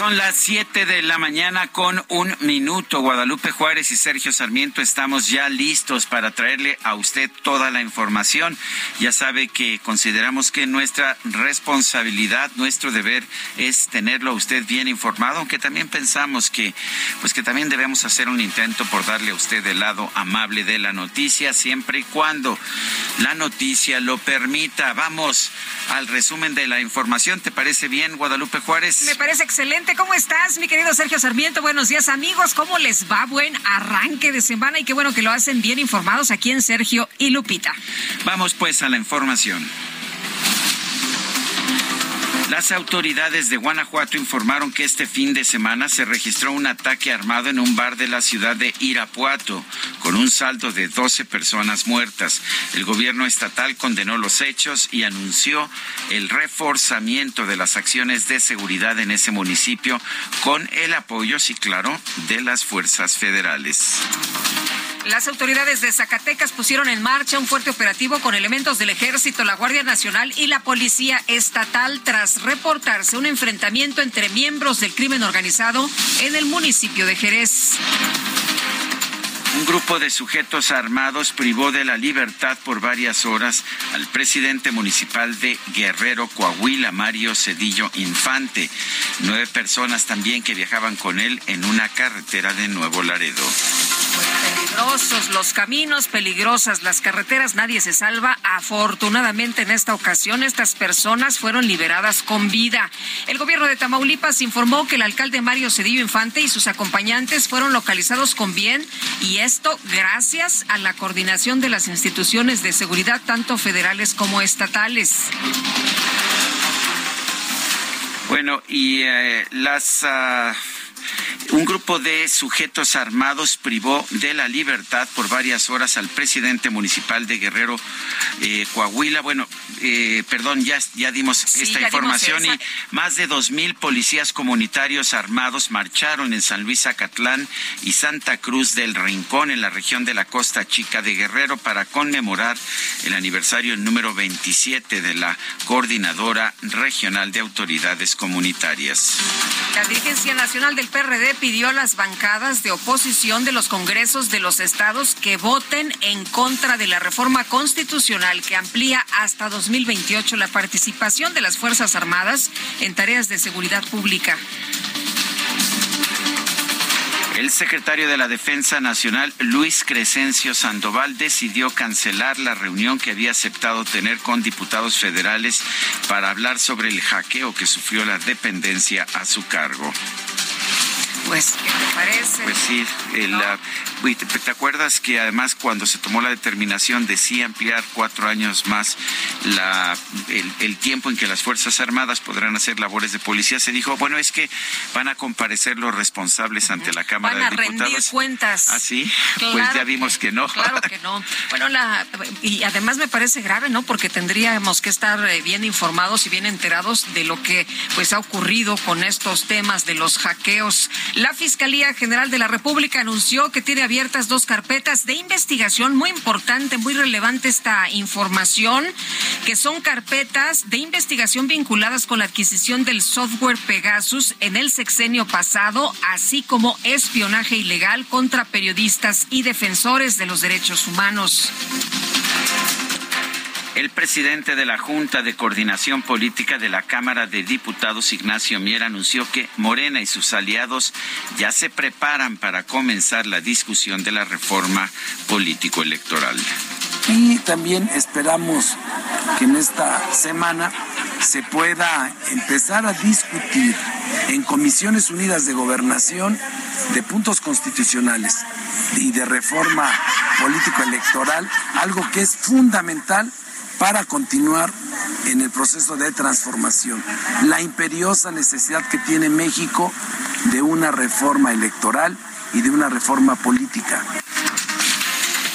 Son las 7 de la mañana con un minuto. Guadalupe Juárez y Sergio Sarmiento estamos ya listos para traerle a usted toda la información. Ya sabe que consideramos que nuestra responsabilidad, nuestro deber es tenerlo a usted bien informado, aunque también pensamos que pues que también debemos hacer un intento por darle a usted el lado amable de la noticia siempre y cuando la noticia lo permita. Vamos al resumen de la información. ¿Te parece bien, Guadalupe Juárez? Me parece excelente. ¿Cómo estás, mi querido Sergio Sarmiento? Buenos días, amigos. ¿Cómo les va? Buen arranque de semana y qué bueno que lo hacen bien informados aquí en Sergio y Lupita. Vamos pues a la información. Las autoridades de Guanajuato informaron que este fin de semana se registró un ataque armado en un bar de la ciudad de Irapuato, con un saldo de 12 personas muertas. El gobierno estatal condenó los hechos y anunció el reforzamiento de las acciones de seguridad en ese municipio con el apoyo, sí claro, de las fuerzas federales. Las autoridades de Zacatecas pusieron en marcha un fuerte operativo con elementos del Ejército, la Guardia Nacional y la Policía Estatal tras reportarse un enfrentamiento entre miembros del crimen organizado en el municipio de Jerez. Un grupo de sujetos armados privó de la libertad por varias horas al presidente municipal de Guerrero, Coahuila, Mario Cedillo Infante. Nueve personas también que viajaban con él en una carretera de Nuevo Laredo. Peligrosos los caminos, peligrosas las carreteras, nadie se salva. Afortunadamente en esta ocasión estas personas fueron liberadas con vida. El gobierno de Tamaulipas informó que el alcalde Mario Cedillo Infante y sus acompañantes fueron localizados con bien y esto gracias a la coordinación de las instituciones de seguridad tanto federales como estatales. Bueno, y eh, las... Uh un grupo de sujetos armados privó de la libertad por varias horas al presidente municipal de Guerrero, eh, Coahuila. Bueno, eh, perdón, ya, ya dimos esta información y más de dos mil policías comunitarios armados marcharon en San Luis Acatlán y Santa Cruz del Rincón, en la región de la Costa Chica de Guerrero, para conmemorar el aniversario número 27 de la Coordinadora Regional de Autoridades Comunitarias. La Dirigencia Nacional del PRD pidió a las bancadas de oposición de los congresos de los estados que voten en contra de la reforma constitucional que amplía hasta 2028 la participación de las Fuerzas Armadas en tareas de seguridad pública. El secretario de la Defensa Nacional, Luis Crescencio Sandoval, decidió cancelar la reunión que había aceptado tener con diputados federales para hablar sobre el hackeo que sufrió la dependencia a su cargo. Pues, ¿qué te parece? Pues sí, ¿te, acuerdas que además cuando se tomó la determinación de sí ampliar cuatro años más la, el, tiempo en que las Fuerzas Armadas podrán hacer labores de policía, se dijo, bueno, es que van a comparecer los responsables ante la Cámara van a de Diputados. rendir cuentas. ¿Ah, sí? pues ya vimos que, no. Claro que no. Bueno, la, y además me parece grave, ¿no? Porque tendríamos que estar eh, bien informados y bien enterados de lo que pues ha ocurrido con estos temas de los hackeos. La Fiscalía General de la República anunció que tiene abiertas dos carpetas de investigación muy importante, muy relevante esta información, que son carpetas de investigación vinculadas con la adquisición del software Pegasus en el sexenio pasado, así como espionaje ilegal contra periodistas y defensores de los derechos humanos. El presidente de la Junta de Coordinación Política de la Cámara de Diputados, Ignacio Mier, anunció que Morena y sus aliados ya se preparan para comenzar la discusión de la reforma político-electoral. Y también esperamos que en esta semana se pueda empezar a discutir en Comisiones Unidas de Gobernación de puntos constitucionales y de reforma político-electoral, algo que es fundamental para continuar en el proceso de transformación. La imperiosa necesidad que tiene México de una reforma electoral y de una reforma política.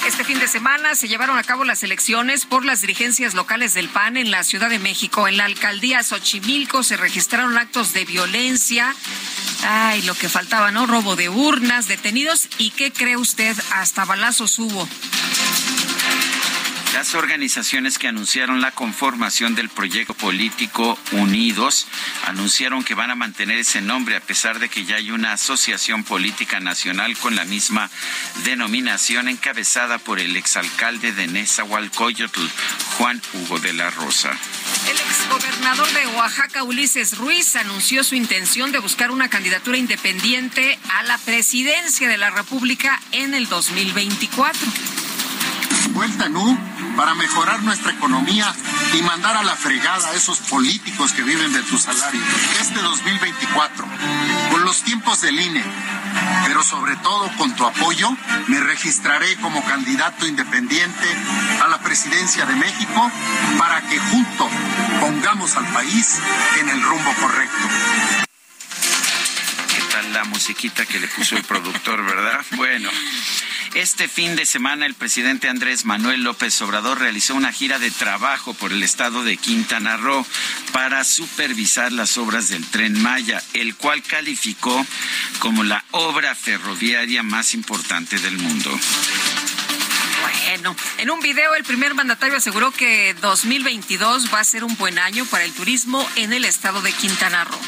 Este fin de semana se llevaron a cabo las elecciones por las dirigencias locales del PAN en la Ciudad de México. En la alcaldía Xochimilco se registraron actos de violencia. Ay, lo que faltaba, ¿no? Robo de urnas, detenidos. ¿Y qué cree usted? Hasta balazos hubo. Las organizaciones que anunciaron la conformación del proyecto político Unidos anunciaron que van a mantener ese nombre a pesar de que ya hay una asociación política nacional con la misma denominación encabezada por el exalcalde de Nezahualcóyotl, Juan Hugo de la Rosa. El exgobernador de Oaxaca, Ulises Ruiz, anunció su intención de buscar una candidatura independiente a la presidencia de la República en el 2024. Vuelta, ¿no? Para mejorar nuestra economía y mandar a la fregada a esos políticos que viven de tu salario. Este 2024, con los tiempos del INE, pero sobre todo con tu apoyo, me registraré como candidato independiente a la presidencia de México para que juntos pongamos al país en el rumbo correcto. ¿Qué tal la musiquita que le puso el productor, verdad? Bueno. Este fin de semana el presidente Andrés Manuel López Obrador realizó una gira de trabajo por el estado de Quintana Roo para supervisar las obras del tren Maya, el cual calificó como la obra ferroviaria más importante del mundo. Bueno, en un video el primer mandatario aseguró que 2022 va a ser un buen año para el turismo en el estado de Quintana Roo.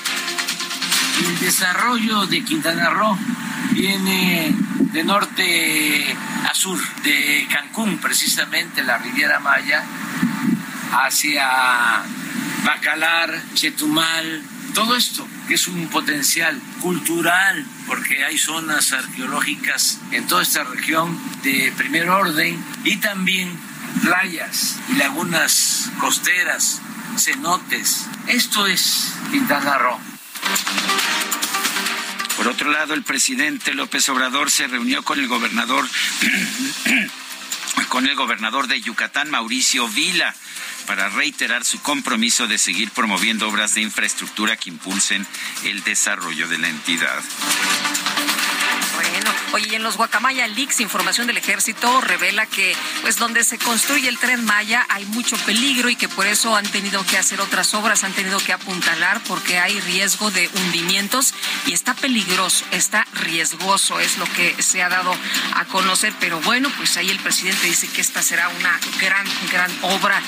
El desarrollo de Quintana Roo viene de norte a sur, de Cancún, precisamente la Riviera Maya, hacia Bacalar, Chetumal, todo esto que es un potencial cultural, porque hay zonas arqueológicas en toda esta región de primer orden y también playas y lagunas costeras, cenotes. Esto es Quintana Roo. Por otro lado, el presidente López Obrador se reunió con el gobernador con el gobernador de Yucatán, Mauricio Vila, para reiterar su compromiso de seguir promoviendo obras de infraestructura que impulsen el desarrollo de la entidad. Bueno, oye, en los Guacamaya Leaks, información del ejército revela que, pues, donde se construye el tren Maya hay mucho peligro y que por eso han tenido que hacer otras obras, han tenido que apuntalar porque hay riesgo de hundimientos y está peligroso, está riesgoso, es lo que se ha dado a conocer. Pero bueno, pues ahí el presidente dice que esta será una gran, gran obra.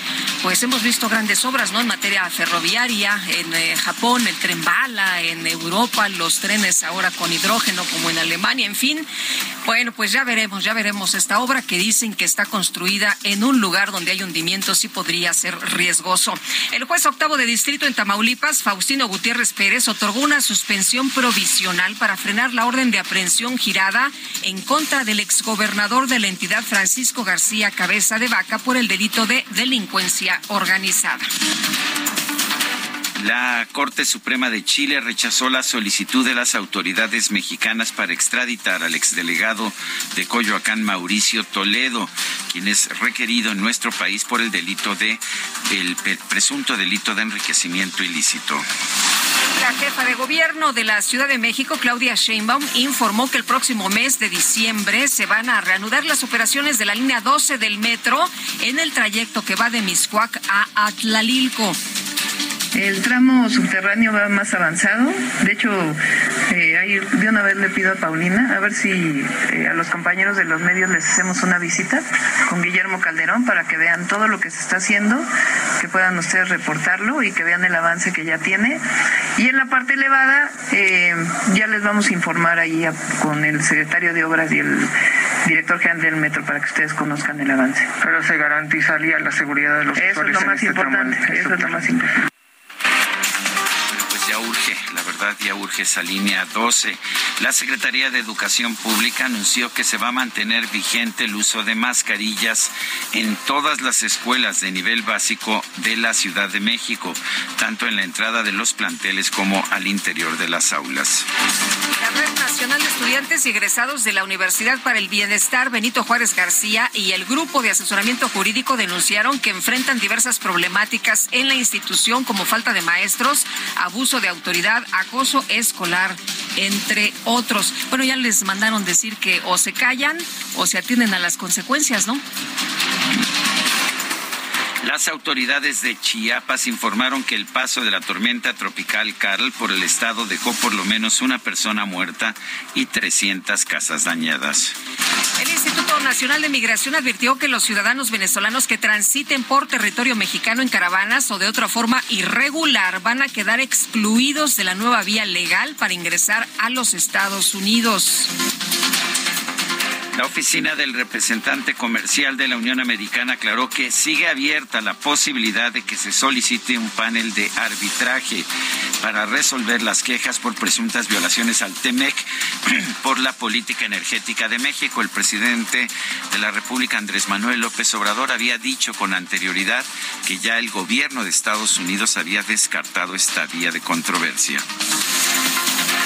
Pues hemos visto grandes obras, ¿no? En materia ferroviaria, en eh, Japón, el tren bala, en Europa, los trenes ahora con hidrógeno, como en Alemania, en fin. Bueno, pues ya veremos, ya veremos esta obra que dicen que está construida en un lugar donde hay hundimientos y podría ser riesgoso. El juez octavo de distrito en Tamaulipas, Faustino Gutiérrez Pérez, otorgó una suspensión provisional para frenar la orden de aprehensión girada en contra del exgobernador de la entidad Francisco García Cabeza de Vaca por el delito de delincuencia organizada. La Corte Suprema de Chile rechazó la solicitud de las autoridades mexicanas para extraditar al exdelegado de Coyoacán, Mauricio Toledo, quien es requerido en nuestro país por el delito de el presunto delito de enriquecimiento ilícito. La jefa de gobierno de la Ciudad de México, Claudia Sheinbaum, informó que el próximo mes de diciembre se van a reanudar las operaciones de la línea 12 del metro en el trayecto que va de Miscuac a Atlalilco. El tramo subterráneo va más avanzado. De hecho, eh, ahí de una vez le pido a Paulina a ver si eh, a los compañeros de los medios les hacemos una visita con Guillermo Calderón para que vean todo lo que se está haciendo, que puedan ustedes reportarlo y que vean el avance que ya tiene. Y en la parte elevada eh, ya les vamos a informar ahí con el secretario de Obras y el director general del metro para que ustedes conozcan el avance. Pero se garantizaría la seguridad de los Eso es lo más este importante. Eso es lo más importante ya urge esa línea 12. La Secretaría de Educación Pública anunció que se va a mantener vigente el uso de mascarillas en todas las escuelas de nivel básico de la Ciudad de México, tanto en la entrada de los planteles como al interior de las aulas. La Red Nacional de Estudiantes y Egresados de la Universidad para el Bienestar Benito Juárez García y el Grupo de Asesoramiento Jurídico denunciaron que enfrentan diversas problemáticas en la institución como falta de maestros, abuso de autoridad, acoso escolar, entre otros. Bueno, ya les mandaron decir que o se callan o se atienden a las consecuencias, ¿no? Las autoridades de Chiapas informaron que el paso de la tormenta tropical Carl por el estado dejó por lo menos una persona muerta y 300 casas dañadas. El Instituto Nacional de Migración advirtió que los ciudadanos venezolanos que transiten por territorio mexicano en caravanas o de otra forma irregular van a quedar excluidos de la nueva vía legal para ingresar a los Estados Unidos. La oficina del representante comercial de la Unión Americana aclaró que sigue abierta la posibilidad de que se solicite un panel de arbitraje para resolver las quejas por presuntas violaciones al TEMEC por la política energética de México. El presidente de la República, Andrés Manuel López Obrador, había dicho con anterioridad que ya el gobierno de Estados Unidos había descartado esta vía de controversia.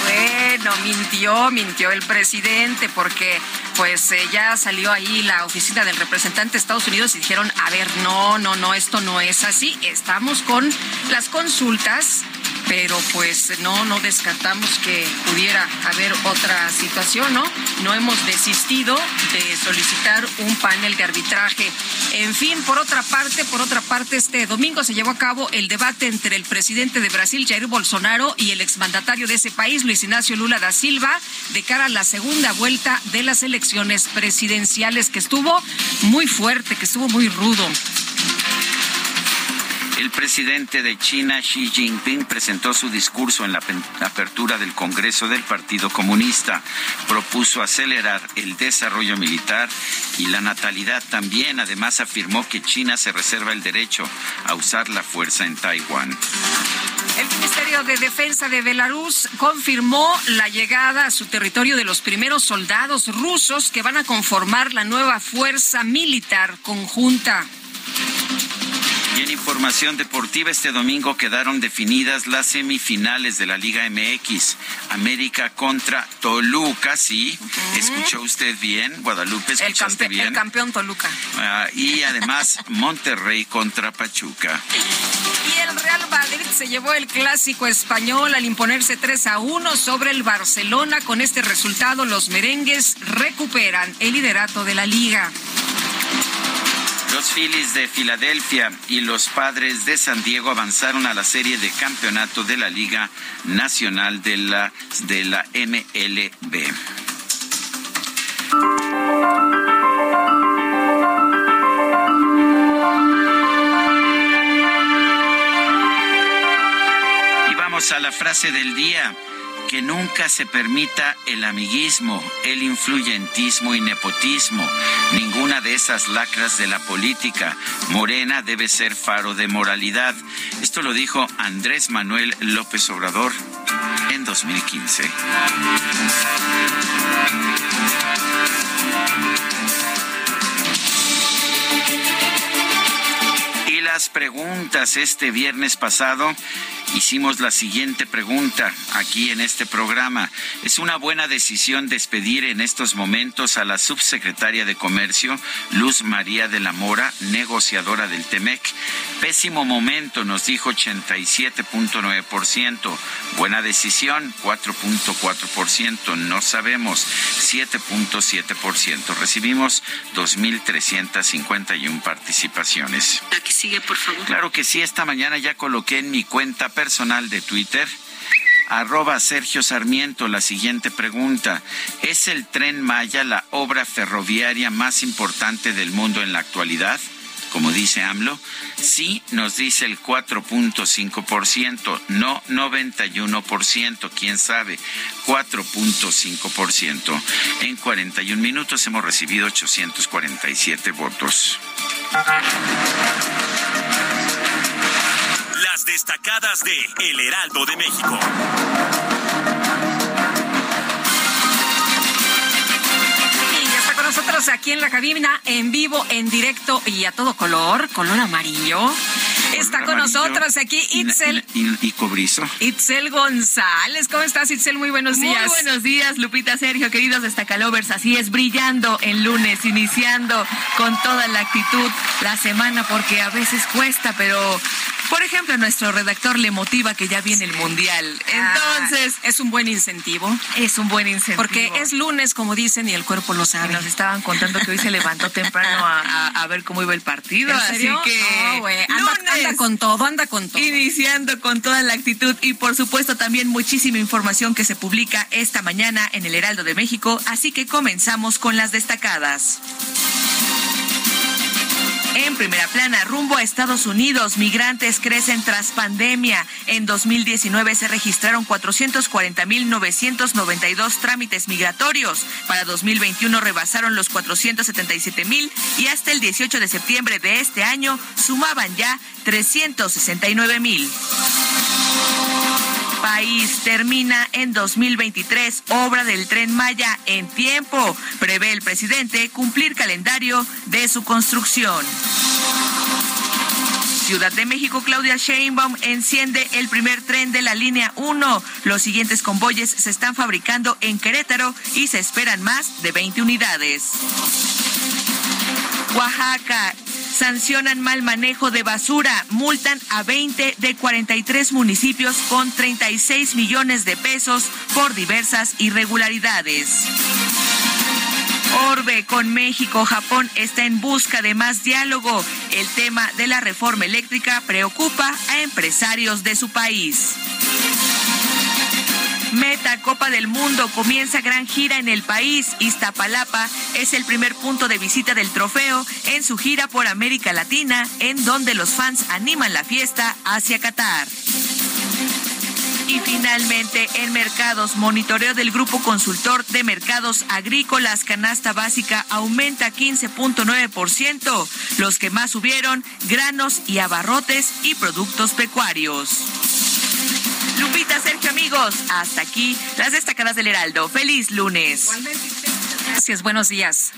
Bueno, mintió, mintió el presidente porque pues eh, ya salió ahí la oficina del representante de Estados Unidos y dijeron, a ver, no, no, no, esto no es así. Estamos con las consultas pero pues no, no descartamos que pudiera haber otra situación, ¿no? No hemos desistido de solicitar un panel de arbitraje. En fin, por otra parte, por otra parte, este domingo se llevó a cabo el debate entre el presidente de Brasil, Jair Bolsonaro, y el exmandatario de ese país, Luis Ignacio Lula da Silva, de cara a la segunda vuelta de las elecciones presidenciales, que estuvo muy fuerte, que estuvo muy rudo. El presidente de China, Xi Jinping, presentó su discurso en la apertura del Congreso del Partido Comunista. Propuso acelerar el desarrollo militar y la natalidad también. Además, afirmó que China se reserva el derecho a usar la fuerza en Taiwán. El Ministerio de Defensa de Belarus confirmó la llegada a su territorio de los primeros soldados rusos que van a conformar la nueva fuerza militar conjunta. Y en información deportiva, este domingo quedaron definidas las semifinales de la Liga MX. América contra Toluca, sí. ¿Escuchó usted bien? Guadalupe, ¿escuchaste el bien? El campeón Toluca. Ah, y además Monterrey contra Pachuca. Y el Real Madrid se llevó el clásico español al imponerse 3 a 1 sobre el Barcelona. Con este resultado, los merengues recuperan el liderato de la liga. Los Phillies de Filadelfia y los Padres de San Diego avanzaron a la serie de campeonato de la Liga Nacional de la, de la MLB. Y vamos a la frase del día que nunca se permita el amiguismo, el influyentismo y nepotismo, ninguna de esas lacras de la política. Morena debe ser faro de moralidad. Esto lo dijo Andrés Manuel López Obrador en 2015. Las preguntas este viernes pasado hicimos la siguiente pregunta aquí en este programa. ¿Es una buena decisión despedir en estos momentos a la subsecretaria de Comercio, Luz María de la Mora, negociadora del TEMEC? Pésimo momento, nos dijo 87.9%. Buena decisión, 4.4%. No sabemos, 7.7%. Recibimos 2.351 participaciones. Aquí sigue, Claro que sí, esta mañana ya coloqué en mi cuenta personal de Twitter arroba Sergio Sarmiento la siguiente pregunta. ¿Es el tren Maya la obra ferroviaria más importante del mundo en la actualidad? Como dice AMLO, sí nos dice el 4.5%, no 91%, quién sabe, 4.5%. En 41 minutos hemos recibido 847 votos. Las destacadas de El Heraldo de México. Y está con nosotros aquí en la cabina, en vivo, en directo y a todo color, color amarillo. Está con nosotros aquí Itzel. Y, y- y cobrizo. Itzel González. ¿Cómo estás, Itzel? Muy buenos días. Muy buenos días, Lupita, Sergio, queridos destacalovers. Así es, brillando el lunes, iniciando con toda la actitud la semana, porque a veces cuesta, pero, por ejemplo, nuestro redactor le motiva que ya viene el mundial. Entonces, Ah, es un buen incentivo. es un buen incentivo. Porque es lunes, como dicen, y el cuerpo lo Y sabe. nos estaban contando que hoy se levantó temprano a, a- a ver cómo iba el partido. ¿En Así que. No, güey. Anda. Anda con todo, anda con todo. Iniciando con toda la actitud y por supuesto también muchísima información que se publica esta mañana en el Heraldo de México, así que comenzamos con las destacadas. En primera plana, rumbo a Estados Unidos, migrantes crecen tras pandemia. En 2019 se registraron 440.992 trámites migratorios. Para 2021 rebasaron los 477.000 y hasta el 18 de septiembre de este año sumaban ya 369.000 país termina en 2023 obra del tren Maya en tiempo. Prevé el presidente cumplir calendario de su construcción. Ciudad de México, Claudia Sheinbaum enciende el primer tren de la línea 1. Los siguientes convoyes se están fabricando en Querétaro y se esperan más de 20 unidades. Oaxaca. Sancionan mal manejo de basura, multan a 20 de 43 municipios con 36 millones de pesos por diversas irregularidades. Orbe con México, Japón está en busca de más diálogo. El tema de la reforma eléctrica preocupa a empresarios de su país. Meta Copa del Mundo comienza gran gira en el país. Iztapalapa es el primer punto de visita del trofeo en su gira por América Latina, en donde los fans animan la fiesta hacia Qatar. Y finalmente, en mercados, monitoreo del Grupo Consultor de Mercados Agrícolas, canasta básica aumenta 15.9%. Los que más subieron, granos y abarrotes y productos pecuarios. Lupita, Sergio, amigos, hasta aquí las destacadas del Heraldo. Feliz lunes. Gracias, buenos días.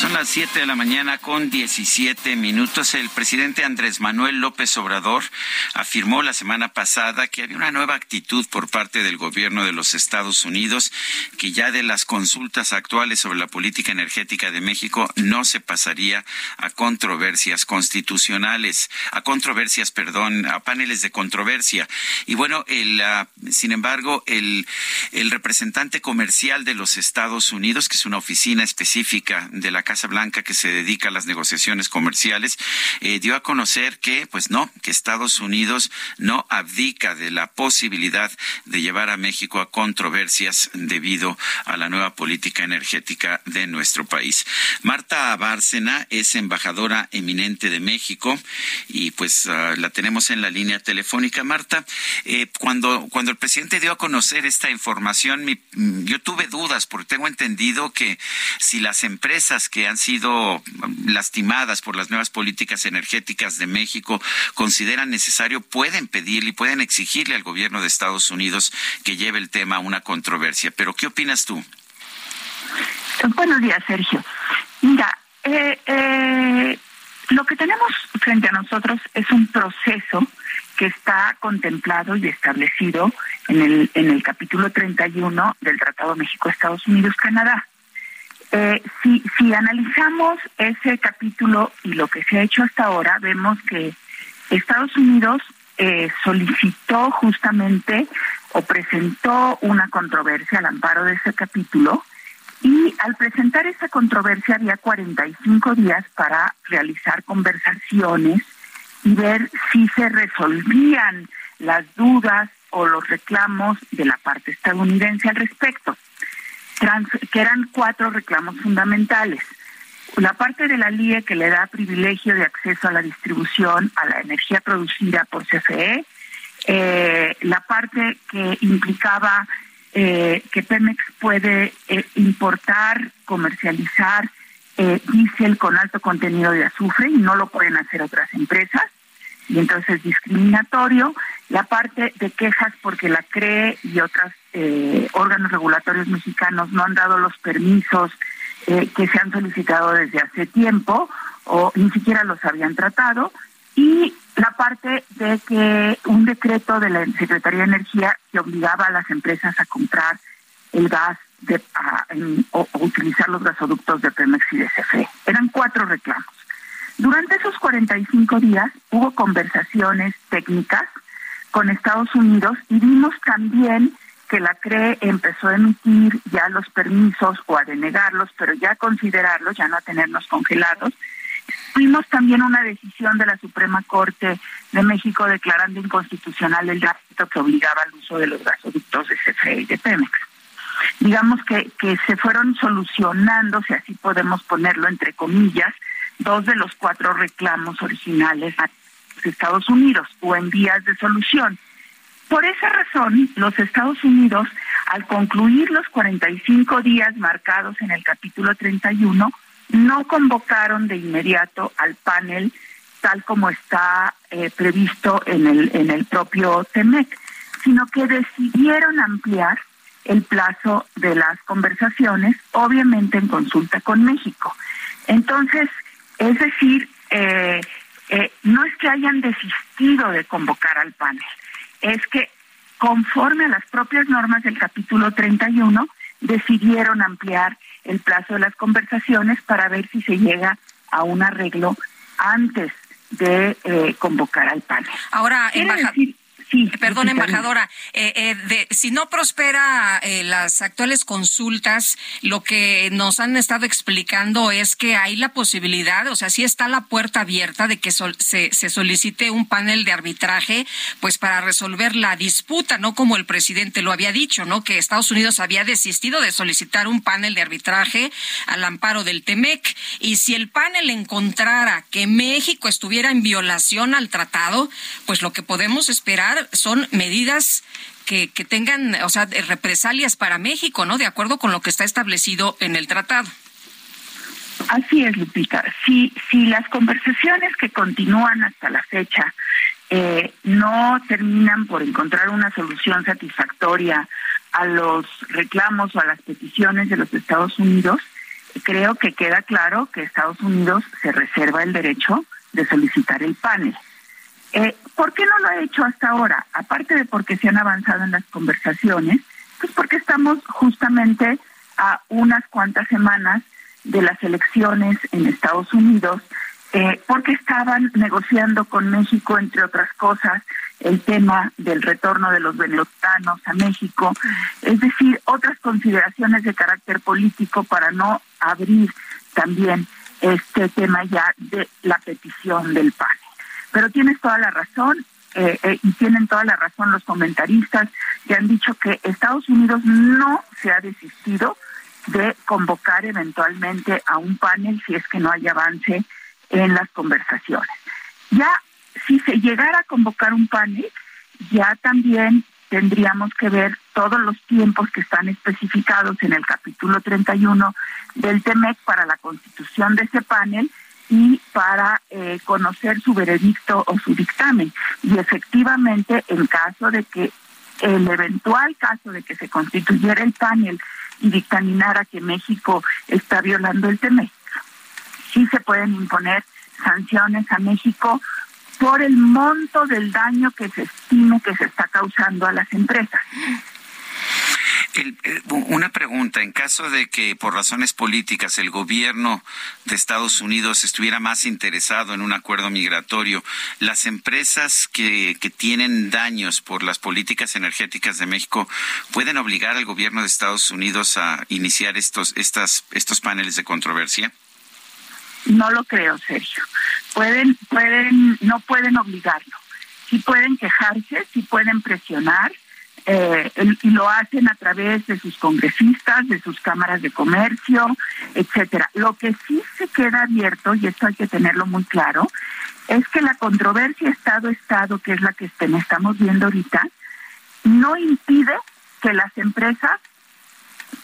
Son las 7 de la mañana con 17 minutos. El presidente Andrés Manuel López Obrador afirmó la semana pasada que había una nueva actitud por parte del gobierno de los Estados Unidos, que ya de las consultas actuales sobre la política energética de México no se pasaría a controversias constitucionales, a controversias, perdón, a paneles de controversia. Y bueno, el, ah, sin embargo, el, el representante comercial de los Estados Unidos, que es una oficina específica de la Casa Blanca que se dedica a las negociaciones comerciales, eh, dio a conocer que, pues no, que Estados Unidos no abdica de la posibilidad de llevar a México a controversias debido a la nueva política energética de nuestro país. Marta Bárcena es embajadora eminente de México y pues ah, la tenemos en la línea telefónica. Marta, eh, cuando, cuando el presidente dio a conocer esta información, mi- yo tuve dudas porque tengo entendido que si las empresas que han sido lastimadas por las nuevas políticas energéticas de México consideran necesario, pueden pedirle y pueden exigirle al gobierno de Estados Unidos que lleve el tema a una controversia. Pero, ¿qué opinas tú? Buenos días, Sergio. Mira, eh, eh, lo que tenemos frente a nosotros es un proceso que está contemplado y establecido en el, en el capítulo 31 del Tratado México-Estados Unidos-Canadá. Eh, si, si analizamos ese capítulo y lo que se ha hecho hasta ahora, vemos que Estados Unidos eh, solicitó justamente o presentó una controversia al amparo de ese capítulo y al presentar esa controversia había 45 días para realizar conversaciones y ver si se resolvían las dudas o los reclamos de la parte estadounidense al respecto, que eran cuatro reclamos fundamentales. La parte de la LIE que le da privilegio de acceso a la distribución a la energía producida por CFE, eh, la parte que implicaba eh, que Pemex puede eh, importar, comercializar eh, diésel con alto contenido de azufre y no lo pueden hacer otras empresas, y entonces es discriminatorio. La parte de quejas porque la CRE y otros eh, órganos regulatorios mexicanos no han dado los permisos que se han solicitado desde hace tiempo o ni siquiera los habían tratado. Y la parte de que un decreto de la Secretaría de Energía que obligaba a las empresas a comprar el gas de, o, utilizar los gasoductos de Pemex y de CFE. Eran cuatro reclamos. Durante esos 45 días hubo conversaciones técnicas con Estados Unidos y vimos también que la CRE empezó a emitir ya los permisos o a denegarlos, pero ya a considerarlos, ya no a tenernos congelados, Tuvimos también una decisión de la Suprema Corte de México declarando inconstitucional el decreto que obligaba al uso de los gasoductos de CFE y de Pemex. Digamos que, que se fueron solucionando, si así podemos ponerlo entre comillas, dos de los cuatro reclamos originales a los Estados Unidos o en vías de solución. Por esa razón, los Estados Unidos, al concluir los 45 días marcados en el capítulo 31, no convocaron de inmediato al panel tal como está eh, previsto en el, en el propio TEMEC, sino que decidieron ampliar el plazo de las conversaciones, obviamente en consulta con México. Entonces, es decir, eh, eh, no es que hayan desistido de convocar al panel, es que conforme a las propias normas del capítulo 31, decidieron ampliar el plazo de las conversaciones para ver si se llega a un arreglo antes de eh, convocar al panel. Ahora, embajador. Sí, Perdón, embajadora, eh, eh, de, si no prospera eh, las actuales consultas, lo que nos han estado explicando es que hay la posibilidad, o sea, sí está la puerta abierta de que se, se, solicite un panel de arbitraje, pues para resolver la disputa, no como el presidente lo había dicho, ¿no? Que Estados Unidos había desistido de solicitar un panel de arbitraje al amparo del TEMEC. Y si el panel encontrara que México estuviera en violación al tratado, pues lo que podemos esperar son medidas que, que tengan, o sea, represalias para México, ¿no? De acuerdo con lo que está establecido en el tratado. Así es, Lupita. Si, si las conversaciones que continúan hasta la fecha eh, no terminan por encontrar una solución satisfactoria a los reclamos o a las peticiones de los Estados Unidos, creo que queda claro que Estados Unidos se reserva el derecho de solicitar el panel. Eh, ¿Por qué no lo ha hecho hasta ahora? Aparte de porque se han avanzado en las conversaciones, pues porque estamos justamente a unas cuantas semanas de las elecciones en Estados Unidos, eh, porque estaban negociando con México, entre otras cosas, el tema del retorno de los venezolanos a México, es decir, otras consideraciones de carácter político para no abrir también este tema ya de la petición del PAN. Pero tienes toda la razón, eh, eh, y tienen toda la razón los comentaristas que han dicho que Estados Unidos no se ha desistido de convocar eventualmente a un panel si es que no hay avance en las conversaciones. Ya si se llegara a convocar un panel, ya también tendríamos que ver todos los tiempos que están especificados en el capítulo 31 del TEMEC para la constitución de ese panel y para eh, conocer su veredicto o su dictamen. Y efectivamente, en caso de que el eventual caso de que se constituyera el panel y dictaminara que México está violando el TEMEC, sí se pueden imponer sanciones a México por el monto del daño que se estime que se está causando a las empresas. Eh, una pregunta, en caso de que por razones políticas el gobierno de Estados Unidos estuviera más interesado en un acuerdo migratorio, ¿las empresas que, que tienen daños por las políticas energéticas de México pueden obligar al gobierno de Estados Unidos a iniciar estos, estas, estos paneles de controversia? No lo creo, Sergio. Pueden, pueden, no pueden obligarlo. Sí pueden quejarse, sí pueden presionar, eh, y lo hacen a través de sus congresistas, de sus cámaras de comercio, etcétera. Lo que sí se queda abierto, y esto hay que tenerlo muy claro, es que la controversia Estado-Estado, que es la que estamos viendo ahorita, no impide que las empresas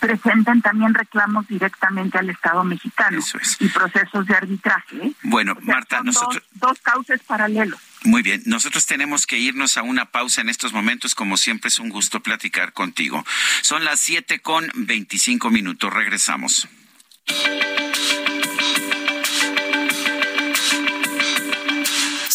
presenten también reclamos directamente al Estado mexicano y procesos de arbitraje. Bueno, Marta, nosotros... Dos, dos cauces paralelos. Muy bien, nosotros tenemos que irnos a una pausa en estos momentos. Como siempre, es un gusto platicar contigo. Son las siete con veinticinco minutos. Regresamos.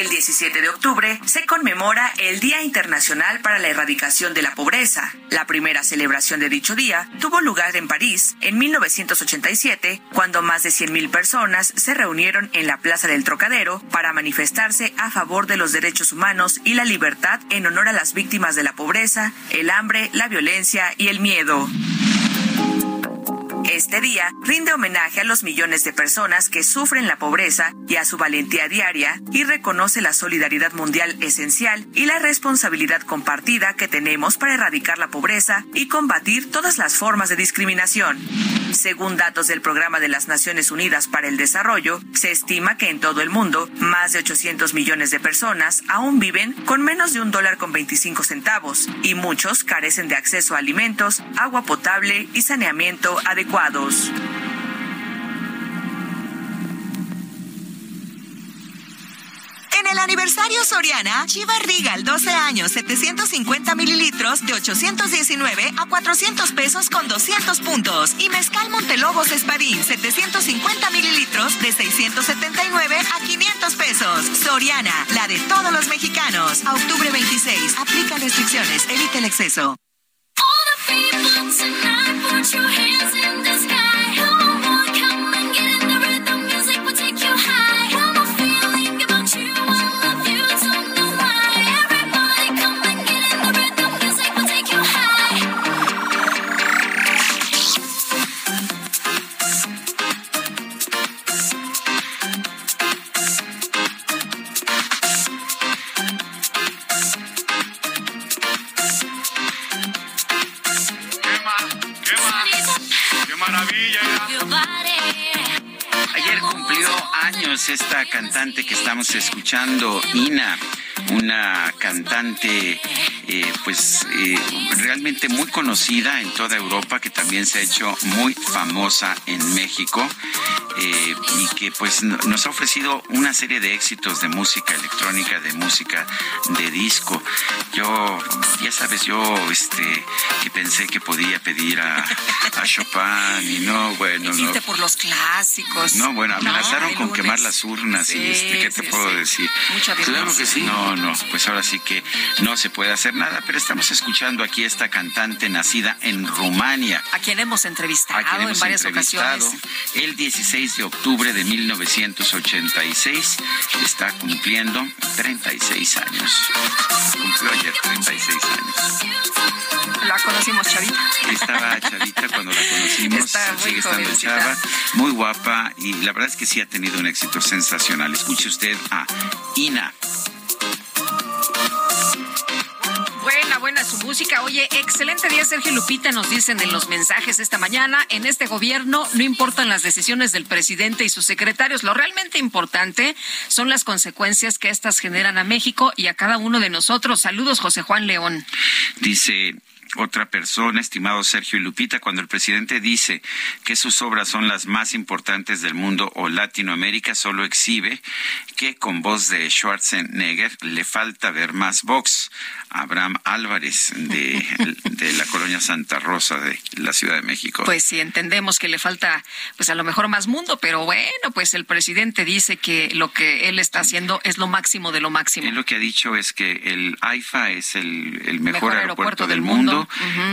El 17 de octubre se conmemora el Día Internacional para la Erradicación de la Pobreza. La primera celebración de dicho día tuvo lugar en París en 1987, cuando más de 100.000 personas se reunieron en la Plaza del Trocadero para manifestarse a favor de los derechos humanos y la libertad en honor a las víctimas de la pobreza, el hambre, la violencia y el miedo. Este día rinde homenaje a los millones de personas que sufren la pobreza y a su valentía diaria y reconoce la solidaridad mundial esencial y la responsabilidad compartida que tenemos para erradicar la pobreza y combatir todas las formas de discriminación. Según datos del Programa de las Naciones Unidas para el Desarrollo, se estima que en todo el mundo más de 800 millones de personas aún viven con menos de un dólar con 25 centavos y muchos carecen de acceso a alimentos, agua potable y saneamiento adecuado. En el aniversario Soriana, Chivas Regal 12 años 750 mililitros de 819 a 400 pesos con 200 puntos. Y Mezcal Montelobos Espadín 750 mililitros de 679 a 500 pesos. Soriana, la de todos los mexicanos. Octubre 26. Aplica restricciones. Evita el exceso. people tonight, put your hands in the esta cantante que estamos escuchando, Ina, una cantante eh, pues eh, realmente muy conocida en toda Europa, que también se ha hecho muy famosa en México eh, y que pues nos ha ofrecido una serie de éxitos de música electrónica, de música de disco. Yo, ya sabes, yo este, que pensé que podía pedir a, Chopin y no, bueno, no. por los clásicos. No, bueno, amenazaron con quemar las urnas y este, ¿qué te puedo decir? claro que sí. No, no, pues ahora sí que no se puede hacer nada, pero estamos escuchando aquí esta cantante nacida en Rumania. A quien hemos entrevistado en varias ocasiones. El 16 de octubre de 1986 está cumpliendo 36 años. Cumplió ayer 36 años. La conocimos chavita. Estaba chavita cuando la conocimos. Está muy sigue estando chava, muy guapa y la verdad es que sí ha tenido un éxito sensacional. Escuche usted a Ina. Música. Oye, excelente día, Sergio Lupita, nos dicen en los mensajes esta mañana. En este gobierno no importan las decisiones del presidente y sus secretarios. Lo realmente importante son las consecuencias que éstas generan a México y a cada uno de nosotros. Saludos, José Juan León. Dice otra persona, estimado Sergio Lupita, cuando el presidente dice que sus obras son las más importantes del mundo o Latinoamérica, solo exhibe que con voz de Schwarzenegger le falta ver más box. Abraham Álvarez de, de, la colonia Santa Rosa de la Ciudad de México. Pues sí, entendemos que le falta, pues a lo mejor más mundo, pero bueno, pues el presidente dice que lo que él está haciendo es lo máximo de lo máximo. Él lo que ha dicho es que el AIFA es el, mejor, aeropuerto, del mundo,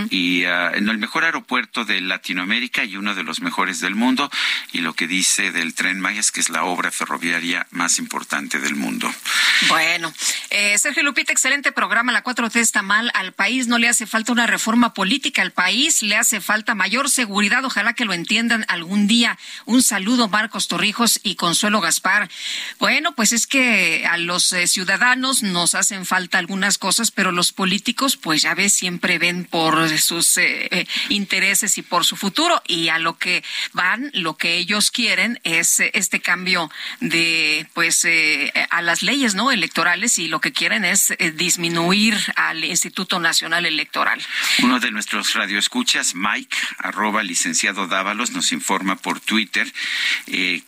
y uh, el mejor aeropuerto de Latinoamérica y uno de los mejores del mundo. Y lo que dice del Tren Maya es que es la obra ferroviaria más importante del mundo. Bueno, eh, Sergio Lupita, excelente programa. La 4T está mal. Al país no le hace falta una reforma política. Al país le hace falta mayor seguridad. Ojalá que lo entiendan algún día. Un saludo, Marcos Torrijos y Consuelo Gaspar. Bueno, pues es que a los eh, ciudadanos nos hacen falta algunas cosas, pero los políticos, pues ya ves, siempre ven por sus eh, intereses y por su futuro. Y a lo que van, lo que ellos quieren es este cambio de, pues, a las leyes, ¿no? Electorales y lo que quieren es disminuir al Instituto Nacional Electoral. Uno de nuestros radioescuchas, Mike, arroba licenciado Dávalos, nos informa por Twitter, eh,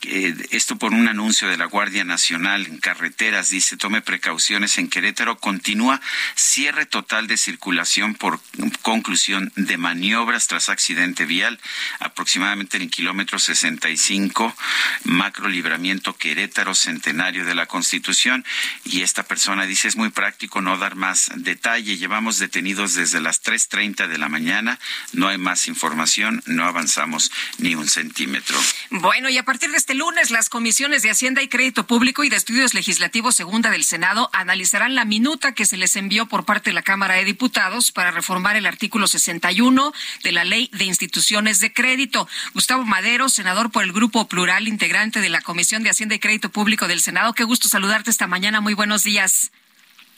esto por un anuncio de la Guardia Nacional en carreteras, dice, tome precauciones en Querétaro, continúa cierre total de circulación por conclusión de maniobras tras accidente vial, aproximadamente en el kilómetro 65, macro libramiento Querétaro, centenario de la Constitución, y esta persona dice, es muy práctico no dar más detalle. Llevamos detenidos desde las 3.30 de la mañana. No hay más información. No avanzamos ni un centímetro. Bueno, y a partir de este lunes, las comisiones de Hacienda y Crédito Público y de Estudios Legislativos Segunda del Senado analizarán la minuta que se les envió por parte de la Cámara de Diputados para reformar el artículo 61 de la Ley de Instituciones de Crédito. Gustavo Madero, senador por el Grupo Plural, integrante de la Comisión de Hacienda y Crédito Público del Senado. Qué gusto saludarte esta mañana. Muy buenos días.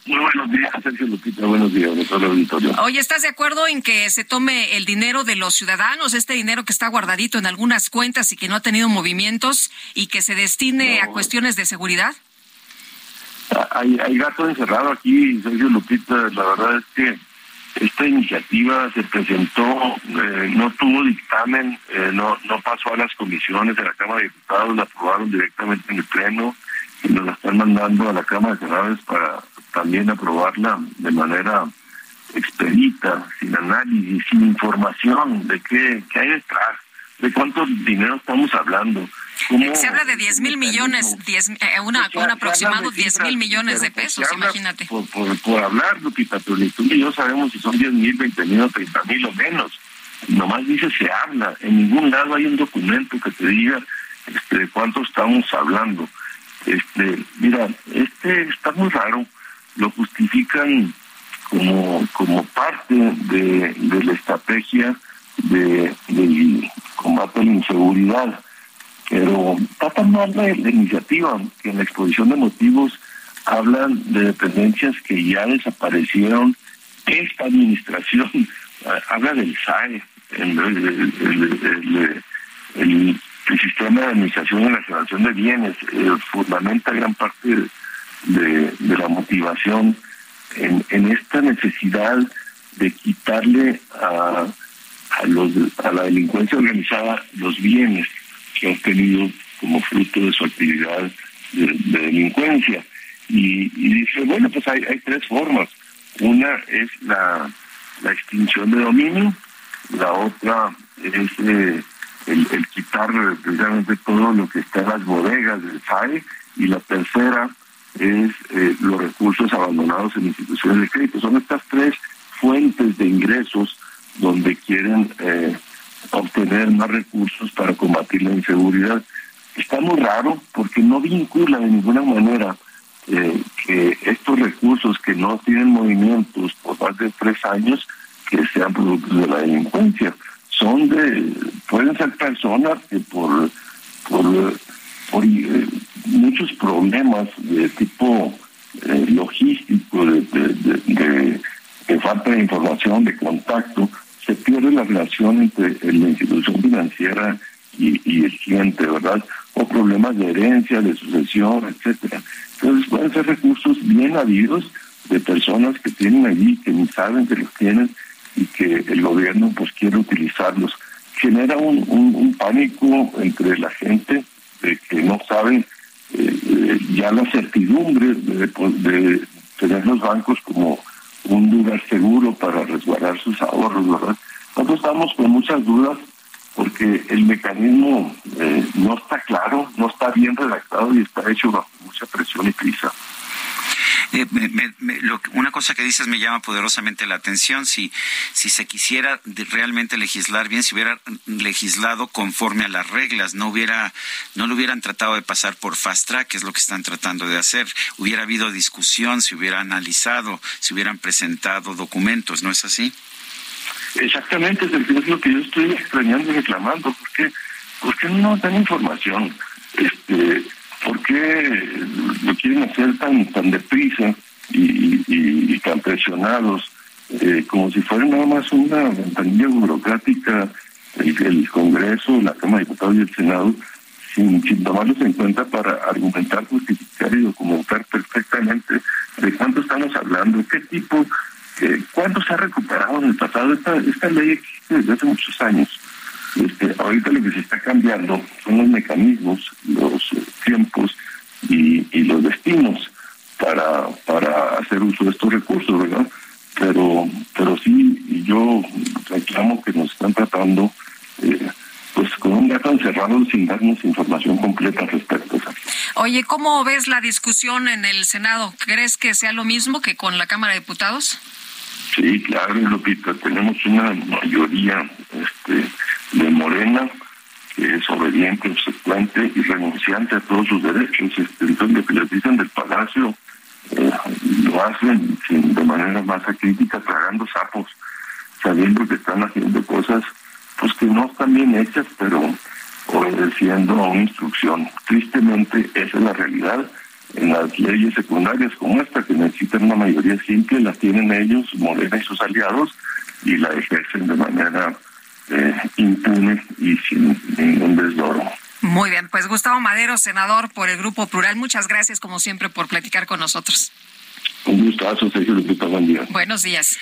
Muy buenos días, Sergio Lupita. Buenos días, doctor auditorio. Oye, ¿estás de acuerdo en que se tome el dinero de los ciudadanos, este dinero que está guardadito en algunas cuentas y que no ha tenido movimientos y que se destine a cuestiones de seguridad? Hay, hay gato encerrado aquí, Sergio Lupita. La verdad es que esta iniciativa se presentó, eh, no tuvo dictamen, eh, no, no pasó a las comisiones de la Cámara de Diputados, la aprobaron directamente en el Pleno y nos la están mandando a la Cámara de Senadores para también aprobarla de manera expedita, sin análisis, sin información de qué, qué hay detrás, de cuánto dinero estamos hablando. Se habla de 10 mil millones, diez, eh, una, un aproximado 10 mil millones de pesos, imagínate. Por, por, hablar, Lupita, pero ni tú ni yo sabemos si son 10 mil, 20 mil o 30 mil o menos. Nomás dice se habla. En ningún lado hay un documento que te diga este, de cuánto estamos hablando. Este, mira, este está muy raro lo justifican como, como parte de, la estrategia de, del combate a la inseguridad. Pero está tan mal la, iniciativa que en la exposición de motivos hablan de dependencias que ya desaparecieron esta administración. Habla del SAE, el, el, sistema de administración y la generación de bienes, eh, fundamenta gran parte de de, la motivación en, en, esta necesidad de quitarle a, a, los, a la delincuencia organizada los bienes que ha obtenido como fruto de su actividad de, delincuencia. Y, dice, bueno, pues hay, tres formas. Una es la, extinción de dominio, la otra es eh, el, quitar precisamente todo lo que está en las bodegas del SAE y la tercera es eh, los recursos abandonados en instituciones de crédito. Son estas tres fuentes de ingresos donde quieren eh, obtener más recursos para combatir la inseguridad. Está muy raro porque no vincula de ninguna manera eh, que estos recursos que no tienen movimientos por más de tres años que sean productos de la delincuencia son de pueden ser personas que por por, eh, muchos problemas de tipo eh, logístico de, falta de información de contacto se pierde la relación entre la institución financiera y, el cliente verdad o problemas de herencia de sucesión etcétera entonces pueden ser recursos bien habidos de personas que tienen allí, que ni saben que los tienen y que el gobierno pues quiere utilizarlos. Genera un, pánico entre la gente de que no saben eh, eh, ya la certidumbre de, de, tener los bancos como un lugar seguro para resguardar sus ahorros, ¿verdad? Nosotros estamos con muchas dudas porque el mecanismo eh, no está claro, no está bien redactado y está hecho bajo mucha presión y prisa. Eh, una cosa que dices me llama poderosamente la atención. Si, si se quisiera realmente legislar bien, si hubiera legislado conforme a las reglas, no hubiera, no lo hubieran tratado de pasar por fast track, que es lo que están tratando de hacer. Hubiera habido discusión, se hubiera analizado, se hubieran presentado documentos, ¿no es así? Exactamente, es lo que yo estoy extrañando y reclamando. ¿Por qué, ¿Por qué no dan información? Este, ¿Por qué lo quieren hacer tan tan deprisa y, tan presionados? Eh, como si fuera nada más una ventanilla burocrática el, Congreso, la Cámara de Diputados y el Senado, sin, sin tomarlos en cuenta para argumentar, justificar y documentar perfectamente de cuánto estamos hablando, qué tipo ¿Cuánto se ha recuperado en el pasado? Esta, esta ley existe desde hace muchos años. Este, ahorita lo que se está cambiando son los mecanismos, los eh, tiempos y, y, los destinos para, para hacer uso de estos recursos, ¿verdad? Pero, pero sí, yo reclamo que nos están tratando eh, pues con un gato encerrado sin darnos información completa respecto a eso. Oye, ¿cómo ves la discusión en el Senado? ¿Crees que sea lo mismo que con la Cámara de Diputados? Sí, claro, Lupita, tenemos una mayoría este, de Morena que es obediente, obsecuente y renunciante a todos sus derechos. Este, entonces, lo que les dicen del Palacio eh, lo hacen sin, de manera más acrítica, tragando sapos, sabiendo que están haciendo cosas pues que no están bien hechas, pero obedeciendo a una instrucción. Tristemente, esa es la realidad en las leyes secundarias como esta, que necesitan una mayoría simple, la tienen ellos, Morena y sus aliados, y la ejercen de manera eh, impune y sin ningún desdoro. Muy bien, pues Gustavo Madero, senador por el Grupo Plural, muchas gracias como siempre por platicar con nosotros. Un gustazo, Sergio Lupita, buen día. Buenos días.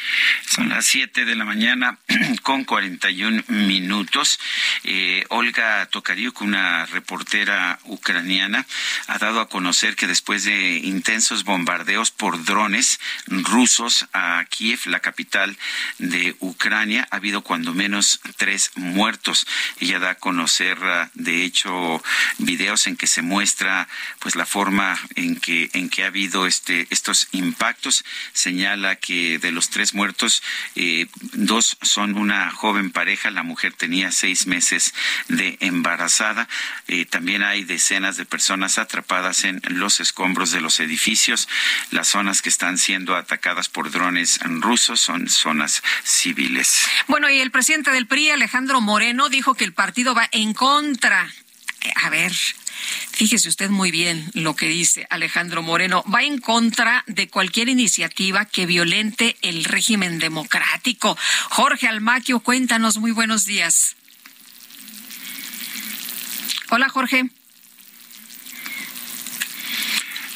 Son las 7 de la mañana con 41 minutos. Eh, Olga Tokariuk, una reportera ucraniana, ha dado a conocer que después de intensos bombardeos por drones rusos a Kiev, la capital de Ucrania, ha habido cuando menos tres muertos. Ella da a conocer, ah, de hecho, videos en que se muestra pues la forma en que, en que ha habido este, estos impactos. Señala que de los tres muertos, eh, dos son una joven pareja, la mujer tenía seis meses de embarazada. Eh, también hay decenas de personas atrapadas en los escombros de los edificios. Las zonas que están siendo atacadas por drones rusos son zonas civiles. Bueno, y el presidente del PRI, Alejandro Moreno, dijo que el partido va en contra eh, a ver, Fíjese usted muy bien lo que dice Alejandro Moreno. Va en contra de cualquier iniciativa que violente el régimen democrático. Jorge Almaquio, cuéntanos, muy buenos días. Hola, Jorge.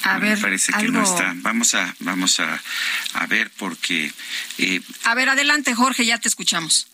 A ver, parece que no está. Vamos a, vamos a, a ver porque. Eh... A ver, adelante, Jorge, ya te escuchamos.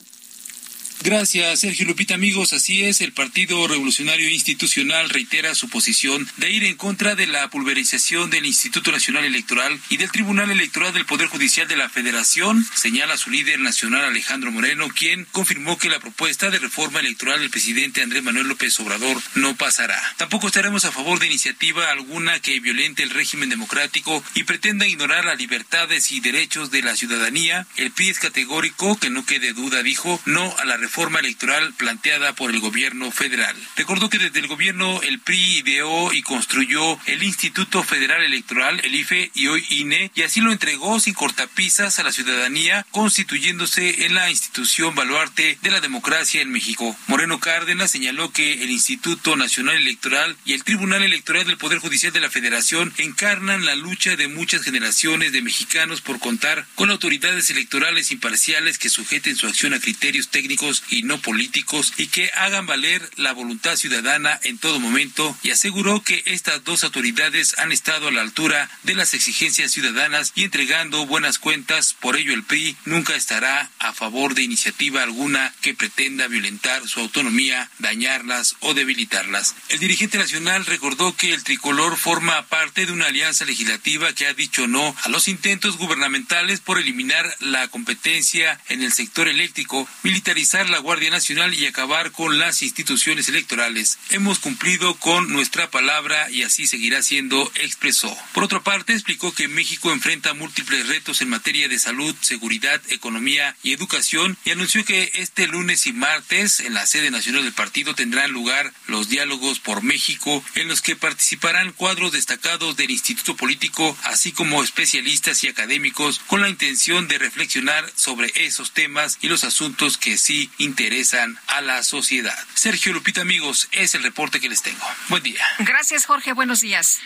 Gracias, Sergio Lupita. Amigos, así es, el Partido Revolucionario Institucional reitera su posición de ir en contra de la pulverización del Instituto Nacional Electoral y del Tribunal Electoral del Poder Judicial de la Federación, señala su líder nacional Alejandro Moreno, quien confirmó que la propuesta de reforma electoral del presidente Andrés Manuel López Obrador no pasará. Tampoco estaremos a favor de iniciativa alguna que violente el régimen democrático y pretenda ignorar las libertades y derechos de la ciudadanía. El PRI es categórico, que no quede duda, dijo, no a la reforma electoral planteada por el gobierno federal. Recordó que desde el gobierno el PRI ideó y construyó el Instituto Federal Electoral, el IFE y hoy INE, y así lo entregó sin cortapisas a la ciudadanía, constituyéndose en la institución baluarte de la democracia en México. Moreno Cárdenas señaló que el Instituto Nacional Electoral y el Tribunal Electoral del Poder Judicial de la Federación encarnan la lucha de muchas generaciones de mexicanos por contar con autoridades electorales imparciales que sujeten su acción a criterios técnicos y no políticos y que hagan valer la voluntad ciudadana en todo momento y aseguró que estas dos autoridades han estado a la altura de las exigencias ciudadanas y entregando buenas cuentas, por ello el PRI nunca estará a favor de iniciativa alguna que pretenda violentar su autonomía, dañarlas o debilitarlas. El dirigente nacional recordó que el tricolor forma parte de una alianza legislativa que ha dicho no a los intentos gubernamentales por eliminar la competencia en el sector eléctrico, militarizar la Guardia Nacional y acabar con las instituciones electorales. Hemos cumplido con nuestra palabra y así seguirá siendo, expresó. Por otra parte, explicó que México enfrenta múltiples retos en materia de salud, seguridad, economía y educación y anunció que este lunes y martes en la sede nacional del partido tendrán lugar los diálogos por México en los que participarán cuadros destacados del Instituto Político, así como especialistas y académicos con la intención de reflexionar sobre esos temas y los asuntos que sí interesan a la sociedad. Sergio Lupita, amigos, es el reporte que les tengo. Buen día. Gracias, Jorge. Buenos días.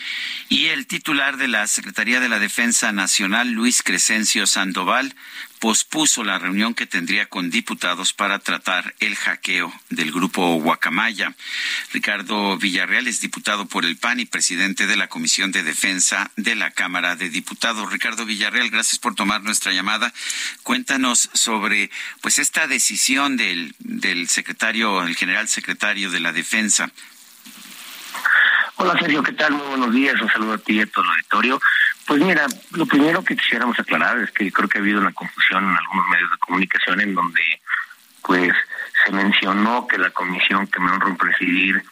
Y el titular de la Secretaría de la Defensa Nacional, Luis Crescencio Sandoval, pospuso la reunión que tendría con diputados para tratar el hackeo del grupo Guacamaya. Ricardo Villarreal es diputado por el PAN y presidente de la Comisión de Defensa de la Cámara de Diputados. Ricardo Villarreal, gracias por tomar nuestra llamada. Cuéntanos sobre pues esta decisión del, del secretario, el general secretario de la Defensa. Hola Sergio, ¿qué tal? Muy buenos días. Un saludo a ti y a todo el auditorio. Pues mira, lo primero que quisiéramos aclarar es que creo que ha habido una confusión en algunos medios de comunicación en donde pues se mencionó que la comisión que me honro en presidir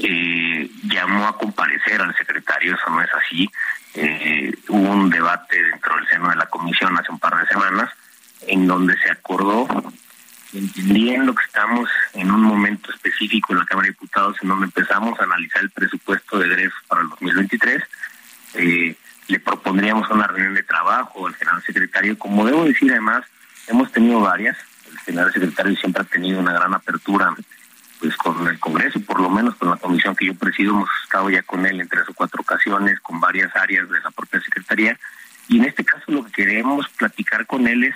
eh, llamó a comparecer al secretario, eso no es así. Eh, hubo un debate dentro del seno de la comisión hace un par de semanas en donde se acordó, entendiendo que estamos en un momento específico en la Cámara de Diputados en donde empezamos a analizar el presupuesto de DREF para el 2023, eh, le propondríamos una reunión de trabajo al general secretario. Como debo decir, además, hemos tenido varias. El general secretario siempre ha tenido una gran apertura pues con el Congreso, por lo menos con la comisión que yo presido, hemos estado ya con él en tres o cuatro ocasiones, con varias áreas de la propia Secretaría. Y en este caso lo que queremos platicar con él es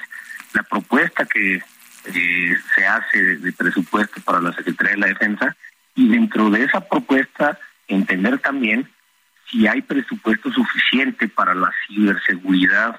la propuesta que eh, se hace de presupuesto para la Secretaría de la Defensa y dentro de esa propuesta entender también si hay presupuesto suficiente para la ciberseguridad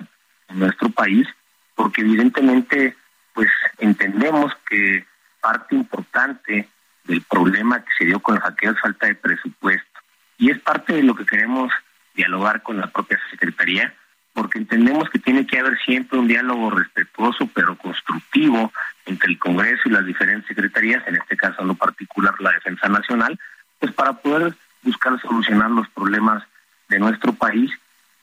en nuestro país, porque evidentemente pues entendemos que parte importante del problema que se dio con el hackeo es falta de presupuesto. Y es parte de lo que queremos dialogar con la propia Secretaría, porque entendemos que tiene que haber siempre un diálogo respetuoso pero constructivo entre el Congreso y las diferentes secretarías, en este caso en lo particular la Defensa Nacional, pues para poder buscar solucionar los problemas de nuestro país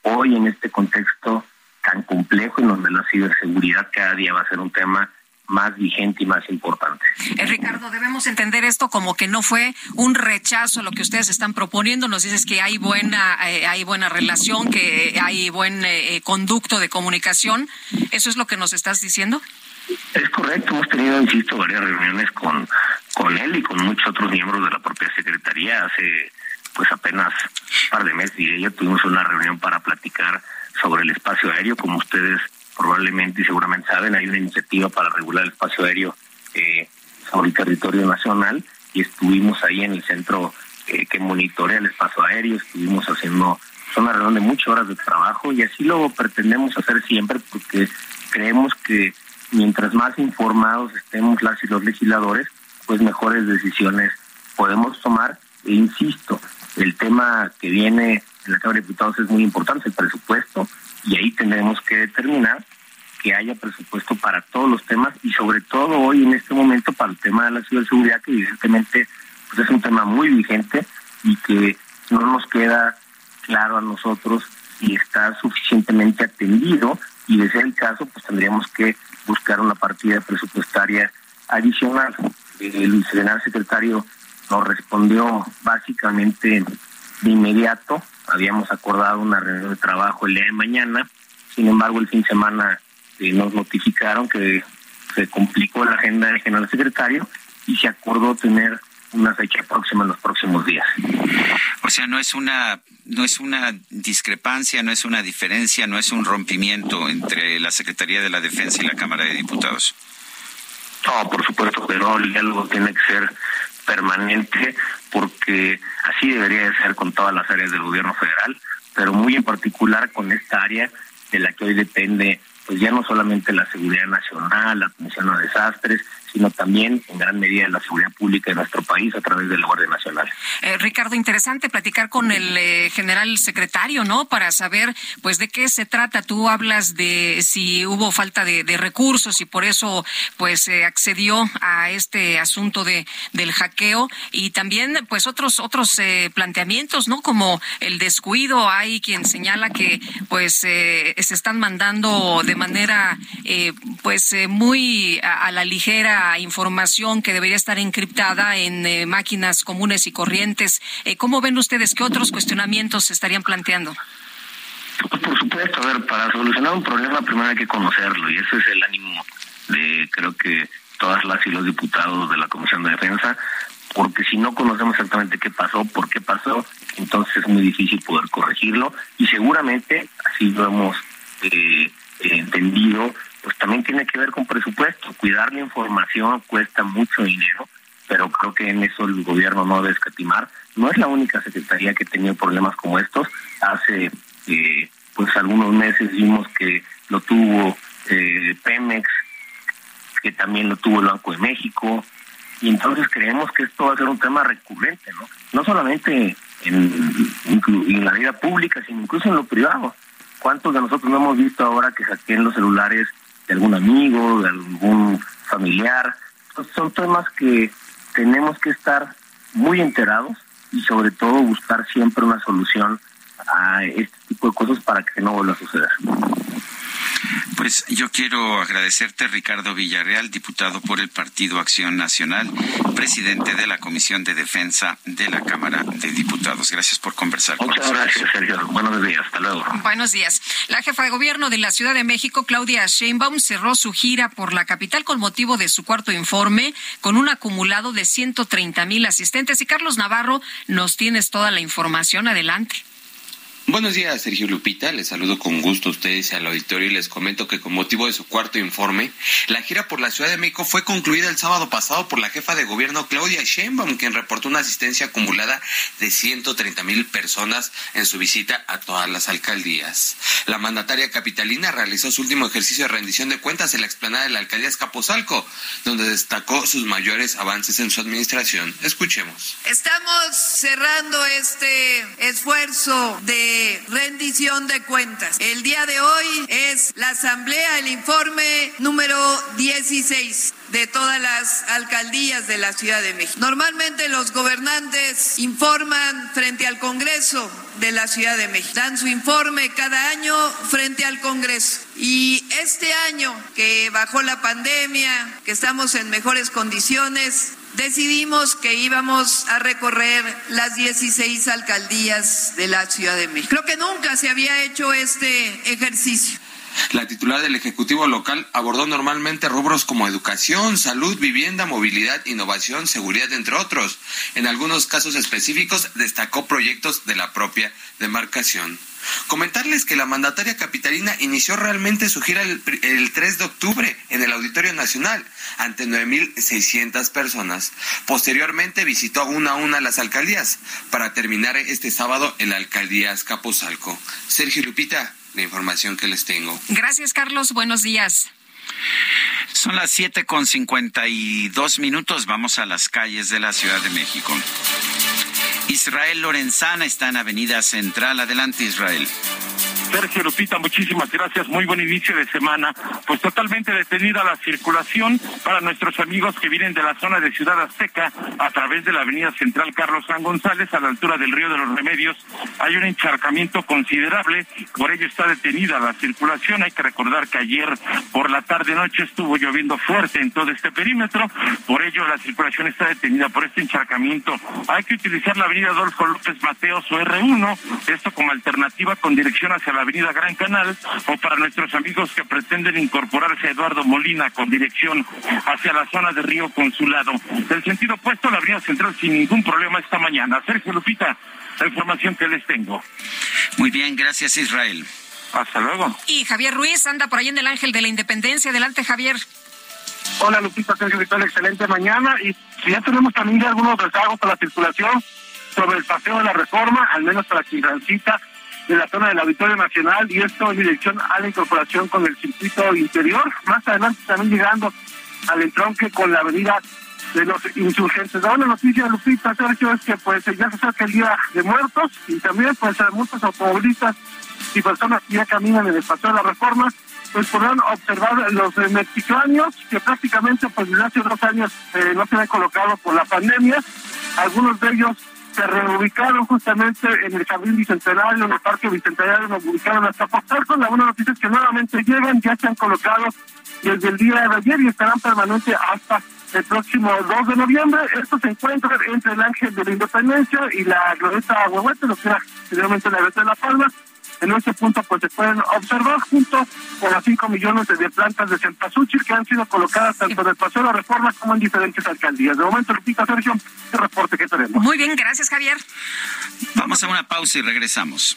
hoy en este contexto tan complejo en donde la ciberseguridad cada día va a ser un tema más vigente y más importante. Eh, Ricardo, debemos entender esto como que no fue un rechazo a lo que ustedes están proponiendo. Nos dices que hay buena, eh, hay buena relación, que hay buen eh, conducto de comunicación. ¿Eso es lo que nos estás diciendo? Es correcto. Hemos tenido, insisto, varias reuniones con, con él y con muchos otros miembros de la propia Secretaría. Hace pues apenas un par de meses y ella tuvimos una reunión para platicar sobre el espacio aéreo. Como ustedes probablemente y seguramente saben, hay una iniciativa para regular el espacio aéreo eh, sobre el territorio nacional y estuvimos ahí en el centro eh, que monitorea el espacio aéreo, estuvimos haciendo una reunión de muchas horas de trabajo y así lo pretendemos hacer siempre porque creemos que mientras más informados estemos las y los legisladores, pues mejores decisiones podemos tomar. E insisto, el tema que viene en la Cámara de Diputados es muy importante, el presupuesto, y ahí tendremos que determinar que haya presupuesto para todos los temas y sobre todo hoy en este momento para el tema de la ciberseguridad, que evidentemente pues es un tema muy vigente y que no nos queda claro a nosotros si está suficientemente atendido y de ser el caso, pues tendríamos que buscar una partida presupuestaria adicional. El general secretario nos respondió básicamente de inmediato. Habíamos acordado una reunión de trabajo el día de mañana. Sin embargo, el fin de semana eh, nos notificaron que se complicó la agenda del general secretario y se acordó tener una fecha próxima en los próximos días. O sea, no es una no es una discrepancia, no es una diferencia, no es un rompimiento entre la Secretaría de la Defensa y la Cámara de Diputados. No, por supuesto, pero el diálogo tiene que ser permanente porque así debería de ser con todas las áreas del gobierno federal, pero muy en particular con esta área de la que hoy depende pues ya no solamente la seguridad nacional, la atención a desastres, sino también en gran medida la seguridad pública de nuestro país a través de la Guardia Nacional. Eh, Ricardo, interesante platicar con el eh, general secretario, ¿no? Para saber, pues, de qué se trata. Tú hablas de si hubo falta de, recursos y por eso, pues, accedió a este asunto de del hackeo y también, pues, otros otros eh, planteamientos, ¿no? Como el descuido. Hay quien señala que, pues, se están mandando de manera, pues, muy a la ligera información que debería estar encriptada en eh, máquinas comunes y corrientes. Eh, ¿Cómo ven ustedes qué otros cuestionamientos se estarían planteando? Por supuesto, a ver, para solucionar un problema primero hay que conocerlo y ese es el ánimo de creo que todas las y los diputados de la Comisión de Defensa, porque si no conocemos exactamente qué pasó, por qué pasó, entonces es muy difícil poder corregirlo y seguramente así lo hemos eh, entendido pues también tiene que ver con presupuesto. Cuidar la información cuesta mucho dinero, pero creo que en eso el gobierno no debe escatimar. No es la única secretaría que ha tenido problemas como estos. Hace eh, pues algunos meses vimos que lo tuvo eh, Pemex, que también lo tuvo el Banco de México, y entonces creemos que esto va a ser un tema recurrente, ¿no? No solamente en, en la vida pública, sino incluso en lo privado. ¿Cuántos de nosotros no hemos visto ahora que hackeen los celulares de algún amigo, de algún familiar. son temas que tenemos que estar muy enterados y sobre todo buscar siempre una solución a este tipo de cosas para que no vuelva a suceder. Pues yo quiero agradecerte, Ricardo Villarreal, diputado por el Partido Acción Nacional, presidente de la Comisión de Defensa de la Cámara de Diputados. Gracias por conversar con nosotros. Muchas gracias, Sergio. Buenos días. Hasta luego. Buenos días. La jefa de gobierno de la Ciudad de México, Claudia Sheinbaum, cerró su gira por la capital con motivo de su cuarto informe, con un acumulado de 130 mil asistentes. Y Carlos Navarro, nos tienes toda la información. Adelante. Buenos días, Sergio Lupita. Les saludo con gusto a ustedes al auditorio y les comento que con motivo de su cuarto informe, la gira por la Ciudad de México fue concluida el sábado pasado por la jefa de gobierno Claudia Sheinbaum, quien reportó una asistencia acumulada de 130 mil personas en su visita a todas las alcaldías. La mandataria capitalina realizó su último ejercicio de rendición de cuentas en la explanada de la alcaldía Escaposalco, donde destacó sus mayores avances en su administración. Escuchemos. Estamos cerrando este esfuerzo de rendición de cuentas. El día de hoy es la asamblea, el informe número 16 de todas las alcaldías de la Ciudad de México. Normalmente los gobernantes informan frente al Congreso de la Ciudad de México. Dan su informe cada año frente al Congreso. Y este año que bajó la pandemia, que estamos en mejores condiciones, decidimos que íbamos a recorrer las 16 alcaldías de la Ciudad de México. Creo que nunca se había hecho este ejercicio. La titular del Ejecutivo local abordó normalmente rubros como educación, salud, vivienda, movilidad, innovación, seguridad, entre otros. En algunos casos específicos destacó proyectos de la propia demarcación. Comentarles que la mandataria capitalina inició realmente su gira el, 3 de octubre en el Auditorio Nacional ante 9.600 personas. Posteriormente visitó una a una las alcaldías para terminar este sábado en la alcaldía Escaposalco. Sergio Lupita, la información que les tengo. Gracias, Carlos. Buenos días. Son las siete con cincuenta y dos minutos. Vamos a las calles de la Ciudad de México. Israel Lorenzana está en Avenida Central. Adelante, Israel. Sergio Lupita, muchísimas gracias. Muy buen inicio de semana. Pues totalmente detenida la circulación para nuestros amigos que vienen de la zona de Ciudad Azteca a través de la avenida central Carlos San González a la altura del río de los Remedios. Hay un encharcamiento considerable, por ello está detenida la circulación. Hay que recordar que ayer por la tarde noche estuvo lloviendo fuerte en todo este perímetro, por ello la circulación está detenida por este encharcamiento. Hay que utilizar la avenida Adolfo López Mateos o R1, esto como alternativa con dirección hacia la avenida Gran Canal o para nuestros amigos que pretenden incorporarse a Eduardo Molina con dirección hacia la zona de Río Consulado. Del sentido opuesto, la avenida central sin ningún problema esta mañana. Sergio Lupita, la información que les tengo. Muy bien, gracias Israel. Hasta luego. Y Javier Ruiz anda por ahí en el Ángel de la Independencia. Adelante, Javier. Hola Lupita, Sergio, ¿qué Excelente mañana. Y ya tenemos también algunos rezagos para la circulación sobre el paseo de la reforma, al menos para quien transita de la zona del Auditorio Nacional y esto en dirección a la incorporación con el circuito interior. Más adelante también llegando al entronque con la avenida de los insurgentes. La buena noticia, Lupita, Sergio, es que pues ya se acerca el Día de Muertos y también pues muchos automovilistas y personas que ya caminan en el paseo de la Reforma pues podrán observar los eh, mexicanos que prácticamente pues desde hace dos años eh, no se han colocado por la pandemia. Algunos de ellos se reubicaron justamente en el Jardín Bicentenario, en el Parque Bicentenario, nos ubicaron hasta con La buena noticia es que nuevamente llegan, ya se han colocado desde el día de ayer y estarán permanentes hasta el próximo 2 de noviembre. Esto se encuentra entre el Ángel de la Independencia y la Glorieta Huehuete, lo que era anteriormente la Glorieta de La Palma. En ese punto pues se pueden observar junto con las 5 millones de plantas de cempasúchil que han sido colocadas tanto en el Paseo de la Reforma como en diferentes alcaldías. De momento, Lupita Sergio, este reporte que tenemos. Muy bien, gracias Javier. Vamos a una pausa y regresamos.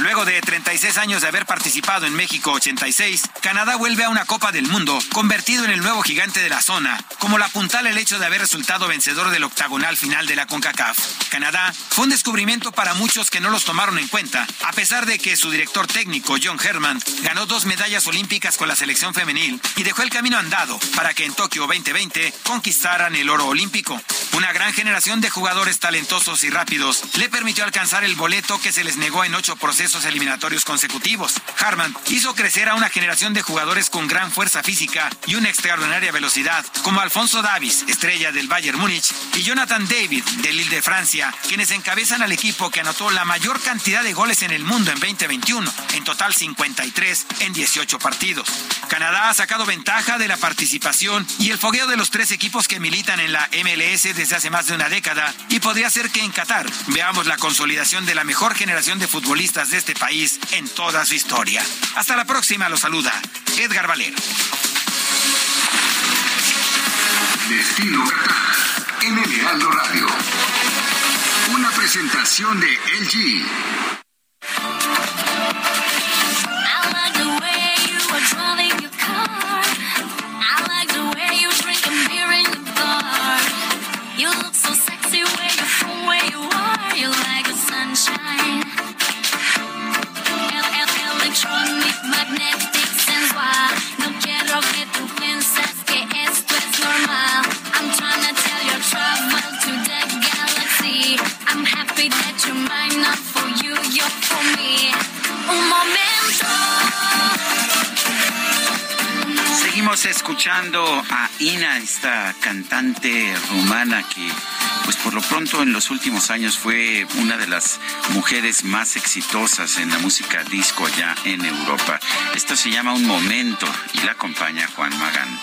Luego de 36 años de haber participado en México 86, Canadá vuelve a una Copa del Mundo, convertido en el nuevo gigante de la zona, como la puntal el hecho de haber resultado vencedor del octagonal final de la CONCACAF. Canadá fue un descubrimiento para muchos que no los tomaron en cuenta, a pesar de que su director técnico, John Herman, ganó dos medallas olímpicas con la selección femenil y dejó el camino andado para que en Tokio 2020 conquistaran el oro olímpico. Una gran generación de jugadores talentosos y rápidos le permitió alcanzar el boleto que se les negó en ocho procesos eliminatorios consecutivos. Harman hizo crecer a una generación de jugadores con gran fuerza física y una extraordinaria velocidad, como Alfonso Davis, estrella del Bayern Múnich, y Jonathan David, del Lille de Francia, quienes encabezan al equipo que anotó la mayor cantidad de goles en el mundo en 2021, en total 53 en 18 partidos. Canadá ha sacado ventaja de la participación y el fogueo de los tres equipos que militan en la MLS desde hace más de una década y podría ser que en Qatar veamos la consolidación de la mejor generación de futbolistas de este país en toda su historia. Hasta la próxima, lo saluda Edgar Valero. Destino Qatar en Radio. Una presentación de LG. Escuchando a Ina, esta cantante rumana que, por lo pronto en los últimos años fue una de las mujeres más exitosas en la música disco allá en Europa. Esto se llama Un Momento y la acompaña Juan Magán.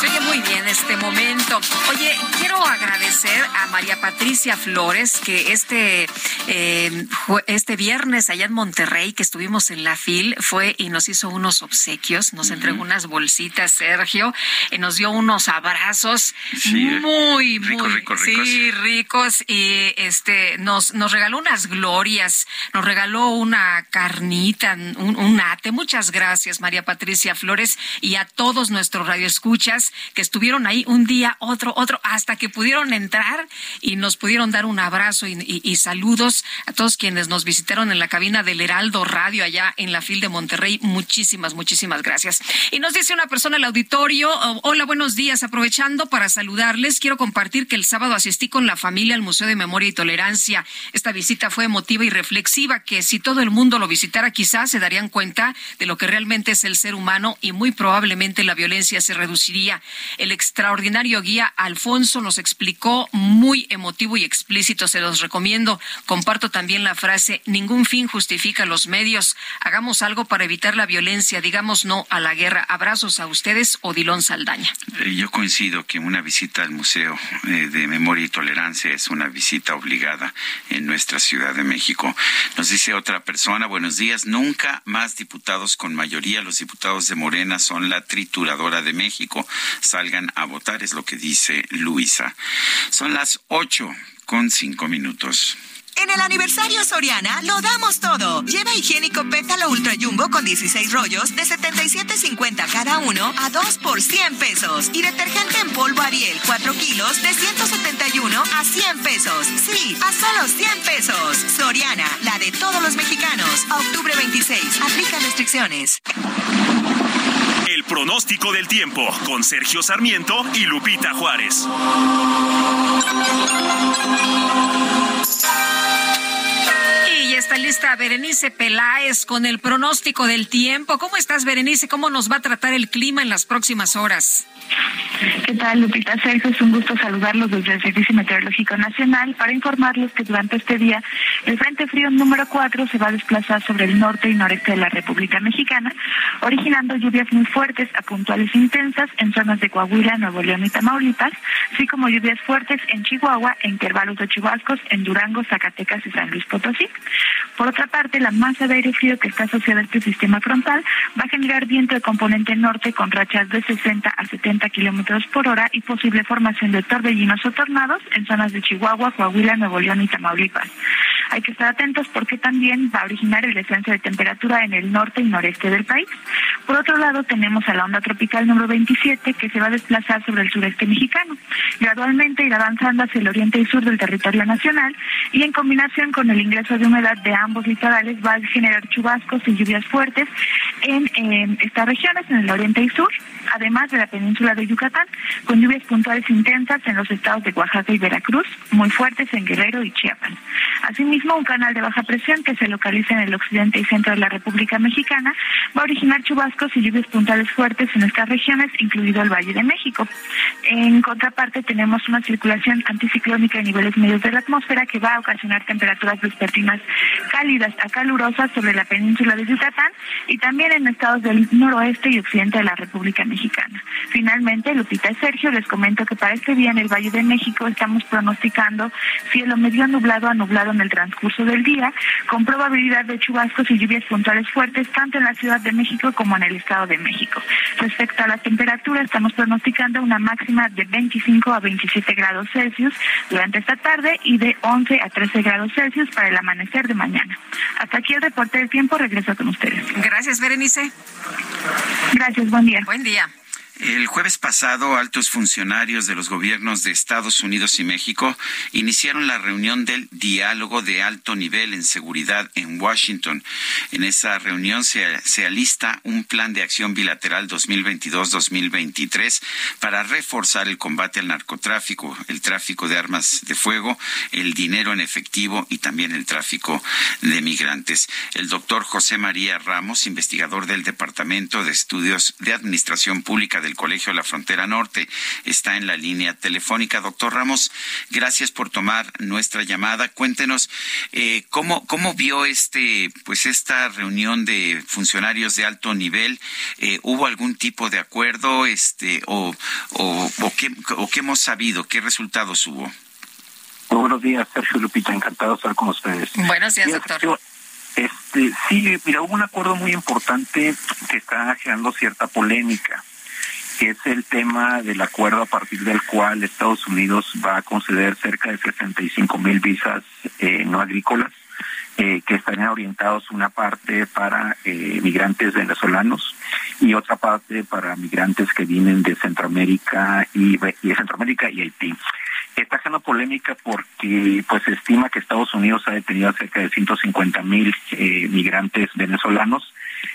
Se oye muy bien este momento. Oye, quiero agradecer a María Patricia Flores que este, eh, este viernes allá en Monterrey que estuvimos en la FIL fue y nos hizo unos obsequios, nos entregó unas bolsitas, Sergio, y nos dio unos abrazos muy, muy ricos, sí, ricos y este nos nos regaló unas glorias, nos regaló una carnita, un, un ate. Muchas gracias, María Patricia Flores, y a todos nuestros radioescuchas que estuvieron ahí un día, otro, otro, hasta que pudieron entrar y nos pudieron dar un abrazo y, saludos a todos quienes nos visitaron en la cabina del Heraldo Radio allá en la FIL de Monterrey. Muchísimas, muchísimas gracias. Y nos dice una persona al auditorio, oh, hola, buenos días, aprovechando para saludarles, quiero compartir que el sábado asistí con la familia al Museo de Memoria y Tolerancia. Esta visita fue emotiva y reflexiva, que si todo el mundo lo visitara quizás se darían cuenta de lo que realmente es el ser humano y muy probablemente la violencia se reduciría. El extraordinario guía Alfonso nos explicó muy emotivo y explícito, se los recomiendo. Comparto también la frase, ningún fin justifica los medios. Hagamos algo para evitar la violencia, digamos no a la guerra. Abrazos a ustedes, Odilón Saldaña. Eh, Yo coincido que una visita al Museo eh, de Memoria y Tolerancia es una visita obligada en nuestra Ciudad de México. Nos dice otra persona, buenos días, nunca más diputados con mayoría, los diputados de Morena son la trituradora de México. Salgan a votar, es lo que dice Luisa. Son las ocho con cinco minutos. En el aniversario Soriana lo damos todo. Lleva higiénico pétalo ultra jumbo con 16 rollos de 77.50 cada uno a 2 por 100 pesos. Y detergente en polvo Ariel 4 kilos de 171 a 100 pesos. Sí, a solo 100 pesos. Soriana, la de todos los mexicanos. A octubre 26. Aplica restricciones. El pronóstico del tiempo con Sergio Sarmiento y Lupita Juárez. Está lista Berenice Peláez con el pronóstico del tiempo. ¿Cómo estás, Berenice? ¿Cómo nos va a tratar el clima en las próximas horas? ¿Qué tal, Lupita Sergio? Es un gusto saludarlos desde el Servicio Meteorológico Nacional para informarles que durante este día el Frente Frío número 4 se va a desplazar sobre el norte y noreste de la República Mexicana, originando lluvias muy fuertes a puntuales intensas en zonas de Coahuila, Nuevo León y Tamaulipas, así como lluvias fuertes en Chihuahua, en intervalos de chubascos en Durango, Zacatecas y San Luis Potosí. Por otra parte, la masa de aire frío que está asociada a este sistema frontal va a generar viento de componente norte con rachas de 60 a 70 kilómetros por hora y posible formación de torbellinos o tornados en zonas de Chihuahua, Coahuila, Nuevo León y Tamaulipas. Hay que estar atentos porque también va a originar el descenso de temperatura en el norte y noreste del país. Por otro lado, tenemos a la onda tropical número 27 que se va a desplazar sobre el sureste mexicano. Gradualmente irá avanzando hacia el oriente y sur del territorio nacional y en combinación con el ingreso de humedad de ambos litorales va a generar chubascos y lluvias fuertes en, eh, estas regiones, en el oriente y sur, además de la península de Yucatán, con lluvias puntuales intensas en los estados de Oaxaca y Veracruz, muy fuertes en Guerrero y Chiapas. Asimismo, un canal de baja presión que se localiza en el occidente y centro de la República Mexicana va a originar chubascos y lluvias puntuales fuertes en estas regiones, incluido el Valle de México. En contraparte, tenemos una circulación anticiclónica en niveles medios de la atmósfera que va a ocasionar temperaturas vespertinas cálidas a calurosas sobre la península de Yucatán y también en estados del noroeste y occidente de la República Mexicana. Finalmente, Lupita y Sergio, les comento que para este día en el Valle de México estamos pronosticando cielo medio nublado a nublado en el transcurso del día, con probabilidad de chubascos y lluvias puntuales fuertes tanto en la Ciudad de México como en el Estado de México. Respecto a la temperatura, estamos pronosticando una máxima de 25 a 27 grados Celsius durante esta tarde y de 11 a 13 grados Celsius para el amanecer de mañana. Hasta aquí el reporte del tiempo, regreso con ustedes. Gracias, Berenice. Gracias, buen día. Buen día. El jueves pasado, altos funcionarios de los gobiernos de Estados Unidos y México iniciaron la reunión del diálogo de alto nivel en seguridad en Washington. En esa reunión se, se alista un plan de acción bilateral 2022-2023 para reforzar el combate al narcotráfico, el tráfico de armas de fuego, el dinero en efectivo y también el tráfico de migrantes. El doctor José María Ramos, investigador del Departamento de Estudios de Administración Pública de del Colegio de la Frontera Norte. Está en la línea telefónica. Doctor Ramos, gracias por tomar nuestra llamada. Cuéntenos eh, cómo, cómo vio este, pues esta reunión de funcionarios de alto nivel. Eh, ¿Hubo algún tipo de acuerdo este, o, o, o, qué, o qué hemos sabido? ¿Qué resultados hubo? Muy buenos días, Sergio Lupita, encantado de estar con ustedes. Buenos días, doctor. Este, sí, mira, hubo un acuerdo muy importante que está generando cierta polémica que es el tema del acuerdo a partir del cual Estados Unidos va a conceder cerca de 65 mil visas eh, no agrícolas, eh, que estarían orientados una parte para eh, migrantes venezolanos y otra parte para migrantes que vienen de Centroamérica y, de Centroamérica y Haití. Está siendo polémica porque pues se estima que Estados Unidos ha detenido a cerca de 150 mil migrantes venezolanos.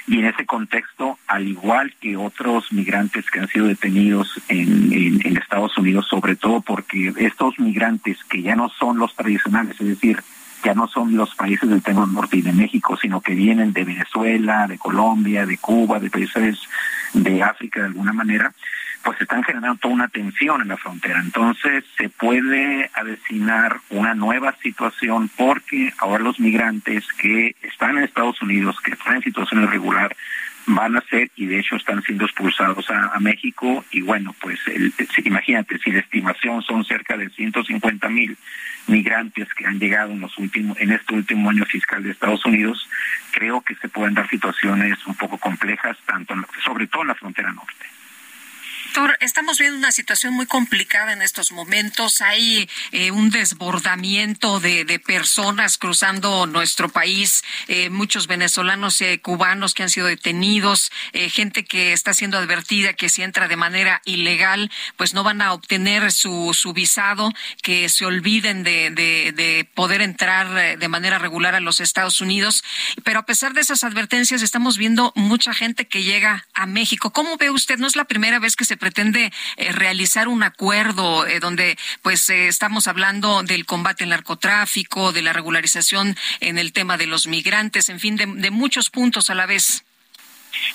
Y en ese contexto, al igual que otros migrantes que han sido detenidos en, en, Estados Unidos, sobre todo porque estos migrantes que ya no son los tradicionales, es decir, ya no son los países del Tengo Norte y de México, sino que vienen de Venezuela, de Colombia, de Cuba, de países de África de alguna manera, pues están generando toda una tensión en la frontera. Entonces se puede avecinar una nueva situación porque ahora los migrantes que están en Estados Unidos, que están en situación irregular, van a ser y de hecho están siendo expulsados a, México y bueno, pues el, imagínate, si la estimación son cerca de 150 mil migrantes que han llegado en los últimos en este último año fiscal de Estados Unidos, creo que se pueden dar situaciones un poco complejas, tanto sobre todo en la frontera norte. Doctor, estamos viendo una situación muy complicada en estos momentos. Hay eh, un desbordamiento de, de, personas cruzando nuestro país, eh, muchos venezolanos y cubanos que han sido detenidos, eh, gente que está siendo advertida que si entra de manera ilegal, pues no van a obtener su, su visado, que se olviden de, de, de poder entrar de manera regular a los Estados Unidos. Pero a pesar de esas advertencias, estamos viendo mucha gente que llega a México. ¿Cómo ve usted? No es la primera vez que se pretende eh, realizar un acuerdo eh, donde pues eh, estamos hablando del combate al narcotráfico, de la regularización en el tema de los migrantes, en fin, de, de muchos puntos a la vez.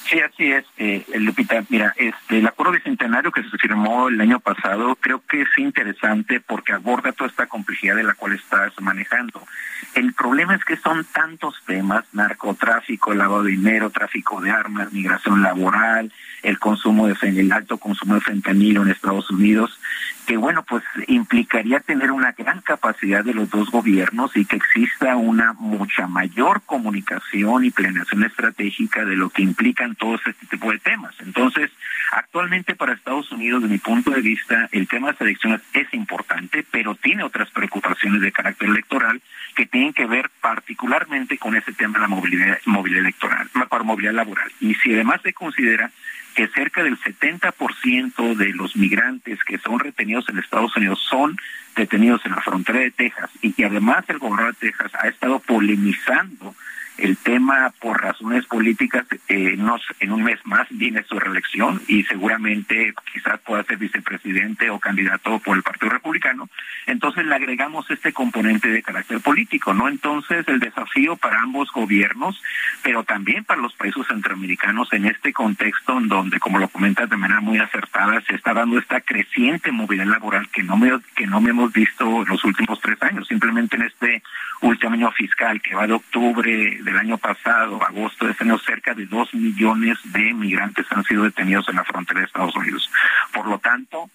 Sí, así es, eh, Lupita. Mira, este, el acuerdo bicentenario que se firmó el año pasado creo que es interesante porque aborda toda esta complejidad de la cual estás manejando. El problema es que son tantos temas, narcotráfico, lavado de dinero, tráfico de armas, migración laboral, el consumo de el alto consumo de fentanilo en Estados Unidos, que bueno, pues implicaría tener una gran capacidad de los dos gobiernos y que exista una mucha mayor comunicación y planeación estratégica de lo que implican todos este tipo de temas. Entonces, actualmente para Estados Unidos, de mi punto de vista, el tema de las elecciones es importante, pero tiene otras preocupaciones de carácter electoral que tienen que ver particularmente con ese tema de la movilidad, movilidad electoral, para movilidad laboral. Y si además se considera que cerca del 70% de los migrantes que son retenidos en Estados Unidos son detenidos en la frontera de Texas y que además el gobernador de Texas ha estado polemizando el tema por razones políticas eh, nos, en un mes más viene su reelección y seguramente quizás pueda ser vicepresidente o candidato por el Partido Republicano. Entonces le agregamos este componente de carácter político, ¿no? Entonces el desafío para ambos gobiernos, pero también para los países centroamericanos en este contexto en donde, como lo comentas de manera muy acertada, se está dando esta creciente movilidad laboral que no me, que no me hemos visto en los últimos tres años, simplemente en este último año fiscal que va de octubre del año pasado, agosto de este año, cerca de dos millones de migrantes han sido detenidos en la frontera de Estados Unidos. Por lo tanto,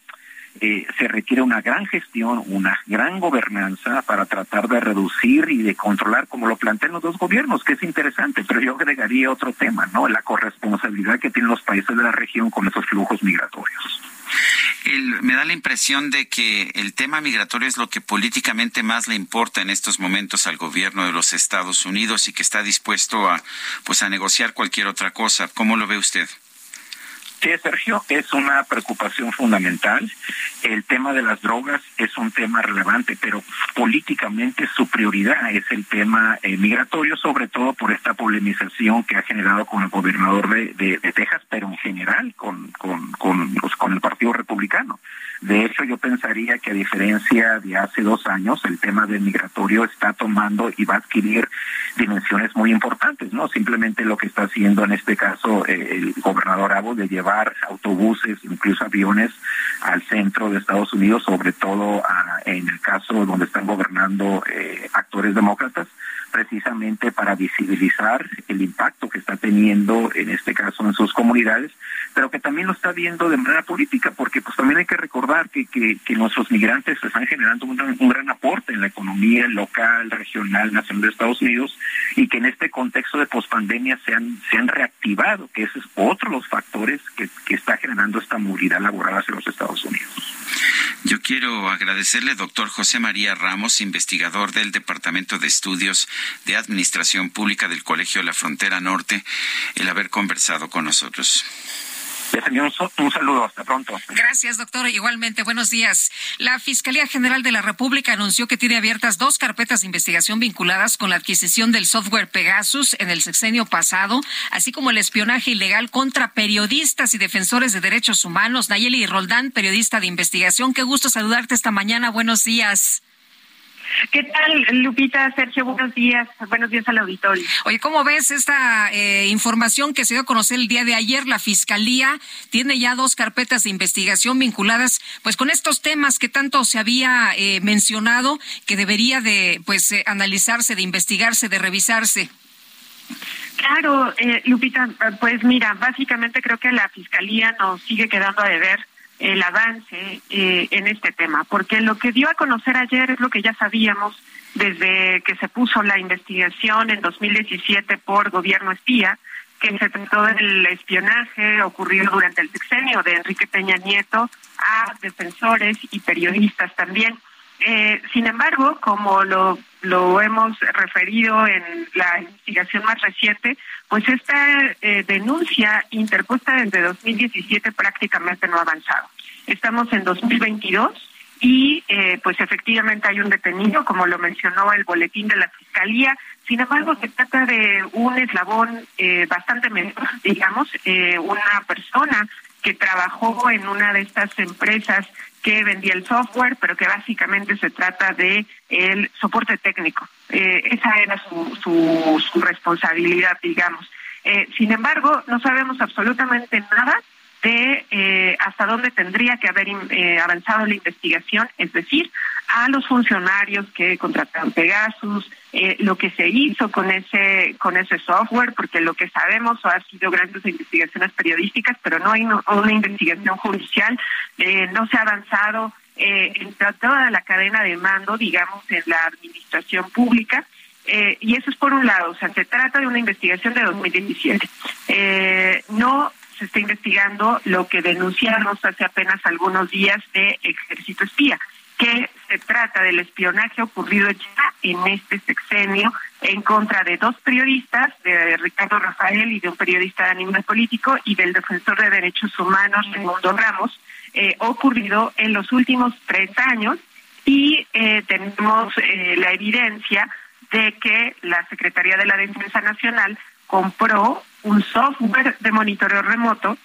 eh, se requiere una gran gestión, una gran gobernanza para tratar de reducir y de controlar, como lo plantean los dos gobiernos, que es interesante, pero yo agregaría otro tema, ¿no? La corresponsabilidad que tienen los países de la región con esos flujos migratorios. El, me da la impresión de que el tema migratorio es lo que políticamente más le importa en estos momentos al gobierno de los Estados Unidos y que está dispuesto a pues a negociar cualquier otra cosa. ¿Cómo lo ve usted? Sí, Sergio, es una preocupación fundamental. El tema de las drogas es un tema relevante, pero políticamente su prioridad es el tema eh, migratorio, sobre todo por esta polemización que ha generado con el gobernador de, Texas, pero en general con, con, con, con el Partido Republicano. De hecho, yo pensaría que a diferencia de hace dos años, el tema del migratorio está tomando y va a adquirir dimensiones muy importantes, ¿no? Simplemente lo que está haciendo en este caso eh, el gobernador Abbott de llevar autobuses, incluso aviones al centro de Estados Unidos, sobre todo en el caso donde están gobernando eh, actores demócratas, precisamente para visibilizar el impacto que está teniendo en este caso en sus comunidades, pero que también lo está viendo de manera política, porque pues también hay que recordar que, que, nuestros migrantes están generando un, un, gran aporte en la economía local, regional, nacional de Estados Unidos, y que en este contexto de pospandemia se han, se han reactivado, que ese es otro de los factores que, que está generando esta movilidad laboral hacia los Estados Unidos. Yo quiero agradecerle, doctor José María Ramos, investigador del Departamento de Estudios de Administración Pública del Colegio de la Frontera Norte, el haber conversado con nosotros. Un saludo, hasta pronto. Gracias, doctor. Igualmente, buenos días. La Fiscalía General de la República anunció que tiene abiertas dos carpetas de investigación vinculadas con la adquisición del software Pegasus en el sexenio pasado, así como el espionaje ilegal contra periodistas y defensores de derechos humanos. Nayeli Roldán, periodista de investigación, qué gusto saludarte esta mañana. Buenos días. ¿Qué tal, Lupita, Sergio? Buenos días. Buenos días al auditorio. Oye, ¿cómo ves esta eh, información que se dio a conocer el día de ayer? La Fiscalía tiene ya dos carpetas de investigación vinculadas pues con estos temas que tanto se había eh, mencionado que debería de pues eh, analizarse, de investigarse, de revisarse. Claro, Lupita, pues mira, básicamente creo que la Fiscalía nos sigue quedando a deber el avance eh, en este tema, porque lo que dio a conocer ayer es lo que ya sabíamos desde que se puso la investigación en 2017 por gobierno espía, que se trató del espionaje ocurrido durante el sexenio de Enrique Peña Nieto a defensores y periodistas también. Eh, sin embargo, como lo, lo hemos referido en la investigación más reciente, pues esta eh, denuncia interpuesta desde 2017 prácticamente no ha avanzado. Estamos en 2022 y eh, pues efectivamente hay un detenido, como lo mencionó el boletín de la Fiscalía. Sin embargo, se trata de un eslabón eh, bastante menor, digamos, eh, una persona que trabajó en una de estas empresas que vendía el software, pero que básicamente se trata de el soporte técnico. esa era su, su, responsabilidad, digamos. sin embargo, no sabemos absolutamente nada de eh, hasta dónde tendría que haber eh, avanzado la investigación, es decir, a los funcionarios que contrataron Pegasus, eh, lo que se hizo con ese con ese software, porque lo que sabemos ha sido grandes investigaciones periodísticas, pero no hay una investigación judicial, no se ha avanzado en toda la cadena de mando, digamos, en la administración pública. y eso es por un lado, o sea, se trata de una investigación de 2017. no se está investigando lo que denunciamos hace apenas algunos días de Ejército Espía, que se trata del espionaje ocurrido ya en este sexenio en contra de dos periodistas, de Ricardo Rafael y de un periodista de animal político y del defensor de derechos humanos, Raimundo Ramos, eh, ocurrido en los últimos tres años. Y eh, tenemos eh, la evidencia de que la Secretaría de la Defensa Nacional compró un software de monitoreo remoto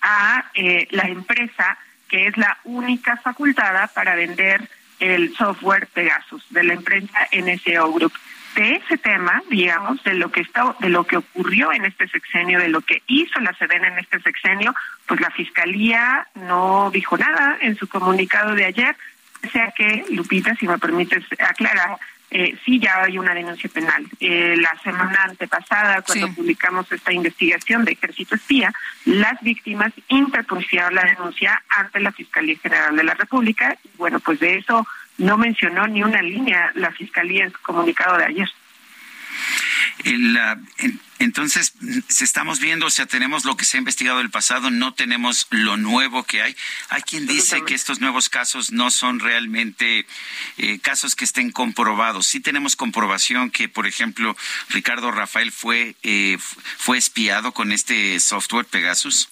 a eh, la empresa que es la única facultada para vender el software Pegasus de la empresa NSO Group. De ese tema, digamos, de lo que está, de lo que ocurrió en este sexenio, de lo que hizo la Sedena en este sexenio, pues la fiscalía no dijo nada en su comunicado de ayer, o sea que, Lupita, si me permites aclarar, eh, sí ya hay una denuncia penal. Eh, la semana antepasada, cuando publicamos esta investigación de Ejército Espía, las víctimas interpusieron la denuncia ante la Fiscalía General de la República. Y bueno, pues de eso no mencionó ni una línea la Fiscalía en su comunicado de ayer. Entonces, si estamos viendo, o sea, tenemos lo que se ha investigado del pasado, no tenemos lo nuevo que hay. Hay quien dice que estos nuevos casos no son realmente eh, casos que estén comprobados. Sí tenemos comprobación que, por ejemplo, Ricardo Rafael fue, eh, fue espiado con este software Pegasus.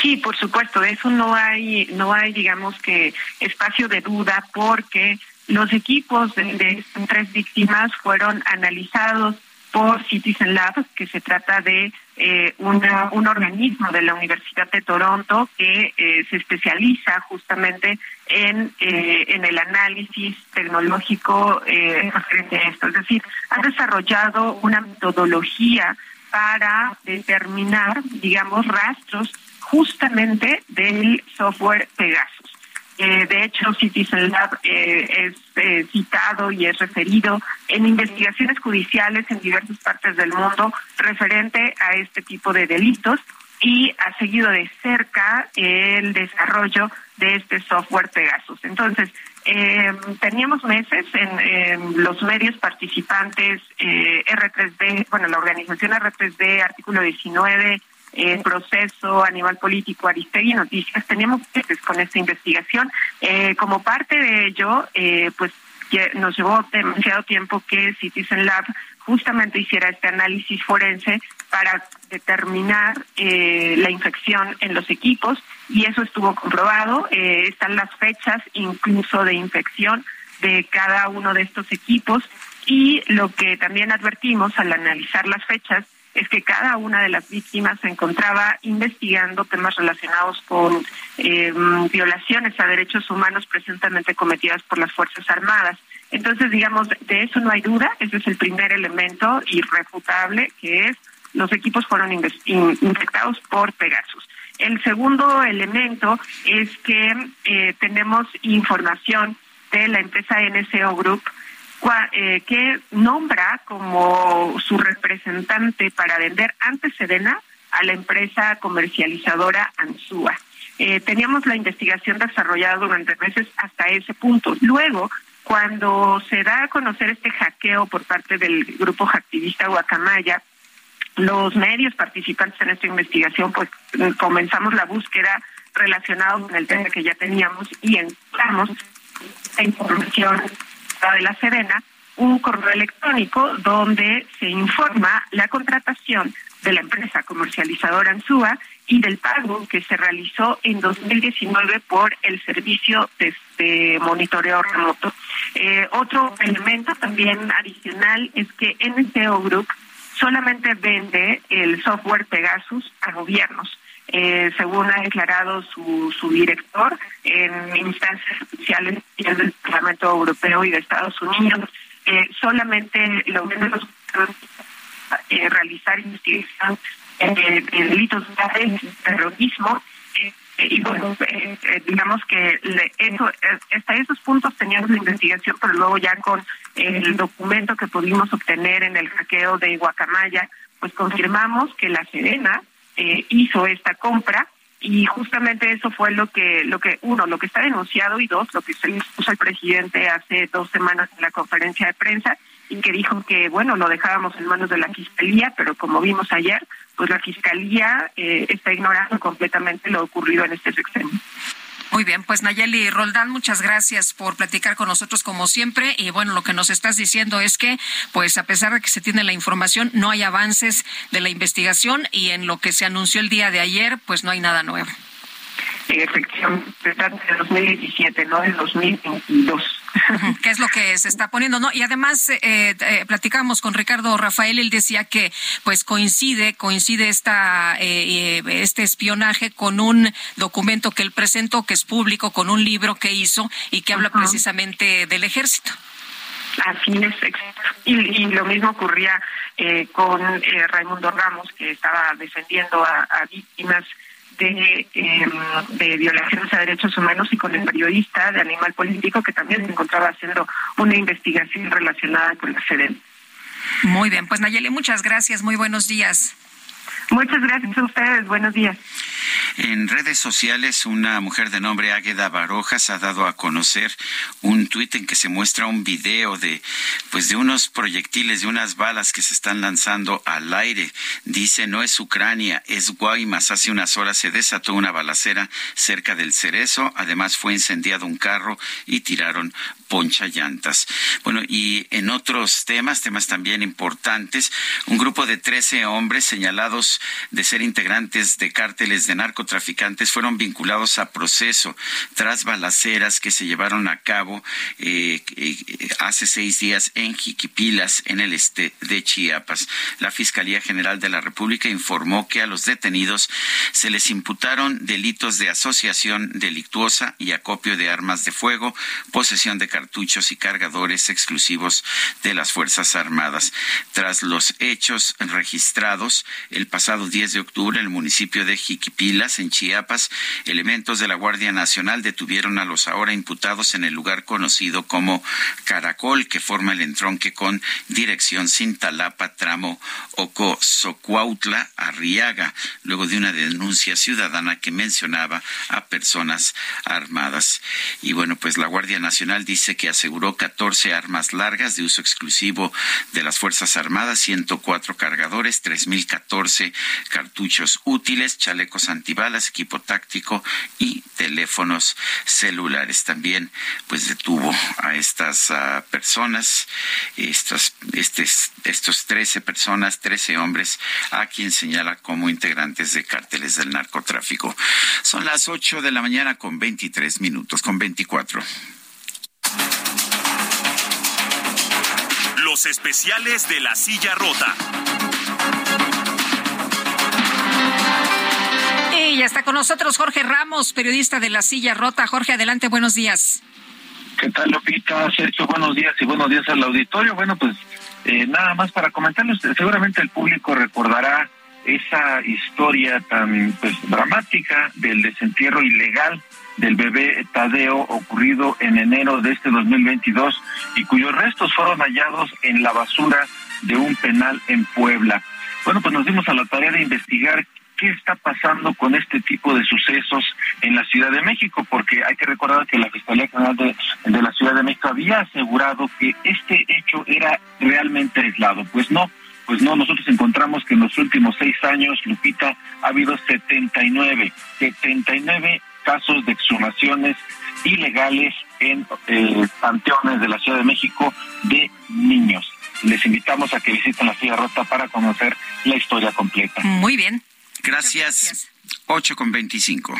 Sí, por supuesto, de eso no hay, no hay, digamos que espacio de duda, porque los equipos de, de tres víctimas fueron analizados por Citizen Lab, que se trata de eh, una, un organismo de la Universidad de Toronto que eh, se especializa justamente en, eh, el análisis tecnológico referente a esto. Es decir, ha desarrollado una metodología para determinar, digamos, rastros justamente del software Pegasus. Eh, de hecho, Citizen Lab eh, es eh, citado y es referido en investigaciones judiciales en diversas partes del mundo referente a este tipo de delitos y ha seguido de cerca el desarrollo de este software Pegasus. Entonces, teníamos meses en, en, los medios participantes R3D, bueno, la organización R3D, artículo 19, eh, proceso, animal político, Aristegui Noticias, tenemos meses con esta investigación. Eh, como parte de ello, eh, pues nos llevó demasiado tiempo que Citizen Lab justamente hiciera este análisis forense para determinar eh, la infección en los equipos y eso estuvo comprobado. Eh, están las fechas incluso de infección de cada uno de estos equipos y lo que también advertimos al analizar las fechas es que cada una de las víctimas se encontraba investigando temas relacionados con eh, violaciones a derechos humanos presuntamente cometidas por las Fuerzas Armadas. Entonces, digamos, de eso no hay duda, ese es el primer elemento irrefutable, que es los equipos fueron infectados por Pegasus. El segundo elemento es que eh, tenemos información de la empresa NSO Group que nombra como su representante para vender antes Sedena a la empresa comercializadora Ansúa. Eh, teníamos la investigación desarrollada durante meses hasta ese punto. Luego, cuando se da a conocer este hackeo por parte del grupo hacktivista Guacamaya, los medios participantes en esta investigación, pues comenzamos la búsqueda relacionada con el tema que ya teníamos y encontramos información de la Serena un correo electrónico donde se informa la contratación de la empresa comercializadora Ansúa y del pago que se realizó en 2019 por el servicio de, monitoreo remoto. Eh, otro elemento también adicional es que NCO Group solamente vende el software Pegasus a gobiernos. Eh, según ha declarado su, su director en instancias oficiales del Parlamento Europeo y de Estados Unidos, eh, solamente lo menos eh, realizar investigación de delitos de terrorismo eh, y bueno, digamos que eso, hasta esos puntos teníamos la investigación, pero luego ya con el documento que pudimos obtener en el hackeo de Guacamaya, pues confirmamos que la Serena hizo esta compra y justamente eso fue lo que lo que uno lo que está denunciado y dos lo que se puso el presidente hace dos semanas en la conferencia de prensa y que dijo que bueno lo dejábamos en manos de la fiscalía pero como vimos ayer pues la fiscalía eh, está ignorando completamente lo ocurrido en este sexenio. Muy bien, pues Nayeli Roldán, muchas gracias por platicar con nosotros como siempre. Y bueno, lo que nos estás diciendo es que, pues a pesar de que se tiene la información, no hay avances de la investigación y en lo que se anunció el día de ayer, pues no hay nada nuevo. Efectivamente, de 2017, no del 2022. ¿Qué es lo que se está poniendo? ¿no? Y además, eh, eh, platicamos con Ricardo Rafael, él decía que pues coincide, coincide esta, eh, este espionaje con un documento que él presentó, que es público, con un libro que hizo y que habla precisamente del ejército. Así es, y, y lo mismo ocurría eh, con eh, Raimundo Ramos, que estaba defendiendo a, a víctimas de, eh, de violaciones a derechos humanos y con el periodista de Animal Político que también se encontraba haciendo una investigación relacionada con la SEDEN. Muy bien, pues Nayeli, muchas gracias, muy buenos días. Muchas gracias a ustedes. Buenos días. En redes sociales, una mujer de nombre Águeda Barojas ha dado a conocer un tuit en que se muestra un video de, pues, de unos proyectiles, de unas balas que se están lanzando al aire. Dice, no es Ucrania, es Guaymas. Hace unas horas se desató una balacera cerca del Cerezo. Además, fue incendiado un carro y tiraron poncha llantas. Bueno, y en otros temas, temas también importantes, un grupo de 13 hombres señalados de ser integrantes de cárteles de narcotraficantes fueron vinculados a proceso tras balaceras que se llevaron a cabo eh, eh, hace seis días en Jiquipilas, en el este de Chiapas. La Fiscalía General de la República informó que a los detenidos se les imputaron delitos de asociación delictuosa y acopio de armas de fuego, posesión de cartuchos y cargadores exclusivos de las Fuerzas Armadas. Tras los hechos registrados el pasado 10 de octubre en el municipio de Jiquipilas, en Chiapas, elementos de la Guardia Nacional detuvieron a los ahora imputados en el lugar conocido como Caracol, que forma el entronque con dirección Cintalapa, tramo Ocosocuautla, Arriaga, luego de una denuncia ciudadana que mencionaba a personas armadas. Y bueno, pues la Guardia Nacional dice que aseguró 14 armas largas de uso exclusivo de las Fuerzas Armadas, 104 cargadores, 3.014 cartuchos útiles, chalecos antibalas, equipo táctico y teléfonos celulares. También pues detuvo a estas ah, personas, estas, estos 13 personas, 13 hombres, a quien señala como integrantes de cárteles del narcotráfico. Son las 8 de la mañana con 23 minutos, con 24. Los especiales de la silla rota. Y ya está con nosotros Jorge Ramos, periodista de La Silla Rota. Jorge, adelante, buenos días. ¿Qué tal, Lupita? Sergio, buenos días y buenos días al auditorio. Bueno, pues eh, nada más para comentarles, seguramente el público recordará esa historia tan pues dramática del desentierro ilegal del bebé Tadeo ocurrido en enero de este 2022 y cuyos restos fueron hallados en la basura de un penal en Puebla. Bueno, pues nos dimos a la tarea de investigar qué está pasando con este tipo de sucesos en la Ciudad de México, porque hay que recordar que la Fiscalía General de, de, la Ciudad de México había asegurado que este hecho era realmente aislado. Pues no, pues no, nosotros encontramos que en los últimos seis años, Lupita, ha habido 79, 79 casos de exhumaciones ilegales en eh, panteones de la Ciudad de México de niños. Les invitamos a que visiten la Silla Rota para conocer la historia completa. Muy bien. Gracias. gracias. 8 con 25.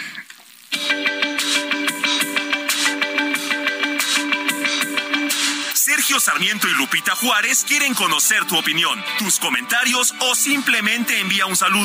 Sergio Sarmiento y Lupita Juárez quieren conocer tu opinión, tus comentarios o simplemente envía un saludo.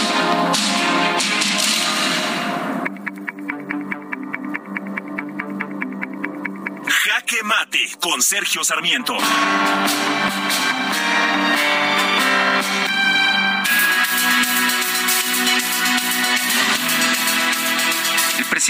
Mate con Sergio Sarmiento.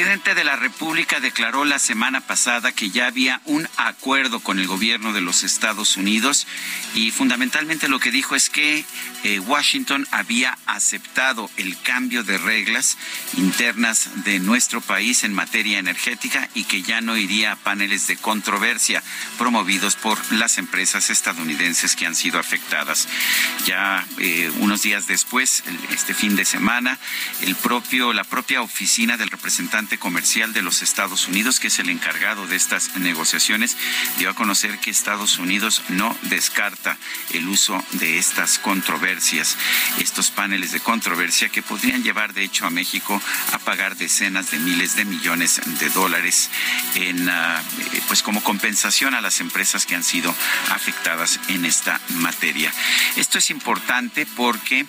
Presidente de la República declaró la semana pasada que ya había un acuerdo con el gobierno de los Estados Unidos y fundamentalmente lo que dijo es que eh, Washington había aceptado el cambio de reglas internas de nuestro país en materia energética y que ya no iría a paneles de controversia promovidos por las empresas estadounidenses que han sido afectadas. Ya eh, unos días después, este fin de semana, el propio, la propia oficina del representante comercial de los Estados Unidos, que es el encargado de estas negociaciones, dio a conocer que Estados Unidos no descarta el uso de estas controversias, estos paneles de controversia que podrían llevar de hecho a México a pagar decenas de miles de millones de dólares en ah, eh, pues como compensación a las empresas que han sido afectadas en esta materia. Esto es importante porque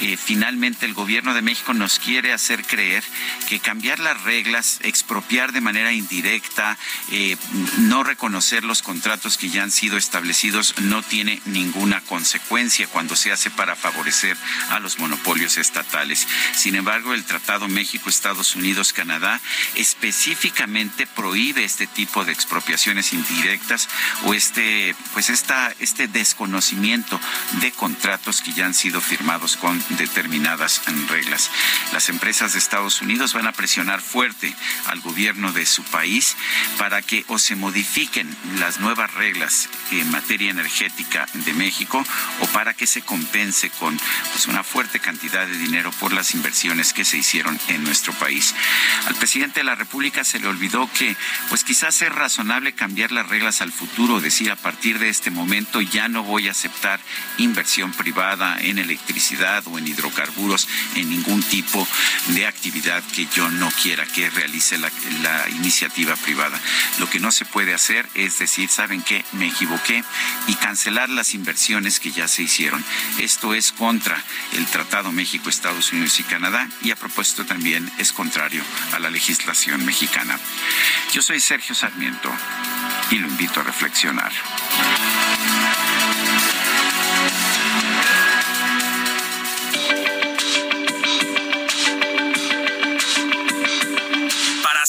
eh, finalmente el gobierno de México nos quiere hacer creer que cambiar las reglas, expropiar de manera indirecta, eh, no reconocer los contratos que ya han sido establecidos no tiene ninguna consecuencia cuando se hace para favorecer a los monopolios estatales. Sin embargo, el Tratado México-Estados Unidos-Canadá específicamente prohíbe este tipo de expropiaciones indirectas o este, pues esta, este desconocimiento de contratos que ya han sido firmados con determinadas reglas. Las empresas de Estados Unidos van a presionar fuerte al gobierno de su país para que o se modifiquen las nuevas reglas en materia energética de México o para que se compense con pues, una fuerte cantidad de dinero por las inversiones que se hicieron en nuestro país. Al presidente de la República se le olvidó que pues quizás es razonable cambiar las reglas al futuro, decir a partir de este momento ya no voy a aceptar inversión privada en electricidad o en hidrocarburos en ningún tipo de actividad que yo no quiera que realice la, iniciativa privada. Lo que no se puede hacer es decir, ¿saben qué? Me equivoqué y cancelar las inversiones que ya se hicieron. Esto es contra el Tratado México, Estados Unidos y Canadá y a propósito también es contrario a la legislación mexicana. Yo soy Sergio Sarmiento y lo invito a reflexionar.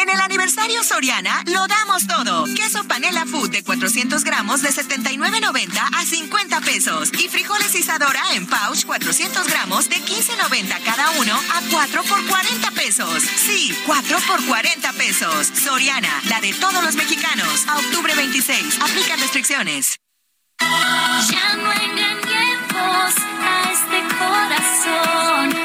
En el aniversario Soriana lo damos todo. Queso panela food de 400 gramos de 79.90 a 50 pesos. Y frijoles Isadora en pouch 400 gramos de 15.90 cada uno a 4 por 40 pesos. Sí, 4 por 40 pesos. Soriana, la de todos los mexicanos. A octubre 26. Aplica restricciones. Ya no engañemos a este corazón.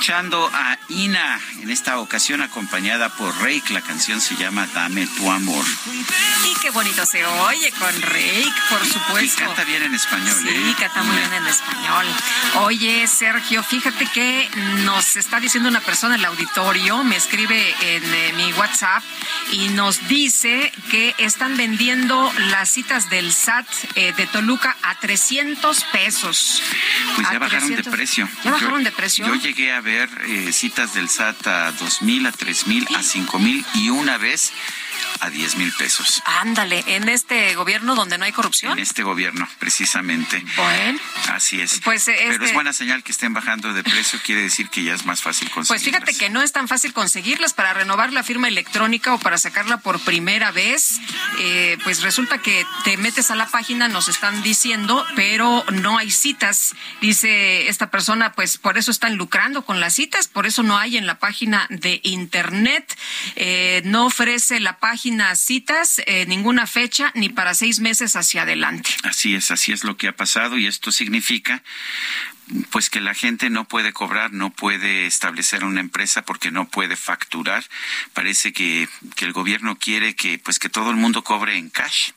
Escuchando a Ina, en esta ocasión acompañada por Rake. La canción se llama Dame tu amor. Y qué bonito se oye con Rake, por supuesto. Y canta bien en español. Sí, ¿eh? canta muy bien en español. Oye, Sergio, fíjate que nos está diciendo una persona en el auditorio, me escribe en eh, mi WhatsApp y nos dice que están vendiendo las citas del SAT eh, de Toluca a 300 pesos. Pues A ya bajaron 300. de precio. ¿Ya bajaron Yo- de precio? Yo llegué a ver eh, citas del SAT a dos mil, a tres mil, a cinco mil y una vez a 10 mil pesos. Ándale, en este gobierno donde no hay corrupción. En este gobierno, precisamente. Bueno. Así es. Pues, eh, Pero este- es buena señal que estén bajando de precio, quiere decir que ya es más fácil conseguir. Pues fíjate que no es tan fácil conseguirlas para renovar la firma electrónica o para sacarla por primera vez. eh, pues resulta que te metes a la página, nos están diciendo, pero no hay citas. Dice esta persona, pues por eso están lucrando con las citas, por eso no hay en la página de internet. Eh, no ofrece la página citas, eh, ninguna fecha, ni para seis meses hacia adelante. Así es, así es lo que ha pasado y esto significa pues que la gente no puede cobrar, no puede establecer una empresa porque no puede facturar. Parece que, que el gobierno quiere que pues que todo el mundo cobre en cash.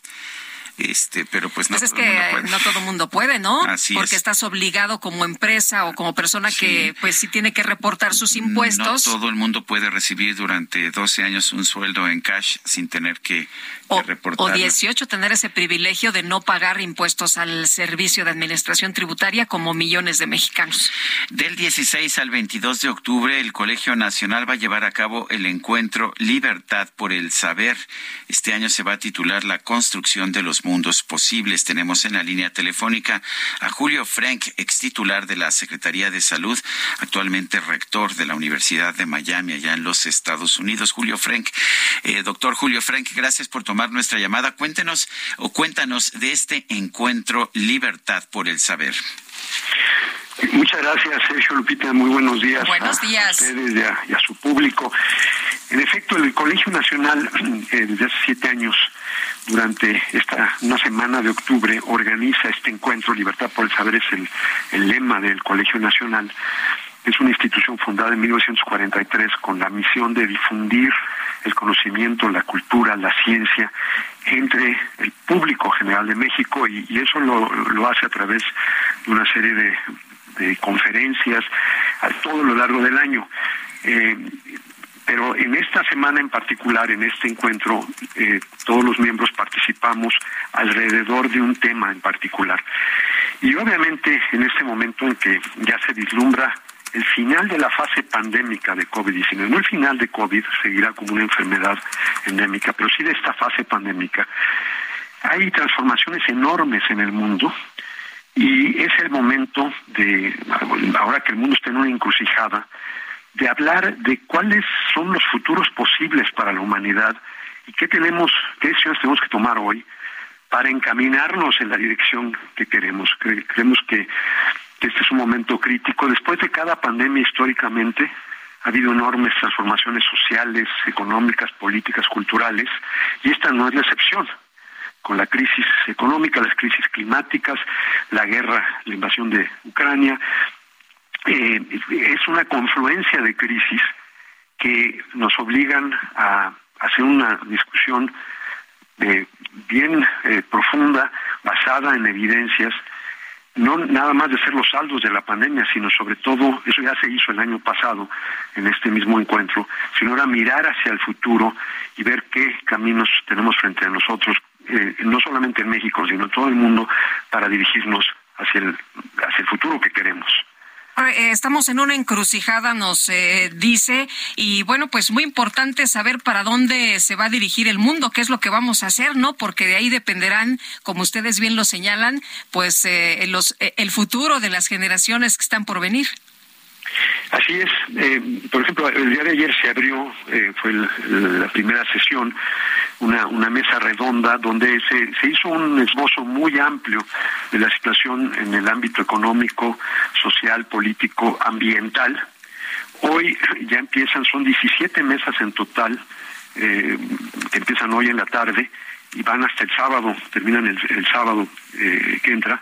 Este, pero pues no Pues es todo el que mundo puede. no todo mundo puede, ¿no? Así Porque es. estás obligado como empresa o como persona que pues sí tiene que reportar sus impuestos. No todo el mundo puede recibir durante 12 años un sueldo en cash sin tener que, O reportarlo. 18, tener ese privilegio de no pagar impuestos al Servicio de Administración Tributaria como millones de mexicanos. Del 16 al 22 de octubre, el Colegio Nacional va a llevar a cabo el encuentro Libertad por el Saber. Este año se va a titular La construcción de los mundos posibles. Tenemos en la línea telefónica a Julio Frank, ex titular de la Secretaría de Salud, actualmente rector de la Universidad de Miami, allá en los Estados Unidos. Julio Frank, eh, doctor Julio Frank, gracias por tomar nuestra llamada. Cuéntenos o cuéntanos de este encuentro Libertad por el Saber. Muchas gracias, Sergio Lupita. Muy buenos días. Buenos a ustedes y a, y a su público. En efecto, el Colegio Nacional, eh, desde hace siete años, durante esta una semana de octubre, organiza este encuentro. Libertad por el Saber es el, el lema del Colegio Nacional. Es una institución fundada en 1943 con la misión de difundir el conocimiento, la cultura, la ciencia entre el público general de México y, eso lo, lo hace a través de una serie de, de conferencias a todo lo largo del año. Eh, pero en esta semana en particular, en este encuentro, eh, todos los miembros participamos alrededor de un tema en particular. Y obviamente en este momento en que ya se vislumbra el final de la fase pandémica de COVID-19, no el final de COVID, seguirá como una enfermedad endémica, pero sí de esta fase pandémica, hay transformaciones enormes en el mundo y es el momento de, ahora que el mundo está en una encrucijada, de hablar de cuáles son los futuros posibles para la humanidad y qué tenemos, qué decisiones tenemos que tomar hoy para encaminarnos en la dirección que queremos. Cre- Creemos que este es un momento crítico. Después de cada pandemia históricamente ha habido enormes transformaciones sociales, económicas, políticas, culturales, y esta no es la excepción con la crisis económica, las crisis climáticas, la guerra, la invasión de Ucrania. Eh, es una confluencia de crisis que nos obligan a hacer una discusión eh, bien eh, profunda, basada en evidencias, no nada más de ser los saldos de la pandemia, sino sobre todo, eso ya se hizo el año pasado en este mismo encuentro, sino ahora mirar hacia el futuro y ver qué caminos tenemos frente a nosotros, eh, no solamente en México, sino en todo el mundo, para dirigirnos hacia el, hacia el futuro que queremos. Eh, Estamos en una encrucijada, nos eh, dice, y bueno, pues muy importante saber para dónde se va a dirigir el mundo, qué es lo que vamos a hacer, ¿no? Porque de ahí dependerán, como ustedes bien lo señalan, pues eh, los, eh, el futuro de las generaciones que están por venir. Así es. Eh, por ejemplo, el día de ayer se abrió, fue la primera sesión, una, mesa redonda donde se, hizo un esbozo muy amplio de la situación en el ámbito económico, social, político, ambiental. Hoy ya empiezan, son 17 mesas en total, eh, que empiezan hoy en la tarde y van hasta el sábado, terminan el, el sábado eh, que entra.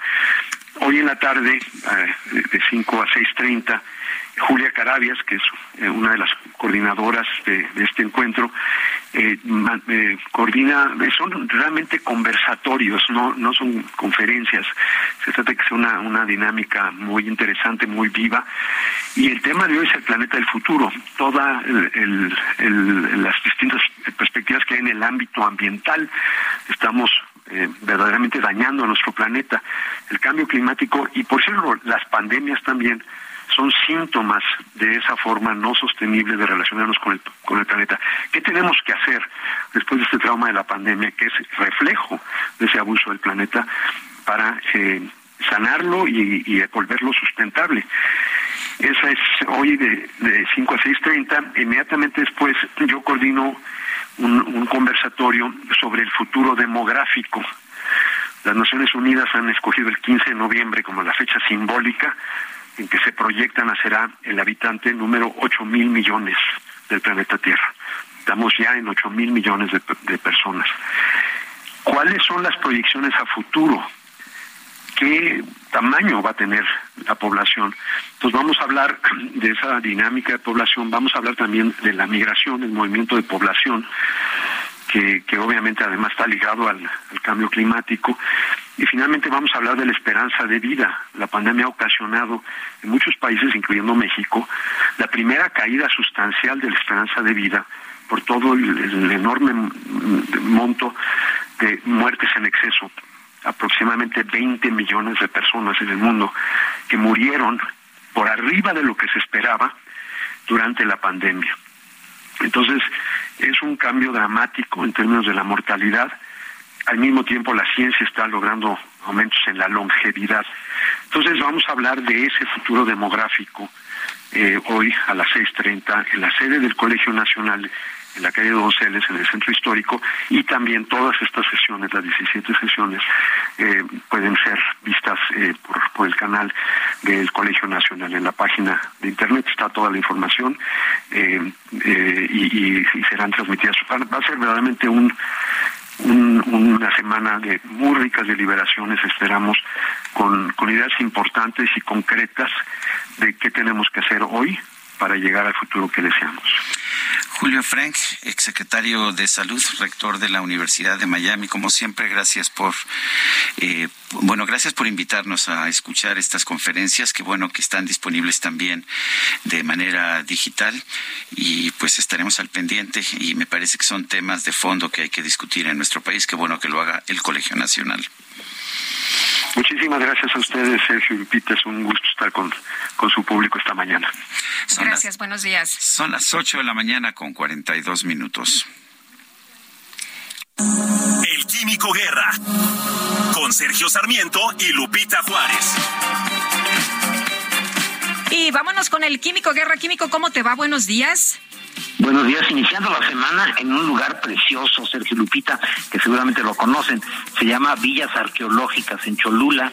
Hoy en la tarde, eh, de 5 a 6.30, Julia Carabias, que es eh, una de las coordinadoras de, de este encuentro, eh, eh, coordina, son realmente conversatorios, no, no son conferencias. Se trata de que sea una, una dinámica muy interesante, muy viva. Y el tema de hoy es el planeta del futuro, todas las distintas perspectivas que hay en el ámbito ambiental. Estamos eh, verdaderamente dañando a nuestro planeta. El cambio climático y, por cierto, las pandemias también son síntomas de esa forma no sostenible de relacionarnos con el, con el planeta. ¿Qué tenemos que hacer después de este trauma de la pandemia, que es reflejo de ese abuso del planeta, para eh, sanarlo y, y volverlo sustentable? Esa es hoy de, de 5 a 6.30. Inmediatamente después yo coordino un, conversatorio sobre el futuro demográfico. Las Naciones Unidas han escogido el 15 de noviembre como la fecha simbólica en que se proyecta nacerá el habitante número 8 mil millones del planeta Tierra. Estamos ya en 8 mil millones de, de personas. ¿Cuáles son las proyecciones a futuro? ¿Qué tamaño va a tener la población? Entonces vamos a hablar de esa dinámica de población, vamos a hablar también de la migración, el movimiento de población, que, obviamente además está ligado al, cambio climático. Y finalmente vamos a hablar de la esperanza de vida. La pandemia ha ocasionado en muchos países, incluyendo México, la primera caída sustancial de la esperanza de vida por todo el enorme monto de muertes en exceso aproximadamente 20 millones de personas en el mundo que murieron por arriba de lo que se esperaba durante la pandemia. Entonces, es un cambio dramático en términos de la mortalidad. Al mismo tiempo, la ciencia está logrando aumentos en la longevidad. Entonces, vamos a hablar de ese futuro demográfico eh, hoy a las 6.30 en la sede del Colegio Nacional en la calle Donceles, en el centro histórico, y también todas estas sesiones, las 17 sesiones, eh, pueden ser vistas eh, por, el canal del Colegio Nacional. En la página de Internet está toda la información eh, y, serán transmitidas. Va a ser verdaderamente un, una semana de muy ricas deliberaciones, esperamos, con, con ideas importantes y concretas de qué tenemos que hacer hoy para llegar al futuro que deseamos. Julio Frank, exsecretario de Salud, rector de la Universidad de Miami. Como siempre, gracias por, eh, bueno, gracias por invitarnos a escuchar estas conferencias, que bueno que están disponibles también de manera digital y pues estaremos al pendiente y me parece que son temas de fondo que hay que discutir en nuestro país. Qué bueno que lo haga el Colegio Nacional. Muchísimas gracias a ustedes, Sergio y Lupita. Es un gusto estar con, con su público esta mañana. gracias, buenos días. Son las 8 de la mañana con 42 minutos. El Químico Guerra, con Sergio Sarmiento y Lupita Juárez. Y vámonos con el Químico Guerra. Químico, ¿cómo te va? Buenos días. Buenos días, iniciando la semana en un lugar precioso, Sergio Lupita, que seguramente lo conocen. Se llama Villas Arqueológicas en Cholula.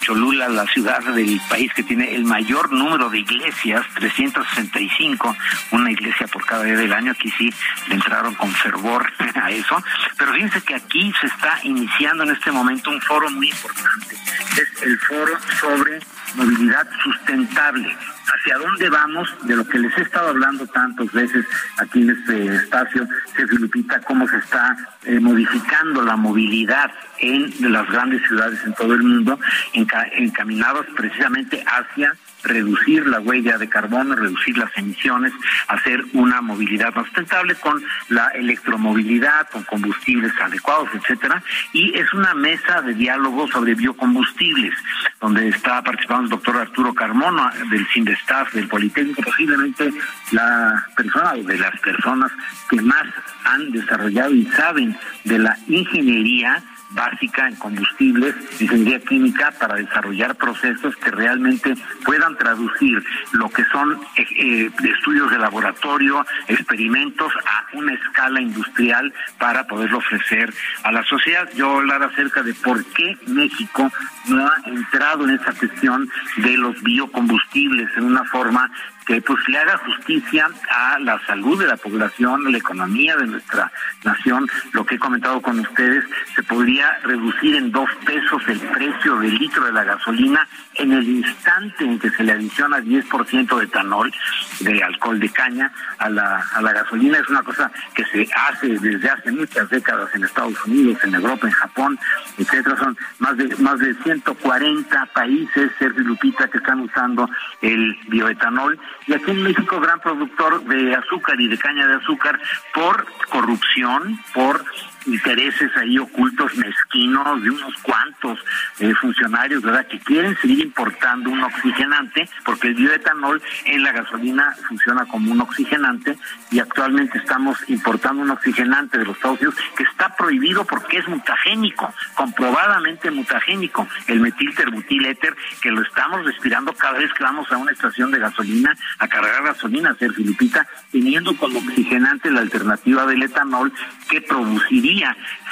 Cholula, la ciudad del país que tiene el mayor número de iglesias, 365, una iglesia por cada día del año. Aquí sí le entraron con fervor a eso. Pero fíjense que aquí se está iniciando en este momento un foro muy importante. Es el foro sobre movilidad sustentable. Hacia dónde vamos, de lo que les he estado hablando tantas veces aquí en este espacio, Sergio Lupita, cómo se está eh, modificando la movilidad en las grandes ciudades en todo el mundo, encaminados precisamente hacia reducir la huella de carbono, reducir las emisiones, hacer una movilidad más sustentable con la electromovilidad, con combustibles adecuados, etcétera, y es una mesa de diálogo sobre biocombustibles, donde está participando el doctor Arturo Carmona del CINDESTAF del Politécnico, posiblemente la persona o de las personas que más han desarrollado y saben de la ingeniería básica en combustibles, ingeniería química para desarrollar procesos que realmente puedan traducir lo que son eh, eh, estudios de laboratorio, experimentos a una escala industrial para poderlo ofrecer a la sociedad. Yo hablar acerca de por qué México no ha entrado en esa cuestión de los biocombustibles en una forma que pues le haga justicia a la salud de la población, a la economía de nuestra nación. Lo que he comentado con ustedes, se podría reducir en dos pesos el precio del litro de la gasolina en el instante en que se le adiciona 10% de etanol, de alcohol de caña, a la, a la gasolina. Es una cosa que se hace desde hace muchas décadas en Estados Unidos, en Europa, en Japón, etcétera. Son más de, más de 140 países, Sergio Lupita, que están usando el bioetanol y aquí en México gran productor de azúcar y de caña de azúcar por corrupción, por intereses ahí ocultos mezquinos de unos cuantos eh, funcionarios, ¿verdad? Que quieren seguir importando un oxigenante, porque el bioetanol en la gasolina funciona como un oxigenante y actualmente estamos importando un oxigenante de los Estados Unidos que está prohibido porque es mutagénico, comprobadamente mutagénico, el metilterbutiléter, que lo estamos respirando cada vez que vamos a una estación de gasolina a cargar gasolina, ser Filipita, teniendo como oxigenante la alternativa del etanol que produciría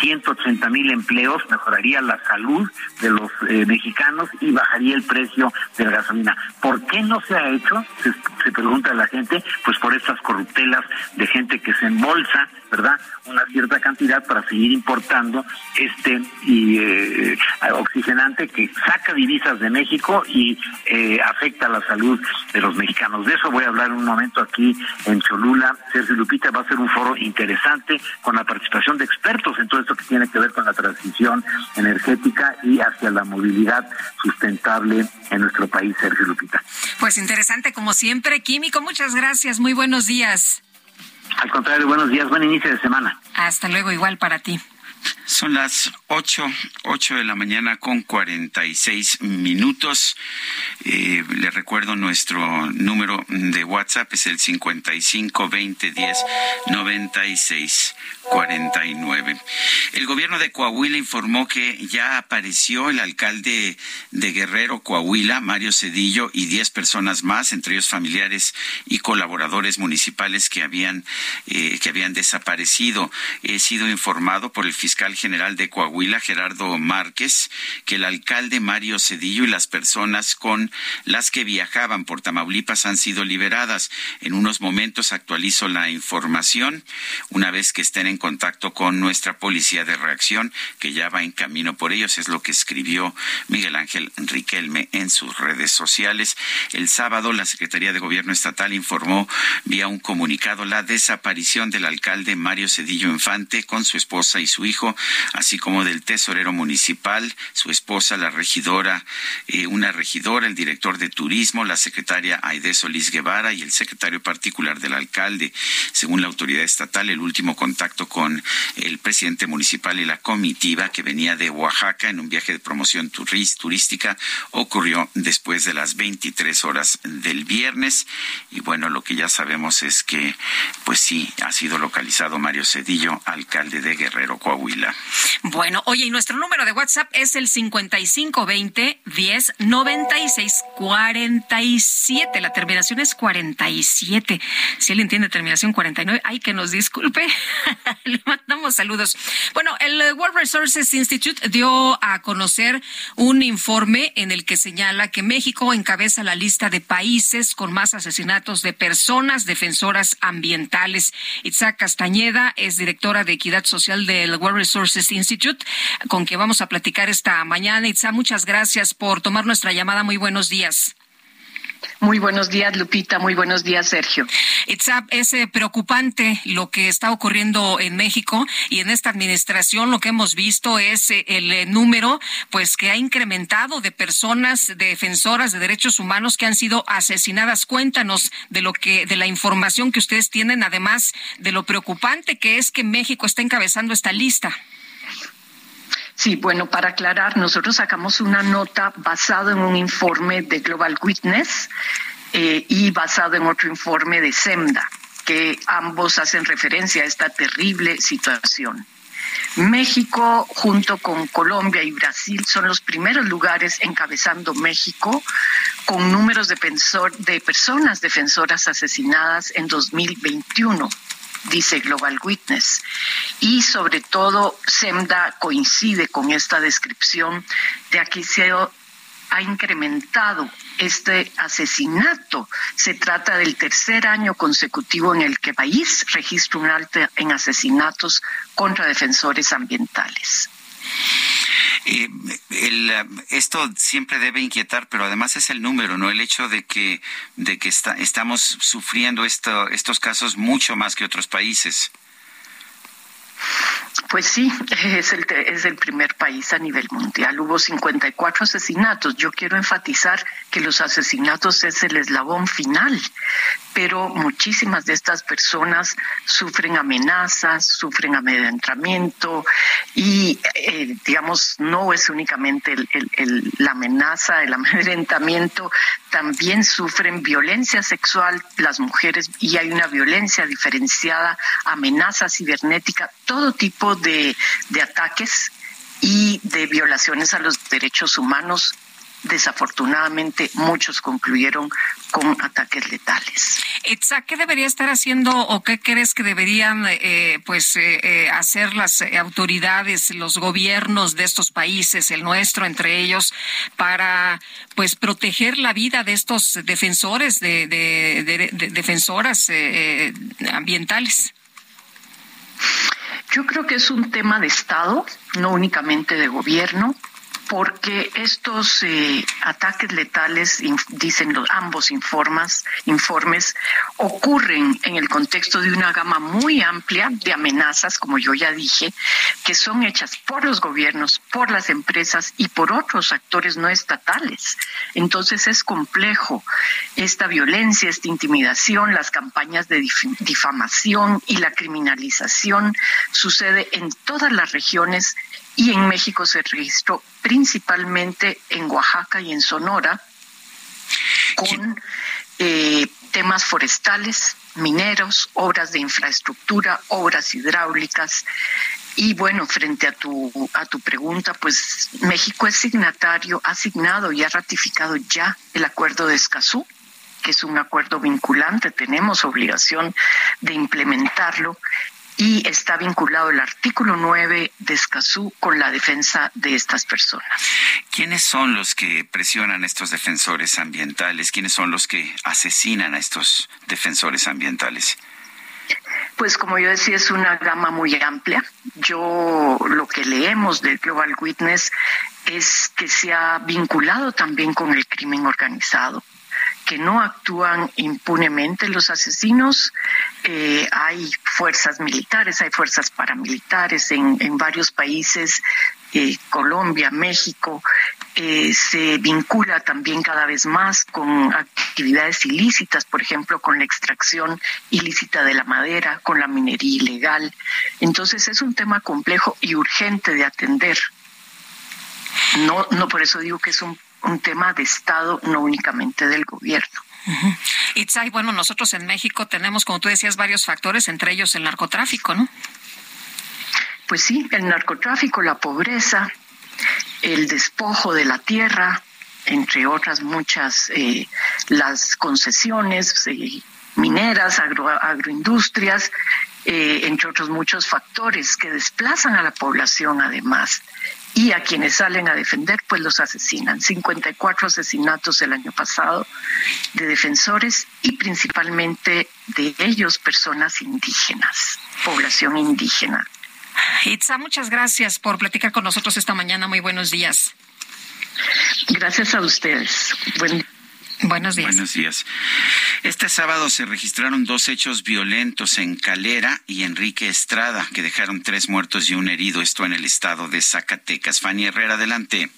180 mil empleos, mejoraría la salud de los eh, mexicanos y bajaría el precio de la gasolina. ¿Por qué no se ha hecho? Se, se pregunta la gente, pues por estas corruptelas de gente que se embolsa ¿verdad? Una cierta cantidad para seguir importando este eh, oxigenante que saca divisas de México y eh, afecta la salud de los mexicanos. de eso. Voy a hablar un momento aquí en Cholula. Sergio Lupita va a ser un foro interesante con la participación de expertos en todo esto que tiene que ver con la transición energética y hacia la movilidad sustentable en nuestro país, Sergio Lupita. Pues interesante como siempre, Químico. Muchas gracias. Muy buenos días. Al contrario, buenos días. Buen inicio de semana. Hasta luego, igual para ti. Son las ocho, ocho de la mañana con cuarenta y seis minutos. Eh, le recuerdo nuestro número de WhatsApp es el cincuenta y cinco veinte diez noventa y seis cuarenta y nueve. El gobierno de Coahuila informó que ya apareció el alcalde de Guerrero, Coahuila, Mario Cedillo, y diez personas más, entre ellos familiares y colaboradores municipales que habían, eh, que habían desaparecido. He sido informado por el fiscal general de Coahuila, Gerardo Márquez, que el alcalde Mario Cedillo y las personas con las que viajaban por Tamaulipas han sido liberadas. En unos momentos actualizo la información una vez que estén en contacto con nuestra policía de reacción, que ya va en camino por ellos. Es lo que escribió Miguel Ángel Riquelme en sus redes sociales. El sábado, la Secretaría de Gobierno Estatal informó vía un comunicado la desaparición del alcalde Mario Cedillo Infante con su esposa y su hijo así como del tesorero municipal, su esposa, la regidora, eh, una regidora, el director de turismo, la secretaria Aide Solís Guevara y el secretario particular del alcalde. Según la autoridad estatal, el último contacto con el presidente municipal y la comitiva que venía de Oaxaca en un viaje de promoción turística ocurrió después de las 23 horas del viernes. Y bueno, lo que ya sabemos es que, pues sí, ha sido localizado Mario Cedillo, alcalde de Guerrero, Coahuila. Bueno, oye, y nuestro número de WhatsApp es el 5520 10 96 47. La terminación es 47. Si alguien tiene terminación 49, ay, que nos disculpe. Le mandamos saludos. Bueno, el World Resources Institute dio a conocer un informe en el que señala que México encabeza la lista de países con más asesinatos de personas defensoras ambientales. Itza Castañeda es directora de Equidad Social del World Resources Institute, con que vamos a platicar esta mañana. Itza, muchas gracias por tomar nuestra llamada. Muy buenos días. Muy buenos días, Lupita. Muy buenos días, Sergio. Itzap, es eh, preocupante lo que está ocurriendo en México y en esta administración lo que hemos visto es eh, el eh, número pues que ha incrementado de personas defensoras de derechos humanos que han sido asesinadas. Cuéntanos de lo que de la información que ustedes tienen además de lo preocupante que es que México está encabezando esta lista. Sí, bueno, para aclarar, nosotros sacamos una nota basada en un informe de Global Witness eh, y basado en otro informe de SEMDA, que ambos hacen referencia a esta terrible situación. México, junto con Colombia y Brasil, son los primeros lugares encabezando México con números de, de personas defensoras asesinadas en 2021 dice Global Witness. Y sobre todo, SEMDA coincide con esta descripción de aquí se ha incrementado este asesinato. Se trata del tercer año consecutivo en el que el país registra un alto en asesinatos contra defensores ambientales. Eh, esto siempre debe inquietar, pero además es el número, no el hecho de que de que estamos sufriendo estos casos mucho más que otros países. Pues sí, es el, es el primer país a nivel mundial. Hubo 54 asesinatos. Yo quiero enfatizar que los asesinatos es el eslabón final, pero muchísimas de estas personas sufren amenazas, sufren amedrentamiento y, eh, digamos, no es únicamente la amenaza, el amedrentamiento, también sufren violencia sexual las mujeres y hay una violencia diferenciada, amenaza cibernética, todo tipo de, de ataques y de violaciones a los derechos humanos desafortunadamente muchos concluyeron con ataques letales. Itza, ¿qué debería estar haciendo o qué crees que deberían eh, pues eh, eh, hacer las autoridades, los gobiernos de estos países, el nuestro entre ellos, para pues proteger la vida de estos defensores, de, de defensoras ambientales? Yo creo que es un tema de Estado, no únicamente de gobierno porque estos eh, ataques letales, dicen los, ambos informes, informes, ocurren en el contexto de una gama muy amplia de amenazas, como yo ya dije, que son hechas por los gobiernos, por las empresas y por otros actores no estatales. Entonces es complejo esta violencia, esta intimidación, las campañas de difamación y la criminalización sucede en todas las regiones y en México se registró principalmente en Oaxaca y en Sonora con eh, temas forestales, mineros, obras de infraestructura, obras hidráulicas. Y bueno, frente a tu, a tu pregunta, pues México es signatario, ha signado y ha ratificado ya el acuerdo de Escazú, que es un acuerdo vinculante, tenemos obligación de implementarlo y está vinculado el artículo 9 de Escazú con la defensa de estas personas. ¿Quiénes son los que presionan a estos defensores ambientales? ¿Quiénes son los que asesinan a estos defensores ambientales? Pues como yo decía, es una gama muy amplia. Yo lo que leemos del Global Witness es que se ha vinculado también con el crimen organizado que no actúan impunemente los asesinos. Hay fuerzas militares, hay fuerzas paramilitares en, en varios países, eh, Colombia, México, eh, se vincula también cada vez más con actividades ilícitas, por ejemplo, con la extracción ilícita de la madera, con la minería ilegal. Entonces es un tema complejo y urgente de atender. No, no por eso digo que es un un tema de Estado, no únicamente del gobierno. Itzay, bueno, nosotros en México tenemos, como tú decías, varios factores, entre ellos el narcotráfico, ¿no? Pues sí, el narcotráfico, la pobreza, el despojo de la tierra, entre otras muchas, eh, las concesiones eh, mineras, agroindustrias, eh, entre otros muchos factores que desplazan a la población además y a quienes salen a defender, pues los asesinan. 54 asesinatos el año pasado de defensores y principalmente de ellos personas indígenas, población indígena. Itza, muchas gracias por platicar con nosotros esta mañana. Muy buenos días. Gracias a ustedes. Buen Buenos días. Buenos días. Este sábado se registraron dos hechos violentos en Calera y Enrique Estrada, que dejaron tres muertos y un herido, esto en el estado de Zacatecas. Fanny Herrera, adelante.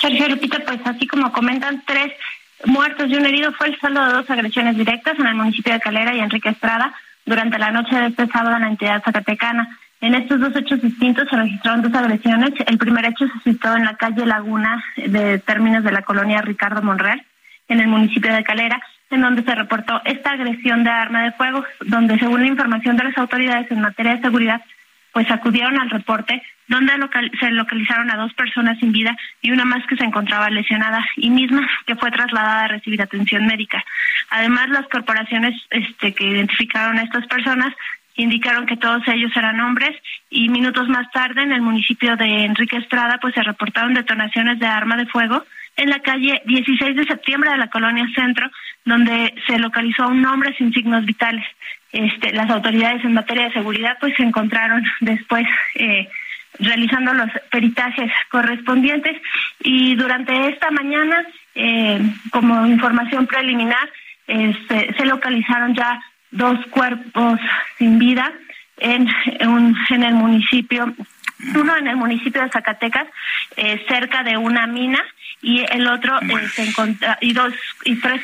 Sergio Lupita, pues así como comentan, tres muertos y un herido fue el saldo de dos agresiones directas en el municipio de Calera y Enrique Estrada durante la noche de este sábado en la entidad zacatecana. En estos dos hechos distintos se registraron dos agresiones. El primer hecho se situó en la calle Laguna de términos de la colonia Ricardo Monreal, en el municipio de Calera, en donde se reportó esta agresión de arma de fuego, donde según la información de las autoridades en materia de seguridad, pues acudieron al reporte donde se localizaron a dos personas sin vida y una más que se encontraba lesionada y misma que fue trasladada a recibir atención médica. Además, las corporaciones este, que identificaron a estas personas indicaron que todos ellos eran hombres y minutos más tarde en el municipio de Enrique Estrada pues se reportaron detonaciones de arma de fuego en la calle 16 de septiembre de la colonia Centro, donde se localizó un hombre sin signos vitales. Este, las autoridades en materia de seguridad pues se encontraron después eh, realizando los peritajes correspondientes y durante esta mañana, eh, como información preliminar, este, se localizaron ya dos cuerpos sin vida en, en el municipio, uno en el municipio de Zacatecas, eh, cerca de una mina, y el otro eh, se encontra, y dos y tres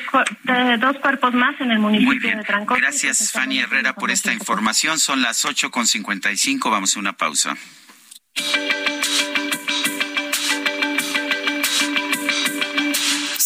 dos cuerpos más en el municipio de Trancón. Gracias Fanny Herrera por esta información. Son las ocho con cincuenta y cinco. Vamos a una pausa.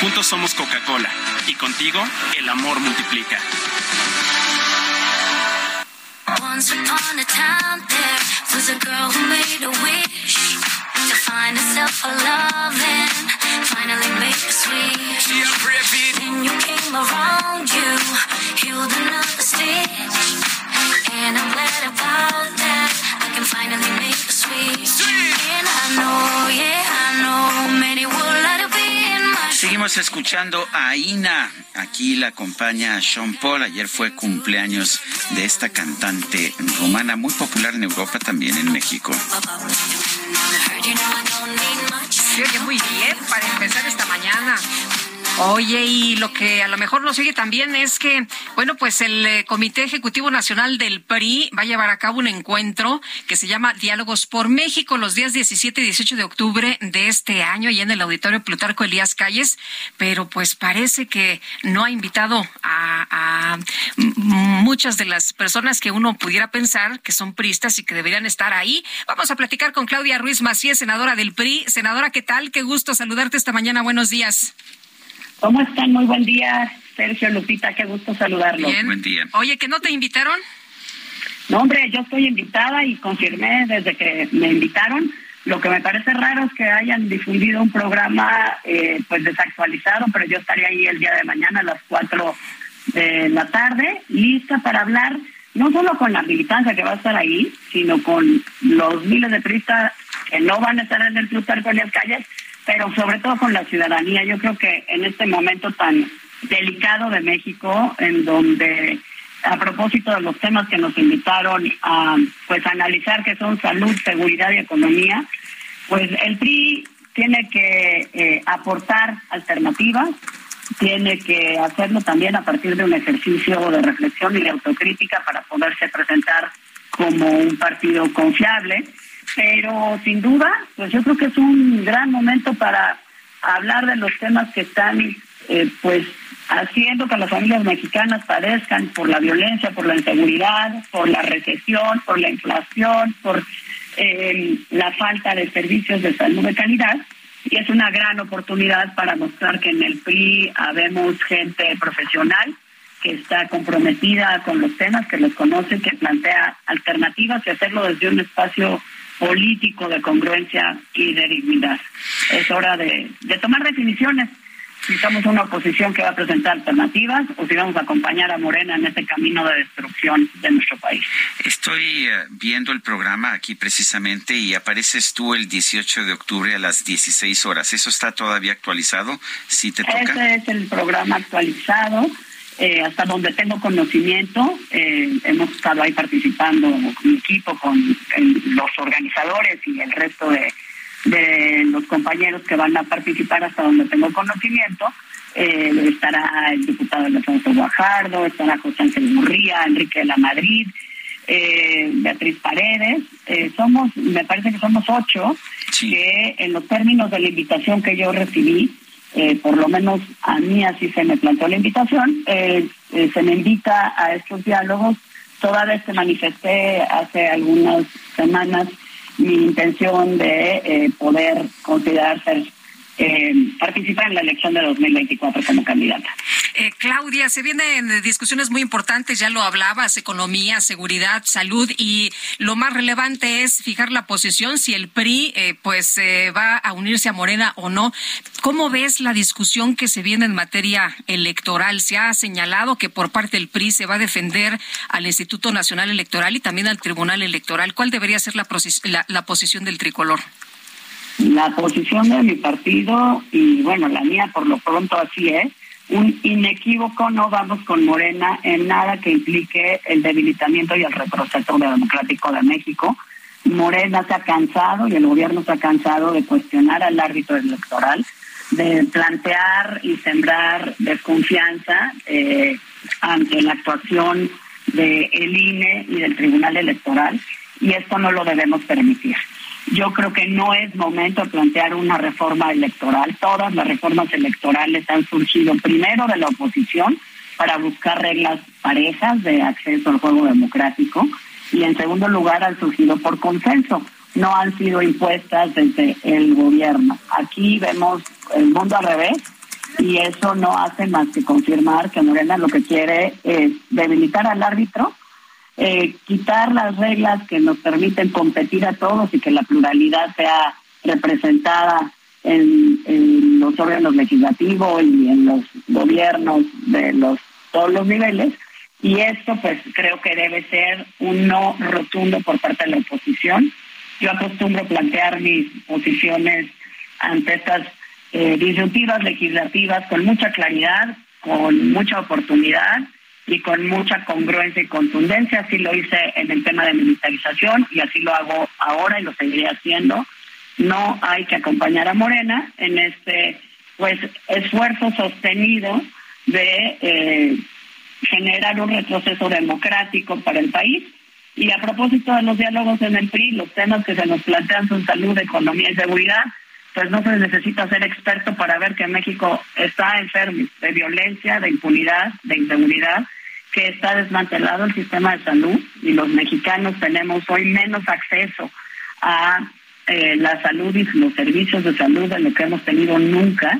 Juntos somos Coca-Cola y contigo el amor multiplica. Once upon a time there was a girl who made a wish to find herself a loving, finally make a switch. Then you came around, you healed another stitch, and I'm glad about that. I can finally make a switch, and I know, yeah, I know many would Seguimos escuchando a Ina. Aquí la acompaña Sean Paul. Ayer fue cumpleaños de esta cantante rumana muy popular en Europa, también en México. Oye muy bien para empezar esta mañana. Oye, y lo que a lo mejor nos sigue también es que, bueno, pues el eh, Comité Ejecutivo Nacional del PRI va a llevar a cabo un encuentro que se llama Diálogos por México los días 17 y 18 de octubre de este año y en el Auditorio Plutarco Elías Calles, pero pues parece que no ha invitado a, muchas de las personas que uno pudiera pensar que son priistas y que deberían estar ahí. Vamos a platicar con Claudia Ruiz Macías, senadora del PRI. Senadora, ¿qué tal? Qué gusto saludarte esta mañana. Buenos días. ¿Cómo están? Muy buen día, Sergio Lupita, qué gusto saludarlos. Bien. Buen día. Oye, ¿que no te invitaron? No, hombre, yo estoy invitada y confirmé desde que me invitaron. Lo que me parece raro es que hayan difundido un programa eh, pues desactualizado, pero yo estaría ahí el día de mañana a las 4 de la tarde, lista para hablar no solo con la militancia que va a estar ahí, sino con los miles de turistas que no van a estar en el Plutarco en las calles, pero sobre todo con la ciudadanía. Yo creo que en este momento tan delicado de México, en donde a propósito de los temas que nos invitaron a pues analizar que son salud, seguridad y economía, pues el PRI tiene que eh, aportar alternativas, tiene que hacerlo también a partir de un ejercicio de reflexión y de autocrítica para poderse presentar como un partido confiable, pero sin duda, pues yo creo que es un gran momento para hablar de los temas que están eh, pues haciendo que las familias mexicanas padezcan por la violencia, por la inseguridad, por la recesión, por la inflación, por eh, la falta de servicios de salud de calidad. Y es una gran oportunidad para mostrar que en el PRI habemos gente profesional que está comprometida con los temas, que los conoce, que plantea alternativas y hacerlo desde un espacio político de congruencia y de dignidad. Es hora de, de tomar definiciones si somos una oposición que va a presentar alternativas o si vamos a acompañar a Morena en este camino de destrucción de nuestro país. Estoy eh, viendo el programa aquí precisamente y apareces tú el 18 de octubre a las 16 horas. ¿Eso está todavía actualizado? ¿Sí te toca? Ese es el programa actualizado. Eh, hasta donde tengo conocimiento, eh, hemos estado ahí participando con mi equipo, con el- los organizadores y el resto de, de los compañeros que van a participar hasta donde tengo conocimiento. Eh, estará el diputado Alfonso Guajardo, estará José Ángel Murría, Enrique de la Madrid, eh, Beatriz Paredes. Eh, somos, me parece que somos ocho, que en los términos de la invitación que yo recibí, eh, por lo menos a mí así se me planteó la invitación, eh, eh, se me invita a estos diálogos. Toda vez que manifesté hace algunas semanas mi intención de eh, poder considerar ser eh, participar en la elección de 2024 como candidata. Eh, Claudia, se vienen discusiones muy importantes, ya lo hablabas, economía, seguridad, salud y lo más relevante es fijar la posición si el PRI eh, pues eh, va a unirse a Morena o no. ¿Cómo ves la discusión que se viene en materia electoral? Se ha señalado que por parte del PRI se va a defender al Instituto Nacional Electoral y también al Tribunal Electoral. ¿Cuál debería ser la, posición del tricolor? La posición de mi partido, y bueno, la mía por lo pronto así es, un inequívoco no vamos con Morena en nada que implique el debilitamiento y el retroceso democrático de México. Morena se ha cansado y el gobierno se ha cansado de cuestionar al árbitro electoral, de plantear y sembrar desconfianza eh, ante la actuación del INE y del Tribunal Electoral, y esto no lo debemos permitir. Yo creo que no es momento de plantear una reforma electoral. Todas las reformas electorales han surgido primero de la oposición para buscar reglas parejas de acceso al juego democrático y en segundo lugar han surgido por consenso, no han sido impuestas desde el gobierno. Aquí vemos el mundo al revés y eso no hace más que confirmar que Morena lo que quiere es debilitar al árbitro, eh, quitar las reglas que nos permiten competir a todos y que la pluralidad sea representada en, los órganos legislativos y en los gobiernos de los todos los niveles y esto pues creo que debe ser un no rotundo por parte de la oposición. Yo acostumbro plantear mis posiciones ante estas eh, disyuntivas legislativas con mucha claridad, con mucha oportunidad y con mucha congruencia y contundencia. Así lo hice en el tema de militarización y así lo hago ahora y lo seguiré haciendo. No hay que acompañar a Morena en este pues esfuerzo sostenido de eh, generar un retroceso democrático para el país. Y a propósito de los diálogos en el PRI, los temas que se nos plantean son salud, economía y seguridad, pues no se necesita ser experto para ver que México está enfermo de violencia, de impunidad, de inseguridad, que está desmantelado el sistema de salud y los mexicanos tenemos hoy menos acceso a eh, la salud y los servicios de salud de lo que hemos tenido nunca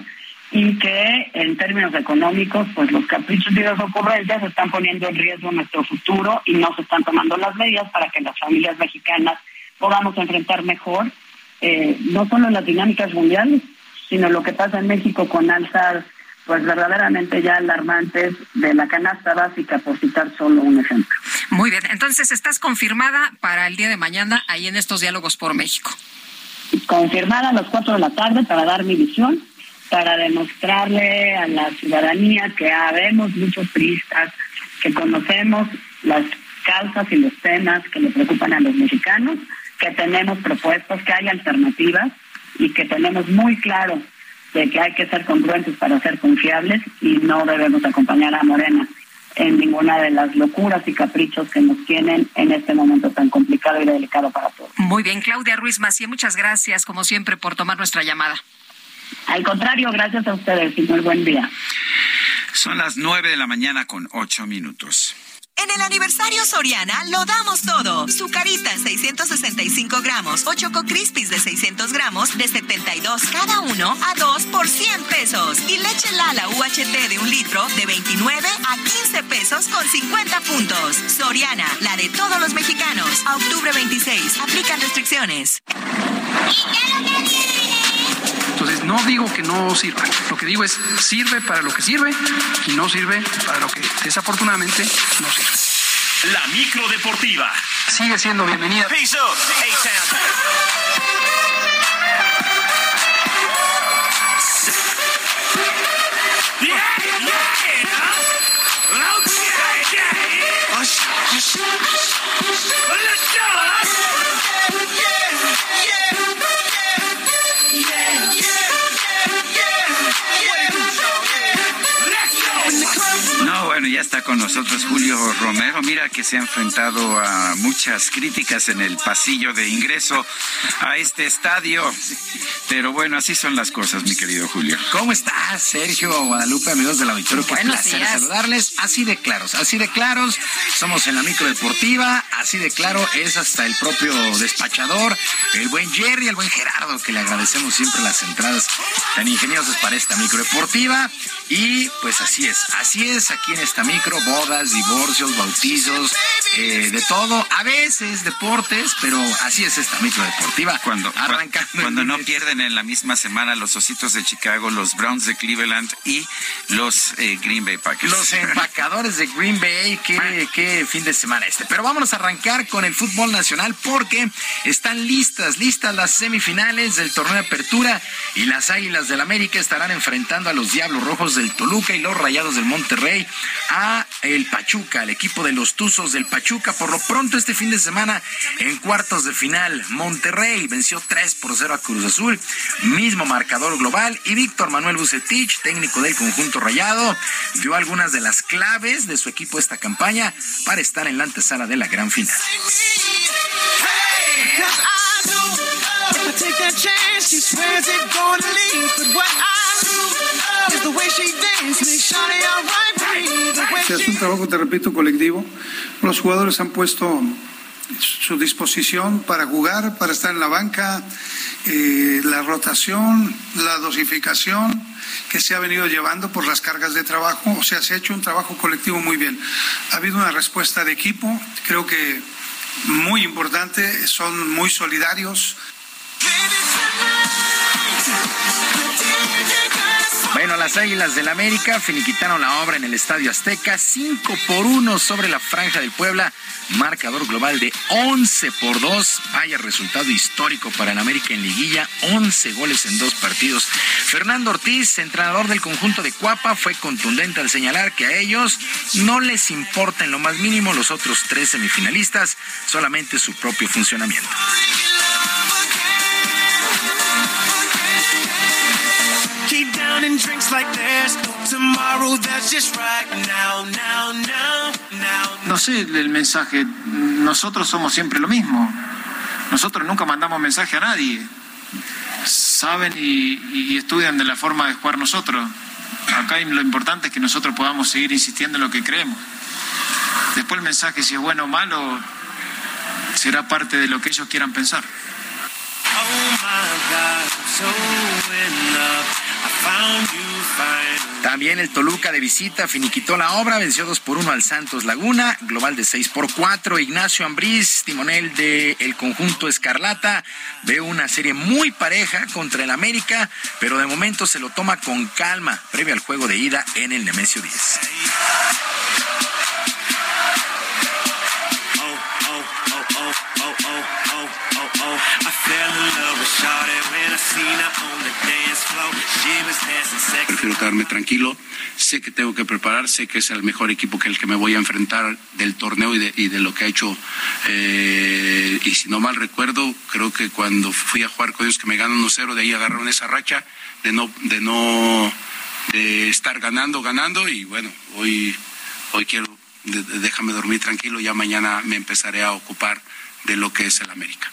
y que en términos económicos, pues los caprichos y las ocurrencias están poniendo en riesgo nuestro futuro y no se están tomando las medidas para que las familias mexicanas podamos enfrentar mejor eh, no solo las dinámicas mundiales, sino lo que pasa en México con alzas pues verdaderamente ya alarmantes de la canasta básica, por citar solo un ejemplo. Muy bien, entonces estás confirmada para el día de mañana ahí en estos diálogos por México. Confirmada a las cuatro de la tarde para dar mi visión para demostrarle a la ciudadanía que habemos muchos turistas, que conocemos las causas y los temas que le preocupan a los mexicanos, que tenemos propuestas, que hay alternativas y que tenemos muy claro de que hay que ser congruentes para ser confiables y no debemos acompañar a Morena en ninguna de las locuras y caprichos que nos tienen en este momento tan complicado y delicado para todos. Muy bien, Claudia Ruiz Macía, muchas gracias como siempre por tomar nuestra llamada. Al contrario, gracias a ustedes y muy buen día. Son las nueve de la mañana con ocho minutos. En el aniversario Soriana lo damos todo. Zucaritas 665 gramos o Choco Crispis de 600 gramos de 72 cada uno a 2 por 100 pesos. Y leche Lala UHT de un litro de 29 a 15 pesos con 50 puntos. Soriana, la de todos los mexicanos. A octubre 26. Aplican restricciones. Entonces, no digo que no sirva. Lo que digo es, sirve para lo que sirve y no sirve para lo que desafortunadamente no sirve. La micro deportiva. Sigue siendo bienvenida. Peace bueno, ya está con nosotros Julio Romero. Mira que se ha enfrentado a muchas críticas en el pasillo de ingreso a este estadio. Pero bueno, así son las cosas, mi querido Julio. ¿Cómo estás, Sergio Guadalupe, amigos del auditorio? Qué placer saludarles. Así de claros, así de claros. Somos en la micro deportiva. Así de claro es hasta el propio despachador, el buen Jerry, el buen Gerardo, que le agradecemos siempre las entradas tan ingeniosas para esta micro deportiva. Y pues así es, así es aquí en esta micro, bodas, divorcios, bautizos, eh, de todo, a veces deportes, pero así es esta micro deportiva. Cuando, cuando no pierden en la misma semana los Ositos de Chicago, los Browns de Cleveland y los eh, Green Bay Packers. Los empacadores de Green Bay, qué, qué fin de semana este. Pero vámonos a arrancar con el fútbol nacional porque están listas, listas las semifinales del torneo de apertura y las Águilas del América estarán enfrentando a los Diablos Rojos del Toluca y los Rayados del Monterrey a el Pachuca, el equipo de los Tuzos del Pachuca. Por lo pronto este fin de semana en cuartos de final, Monterrey venció 3 por 0 a Cruz Azul, mismo marcador global y Víctor Manuel Bucetich, técnico del conjunto Rayado, dio algunas de las claves de su equipo esta campaña para estar en la antesala de la gran final. Es un trabajo, te repito, colectivo. Los jugadores han puesto su disposición para jugar, para estar en la banca, eh, la rotación, la dosificación que se ha venido llevando por las cargas de trabajo. O sea, se ha hecho un trabajo colectivo muy bien. Ha habido una respuesta de equipo, creo que muy importante, son muy solidarios. Bueno, las Águilas del América finiquitaron la obra en el Estadio Azteca, 5 por 1 sobre la Franja del Puebla, marcador global de 11 por 2. Vaya resultado histórico para el América en liguilla, 11 goles en dos partidos. Fernando Ortiz, entrenador del conjunto de Cuapa, fue contundente al señalar que a ellos no les importa en lo más mínimo los otros tres semifinalistas, solamente su propio funcionamiento. No sé el mensaje. Nosotros somos siempre lo mismo. Nosotros nunca mandamos mensaje a nadie. Saben y, estudian de la forma de jugar nosotros. Acá lo importante es que nosotros podamos seguir insistiendo en lo que creemos. Después el mensaje, si es bueno o malo, será parte de lo que ellos quieran pensar. También el Toluca de visita finiquitó la obra, venció 2 por 1 al Santos Laguna, global de 6 por 4. Ignacio Ambriz, timonel del el conjunto Escarlata, ve una serie muy pareja contra el América, pero de momento se lo toma con calma, previo al juego de ida en el Nemesio 10. Prefiero quedarme tranquilo. Sé que tengo que preparar, sé que es el mejor equipo que el que me voy a enfrentar del torneo y de, y de lo que ha hecho. Eh, y si no mal recuerdo, creo que cuando fui a jugar con ellos que me ganan 1-0, de ahí agarraron esa racha de no, de no, de estar ganando, ganando. Y bueno, hoy, hoy quiero, déjame dormir tranquilo, ya mañana me empezaré a ocupar de lo que es el América.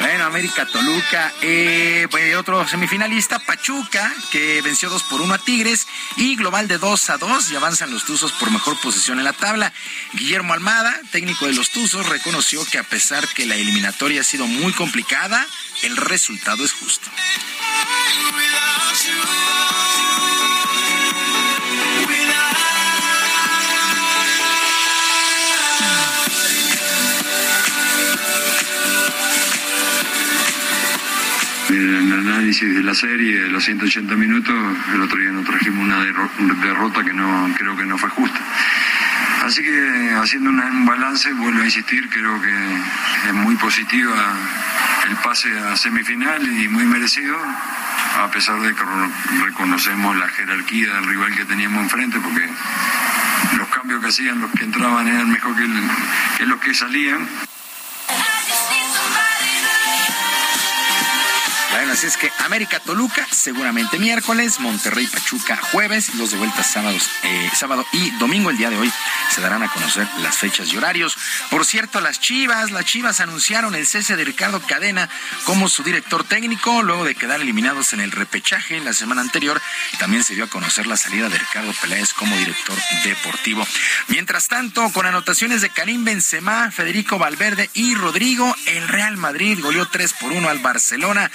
Bueno, América Toluca, eh, pues, otro semifinalista, Pachuca, que venció 2 por 1 a Tigres y global de 2 a 2 y avanzan los Tuzos por mejor posición en la tabla. Guillermo Almada, técnico de los Tuzos, reconoció que a pesar que la eliminatoria ha sido muy complicada, el resultado es justo. El análisis de la serie, de los 180 minutos, el otro día nos trajimos una derrota que no creo que no fue justa. Así que haciendo un balance, vuelvo a insistir, creo que es muy positiva el pase a semifinal y muy merecido, a pesar de que reconocemos la jerarquía del rival que teníamos enfrente, porque los cambios que hacían los que entraban eran mejor que, que los que salían. Así es que América Toluca seguramente miércoles, Monterrey Pachuca jueves, los de vuelta sábados, eh, sábado y domingo el día de hoy se darán a conocer las fechas y horarios. Por cierto, las Chivas, las Chivas anunciaron el cese de Ricardo Cadena como su director técnico luego de quedar eliminados en el repechaje la semana anterior. También se dio a conocer la salida de Ricardo Peláez como director deportivo. Mientras tanto, con anotaciones de Karim Benzema, Federico Valverde y Rodrigo, el Real Madrid goleó 3 por 1 al Barcelona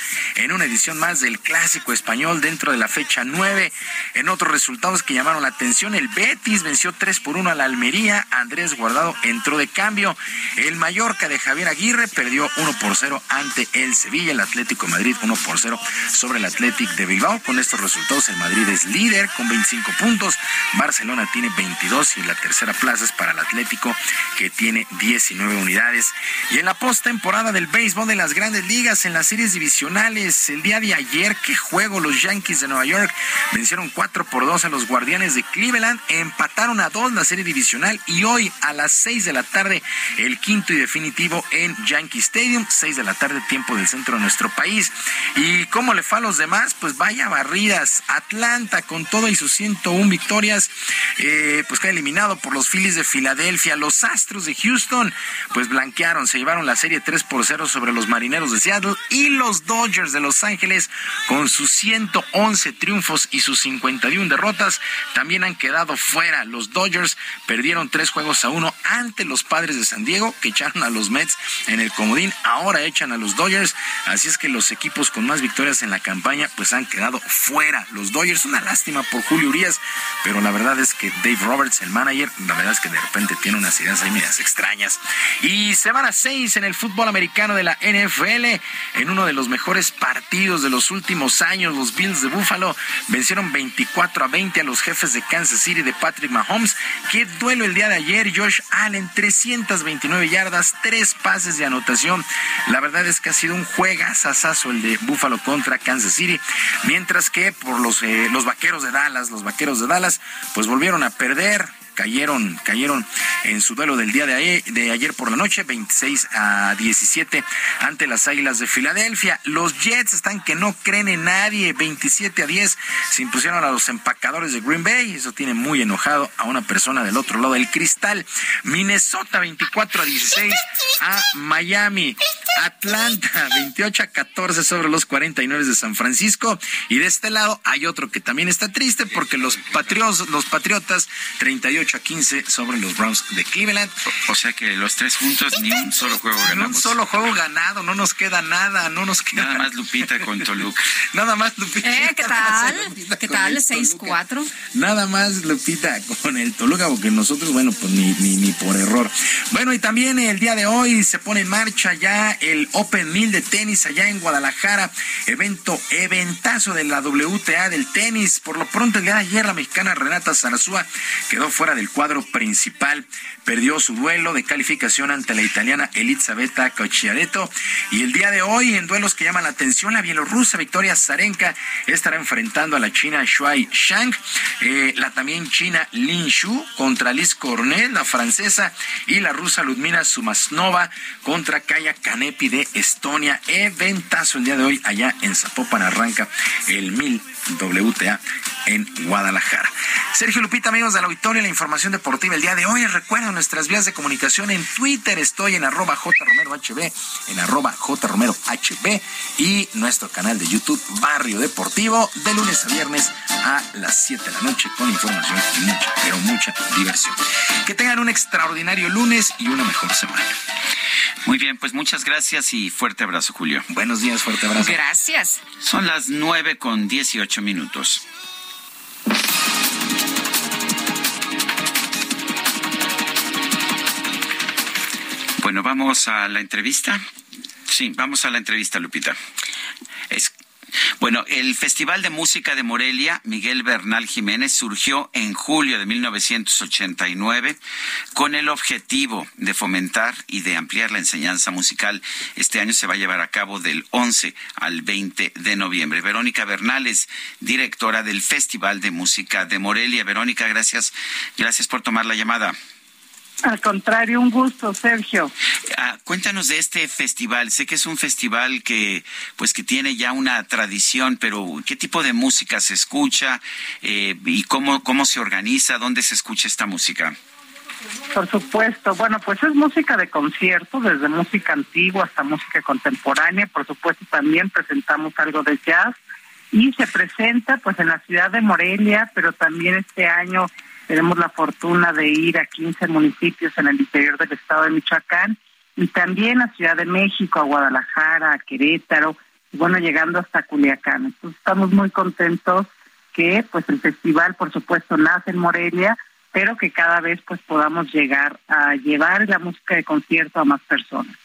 en una edición más del clásico español dentro de la fecha 9. En otros resultados que llamaron la atención, el Betis venció 3 por 1 al Almería, Andrés Guardado entró de cambio, el Mallorca de Javier Aguirre perdió 1 por 0 ante el Sevilla, el Atlético Madrid 1 por 0 sobre el Athletic de Bilbao. Con estos resultados el Madrid es líder con 25 puntos, Barcelona tiene 22 y la tercera plaza es para el Atlético que tiene 19 unidades. Y en la postemporada del béisbol de las grandes ligas en las series divisionales el día de ayer, qué juego, los Yankees de Nueva York vencieron 4 por 2 a los Guardianes de Cleveland, empataron a 2 la serie divisional y hoy a las 6 de la tarde el quinto y definitivo en Yankee Stadium, 6 de la tarde tiempo del centro de nuestro país. ¿Y cómo le fue a los demás? Pues vaya barridas, Atlanta con todo y sus 101 victorias, eh, pues queda eliminado por los Phillies de Filadelfia, los Astros de Houston, pues blanquearon, se llevaron la serie 3 por 0 sobre los Marineros de Seattle y los Dodgers de Ángeles con sus 111 triunfos y sus 51 derrotas. También han quedado fuera. Los Dodgers perdieron tres juegos a uno ante los padres de San Diego, que echaron a los Mets en el comodín. Ahora echan a los Dodgers. Así es que los equipos con más victorias en la campaña, pues han quedado fuera. Los Dodgers, una lástima por Julio Urias, pero la verdad es que Dave Roberts, el manager, la verdad es que de repente tiene unas ideas ahí medias extrañas. Y semana 6 en el fútbol americano de la NFL, en uno de los mejores partidos de los últimos años, los Bills de Buffalo vencieron 24 a 20 a los jefes de Kansas City de Patrick Mahomes. Qué duelo el día de ayer, Josh Allen, 329 yardas, tres pases de anotación. La verdad es que ha sido un juegazazazo el de Buffalo contra Kansas City, mientras que por los, eh, los vaqueros de Dallas, los vaqueros de Dallas, pues volvieron a perder cayeron, cayeron en su duelo del día de ayer, de ayer por la noche, 26 a 17 ante las Águilas de Filadelfia. Los Jets están que no creen en nadie, 27 a 10 se impusieron a los empacadores de Green Bay, eso tiene muy enojado a una persona del otro lado del cristal. Minnesota 24 a 16 a Miami. Atlanta 28 a 14 sobre los 49 de San Francisco y de este lado hay otro que también está triste porque los Patriotas, los Patriotas 38 a 15 sobre los Browns de Cleveland. O sea que los tres juntos ni un solo juego ganamos. un solo juego ganado, no nos queda nada, no nos queda nada más Lupita con Toluca. nada más Lupita. Eh, ¿qué tal? ¿Qué tal? 6-4. Nada más Lupita con el Toluca porque nosotros, bueno, pues ni, ni, ni por error. Bueno, y también el día de hoy se pone en marcha ya el Open Mil de tenis allá en Guadalajara, evento, eventazo de la WTA del tenis. Por lo pronto, el día de ayer la mexicana Renata Zarazúa quedó fuera del cuadro principal. Perdió su duelo de calificación ante la italiana Elizabetta Cocciaretto. Y el día de hoy, en duelos que llaman la atención, la bielorrusa Victoria Zarenka estará enfrentando a la china Shuai Shang, eh, la también china Lin Shu contra Liz Cornet, la francesa, y la rusa Ludmila Sumasnova contra Kaya Kanepi de Estonia. Eventazo el día de hoy allá en Zapopan arranca el 1000 WTA en Guadalajara. Sergio Lupita, amigos de la auditorio, la información deportiva el día de hoy. Recuerden nuestras vías de comunicación en Twitter. Estoy en arroba jromerohb, en arroba jromerohb y nuestro canal de YouTube Barrio Deportivo de lunes a viernes a las 7 de la noche con información y mucha, pero mucha diversión. Que tengan un extraordinario lunes y una mejor semana. Muy bien, pues muchas gracias y fuerte abrazo, Julio. Buenos días, fuerte abrazo. Gracias. Son las nueve con dieciocho minutos. Bueno, vamos a la entrevista. Sí, vamos a la entrevista, Lupita. Es, bueno, el Festival de Música de Morelia, Miguel Bernal Jiménez, surgió en julio de 1989 con el objetivo de fomentar y de ampliar la enseñanza musical. Este año se va a llevar a cabo del 11 al 20 de noviembre. Verónica Bernal es directora del Festival de Música de Morelia. Verónica, gracias, gracias por tomar la llamada. Al contrario, un gusto, Sergio. Ah, cuéntanos de este festival. Sé que es un festival que, pues, que tiene ya una tradición, pero ¿qué tipo de música se escucha eh, y cómo cómo se organiza? ¿Dónde se escucha esta música? Por supuesto. Bueno, pues es música de concierto, desde música antigua hasta música contemporánea. Por supuesto, también presentamos algo de jazz y se presenta, pues, en la ciudad de Morelia, pero también este año tenemos la fortuna de ir a 15 municipios en el interior del estado de Michoacán y también a Ciudad de México, a Guadalajara, a Querétaro, y bueno, llegando hasta Culiacán. Entonces estamos muy contentos que pues el festival, por supuesto, nace en Morelia, pero que cada vez pues podamos llegar a llevar la música de concierto a más personas.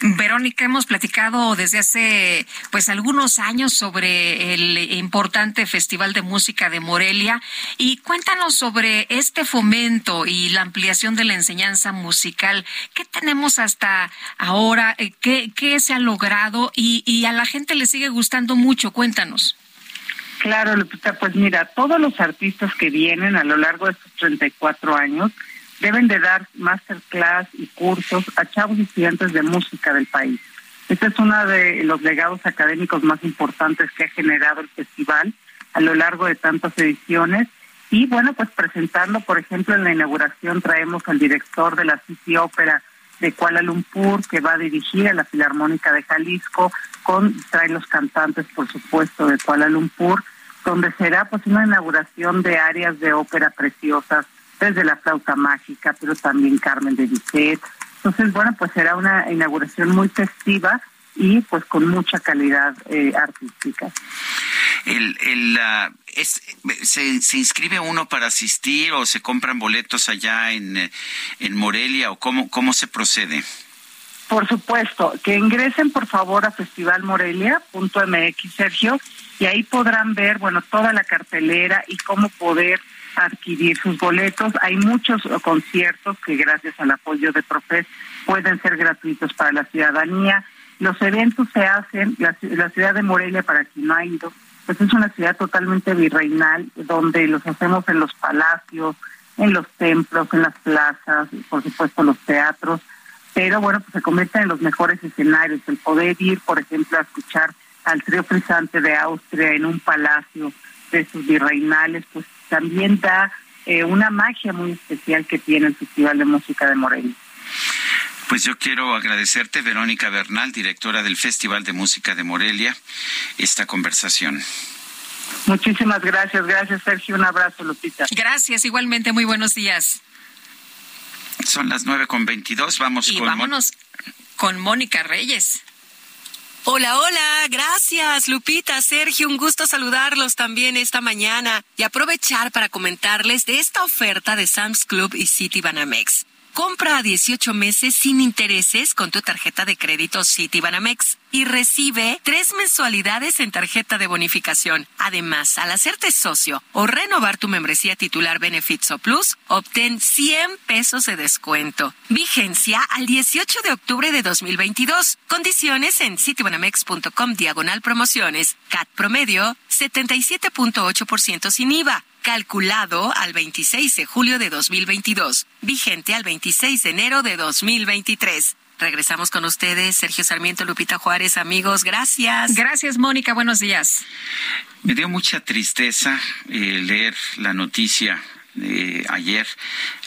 Verónica, hemos platicado desde hace pues algunos años sobre el importante Festival de Música de Morelia y cuéntanos sobre este fomento y la ampliación de la enseñanza musical. ¿Qué tenemos hasta ahora? Eh, ¿Qué, qué se ha logrado? Y, y a la gente le sigue gustando mucho. Cuéntanos. Claro, Lupita, pues mira, todos los artistas que vienen a lo largo de estos 34 años deben de dar masterclass y cursos a chavos y estudiantes de música del país. Este es uno de los legados académicos más importantes que ha generado el festival a lo largo de tantas ediciones. Y bueno, pues presentando, por ejemplo, en la inauguración traemos al director de la City Ópera, de Kuala Lumpur que va a dirigir a la Filarmónica de Jalisco, con trae los cantantes, por supuesto, de Kuala Lumpur, donde será pues una inauguración de áreas de ópera preciosas, desde la flauta mágica, pero también Carmen de Bizet. Entonces, bueno, pues será una inauguración muy festiva y pues con mucha calidad eh, artística. El, el, es, se, ¿Se inscribe uno para asistir o se compran boletos allá en, en Morelia o cómo, cómo se procede? Por supuesto, que ingresen por favor a festivalmorelia.mx, Sergio, y ahí podrán ver, bueno, toda la cartelera y cómo poder adquirir sus boletos. Hay muchos conciertos que gracias al apoyo de Profes pueden ser gratuitos para la ciudadanía. Los eventos se hacen, la, la ciudad de Morelia, para quien no ha ido, pues es una ciudad totalmente virreinal, donde los hacemos en los palacios, en los templos, en las plazas, por supuesto los teatros, pero bueno, pues se convierten en los mejores escenarios. El poder ir, por ejemplo, a escuchar al trío frisante de Austria en un palacio de sus virreinales, pues también da eh, una magia muy especial que tiene el Festival de Música de Morelia. Pues yo quiero agradecerte, Verónica Bernal, directora del Festival de Música de Morelia, esta conversación. Muchísimas gracias, gracias Sergio, un abrazo Lupita. Gracias, igualmente, muy buenos días. Son las nueve con veintidós, vamos y con... vámonos con Mónica Reyes. Hola, hola, gracias Lupita, Sergio, un gusto saludarlos también esta mañana y aprovechar para comentarles de esta oferta de Sam's Club y City Banamex. Compra a 18 meses sin intereses con tu tarjeta de crédito Citibanamex y recibe tres mensualidades en tarjeta de bonificación. Además, al hacerte socio o renovar tu membresía titular Benefits o Plus, obtén 100 pesos de descuento. Vigencia al 18 de octubre de 2022. Condiciones en citibanamex.com diagonal promociones. CAT promedio 77.8% sin IVA calculado al 26 de julio de 2022, vigente al 26 de enero de 2023. Regresamos con ustedes, Sergio Sarmiento, Lupita Juárez, amigos, gracias. Gracias, Mónica, buenos días. Me dio mucha tristeza eh, leer la noticia eh, ayer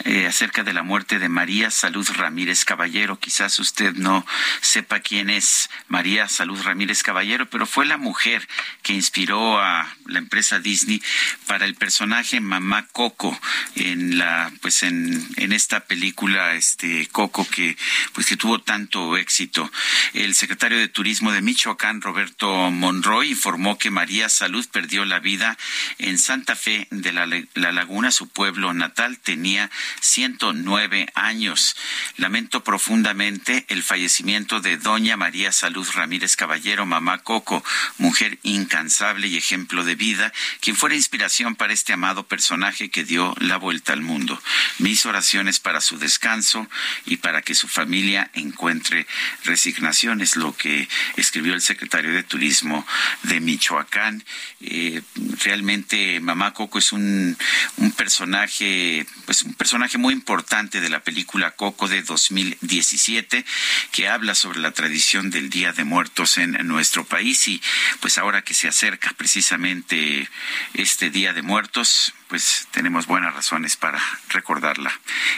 eh, acerca de la muerte de María Salud Ramírez Caballero. Quizás usted no sepa quién es María Salud Ramírez Caballero, pero fue la mujer que inspiró a la empresa Disney para el personaje Mamá Coco en la pues en, en esta película este Coco que pues que tuvo tanto éxito. El secretario de Turismo de Michoacán, Roberto Monroy, informó que María Salud perdió la vida en Santa Fe de la, la Laguna, su pueblo natal, tenía 109 años. Lamento profundamente el fallecimiento de doña María Salud Ramírez Caballero, mamá Coco, mujer incansable y ejemplo de vida, quien fuera inspiración para este amado personaje que dio la vuelta al mundo. Mis oraciones para su descanso y para que su familia encuentre resignación es lo que escribió el secretario de Turismo de Michoacán. Eh, realmente mamá Coco es un, un personaje personaje, pues un personaje muy importante de la película Coco de 2017, que habla sobre la tradición del Día de Muertos en, nuestro país y pues ahora que se acerca precisamente este Día de Muertos, pues tenemos buenas razones para recordarla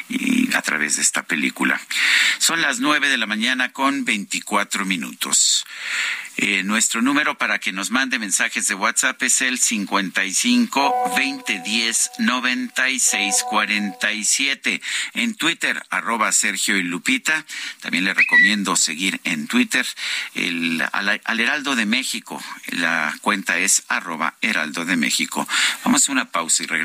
y a través de esta película. Son las nueve de la mañana con 24 minutos. Eh, nuestro número para que nos mande mensajes de WhatsApp es el 55 20 10 96 47. En Twitter, arroba Sergio y Lupita. También le recomiendo seguir en Twitter el, al, al Heraldo de México. La cuenta es arroba Heraldo de México. Vamos a una pausa y regresamos.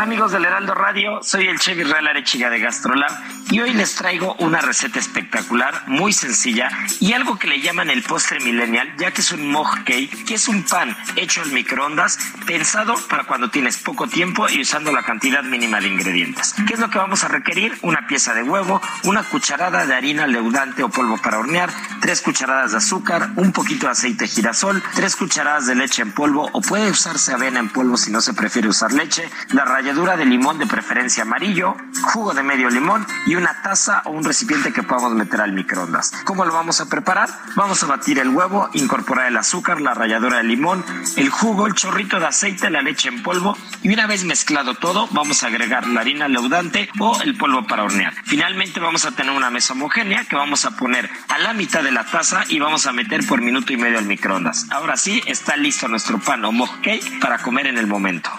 Hola amigos del Heraldo Radio, soy el chef Israel Arechiga de Gastrolab y hoy les traigo una receta espectacular, muy sencilla y algo que le llaman el postre millennial, ya que es un mug cake, que es un pan hecho al microondas, pensado para cuando tienes poco tiempo y usando la cantidad mínima de ingredientes. ¿Qué es lo que vamos a requerir? Una pieza de huevo, una cucharada de harina leudante o polvo para hornear, tres cucharadas de azúcar, un poquito de aceite girasol, tres cucharadas de leche en polvo o puede usarse avena en polvo si no se prefiere usar leche, la ralladura de limón de preferencia amarillo, jugo de medio limón y una taza o un recipiente que podamos meter al microondas. ¿Cómo lo vamos a preparar? Vamos a batir el huevo, incorporar el azúcar, la ralladura de limón, el jugo, el chorrito de aceite, la leche en polvo y una vez mezclado todo vamos a agregar la harina leudante o el polvo para hornear. Finalmente vamos a tener una mesa homogénea que vamos a poner a la mitad de la taza y vamos a meter por minuto y medio al microondas. Ahora sí, está listo nuestro pan o mug cake para comer en el momento.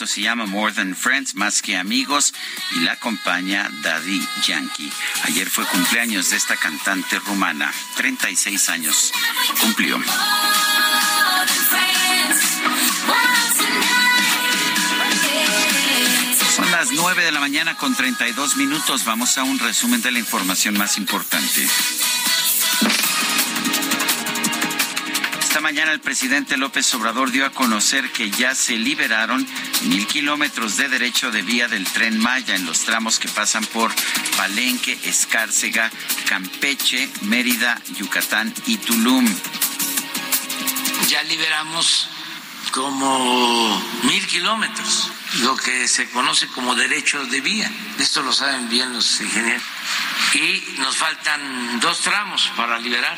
Esto se llama More Than Friends, más que amigos, y la acompaña Daddy Yankee. Ayer fue cumpleaños de esta cantante rumana, 36 años cumplió. Son las 9 de la mañana con 32 minutos, vamos a un resumen de la información más importante. Mañana el presidente López Obrador dio a conocer que ya se liberaron mil kilómetros de derecho de vía del tren Maya en los tramos que pasan por Palenque, Escárcega, Campeche, Mérida, Yucatán y Tulum. ya liberamos como mil kilómetros, lo que se conoce como derecho de vía. Esto lo saben bien los ingenieros. Y nos faltan dos tramos para liberar,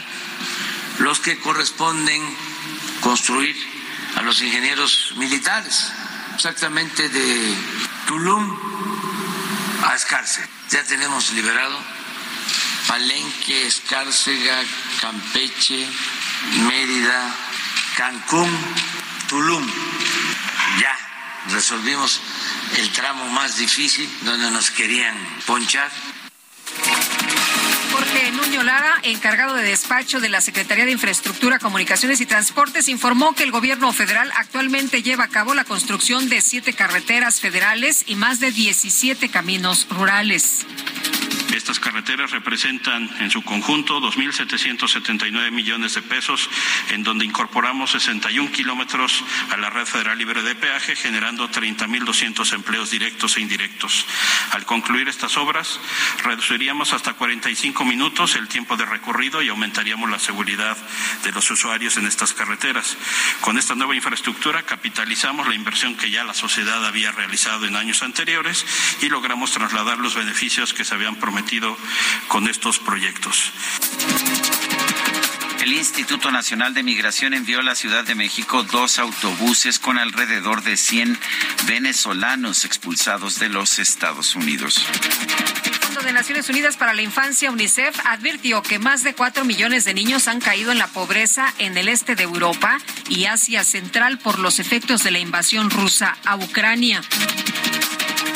los que corresponden construir a los ingenieros militares, exactamente de Tulum a Escárcega. Ya tenemos liberado Palenque, Escárcega, Campeche, Mérida, Cancún, Tulum. Ya resolvimos el tramo más difícil donde nos querían ponchar. Jorge Nuño Lara, encargado de despacho de la Secretaría de Infraestructura, Comunicaciones y Transportes, informó que el gobierno federal actualmente lleva a cabo la construcción de siete carreteras federales y más de 17 caminos rurales. Estas carreteras representan en su conjunto 2.779 millones de pesos, en donde incorporamos 61 kilómetros a la red federal libre de peaje, generando 30.200 empleos directos e indirectos. Al concluir estas obras, reduciríamos hasta 45 minutos el tiempo de recorrido y aumentaríamos la seguridad de los usuarios en estas carreteras. Con esta nueva infraestructura capitalizamos la inversión que ya la sociedad había realizado en años anteriores y logramos trasladar los beneficios que se habían prometido con estos proyectos. El Instituto Nacional de Migración envió a la Ciudad de México dos autobuses con alrededor de 100 venezolanos expulsados de los Estados Unidos. El Fondo de Naciones Unidas para la Infancia, UNICEF, advirtió que más de 4 millones de niños han caído en la pobreza en el este de Europa y Asia Central por los efectos de la invasión rusa a Ucrania.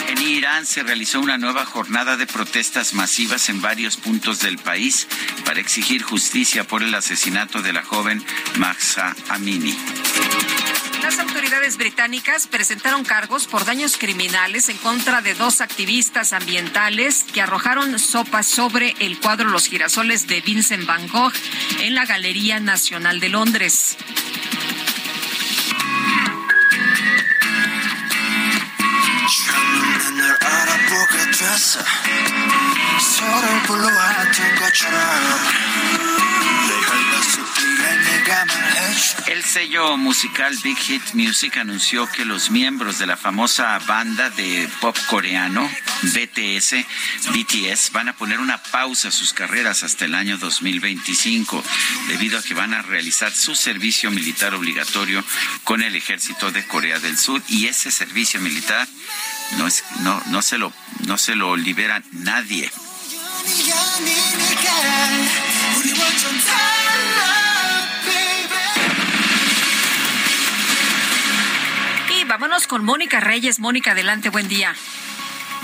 En Irán se realizó una nueva jornada de protestas masivas en varios puntos del país para exigir justicia por el asesinato de la joven Mahsa Amini. Las autoridades británicas presentaron cargos por daños criminales en contra de dos activistas ambientales que arrojaron sopas sobre el cuadro Los girasoles de Vincent Van Gogh en la Galería Nacional de Londres. el sello musical Big Hit Music anunció que los miembros de la famosa banda de pop coreano BTS, BTS van a poner una pausa a sus carreras hasta el año 2025 debido a que van a realizar su servicio militar obligatorio con el ejército de Corea del Sur y ese servicio militar no es no no se lo no se lo libera nadie. Y vámonos con Mónica Reyes. Mónica, adelante, buen día.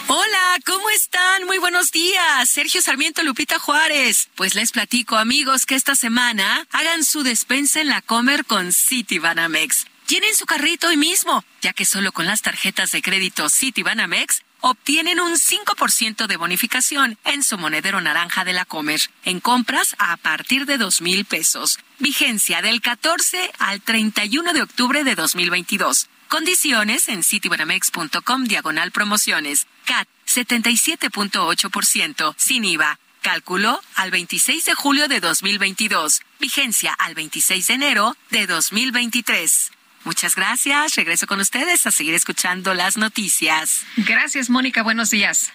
Hola, ¿cómo están? Muy buenos días. Sergio Sarmiento Lupita Juárez. Pues les platico, amigos, que esta semana hagan su despensa en la Comer con City Banamex. Llenen su carrito hoy mismo, ya que solo con las tarjetas de crédito City Banamex obtienen un 5% de bonificación en su monedero naranja de la Comer en compras a partir de dos mil pesos. Vigencia del 14 al 31 de octubre de 2022. Condiciones en citibanamex.com diagonal promociones. CAT 77.8% sin IVA. Cálculo al 26 de julio de 2022. Vigencia al 26 de enero de 2023. Muchas gracias. Regreso con ustedes a seguir escuchando las noticias. Gracias, Mónica. Buenos días.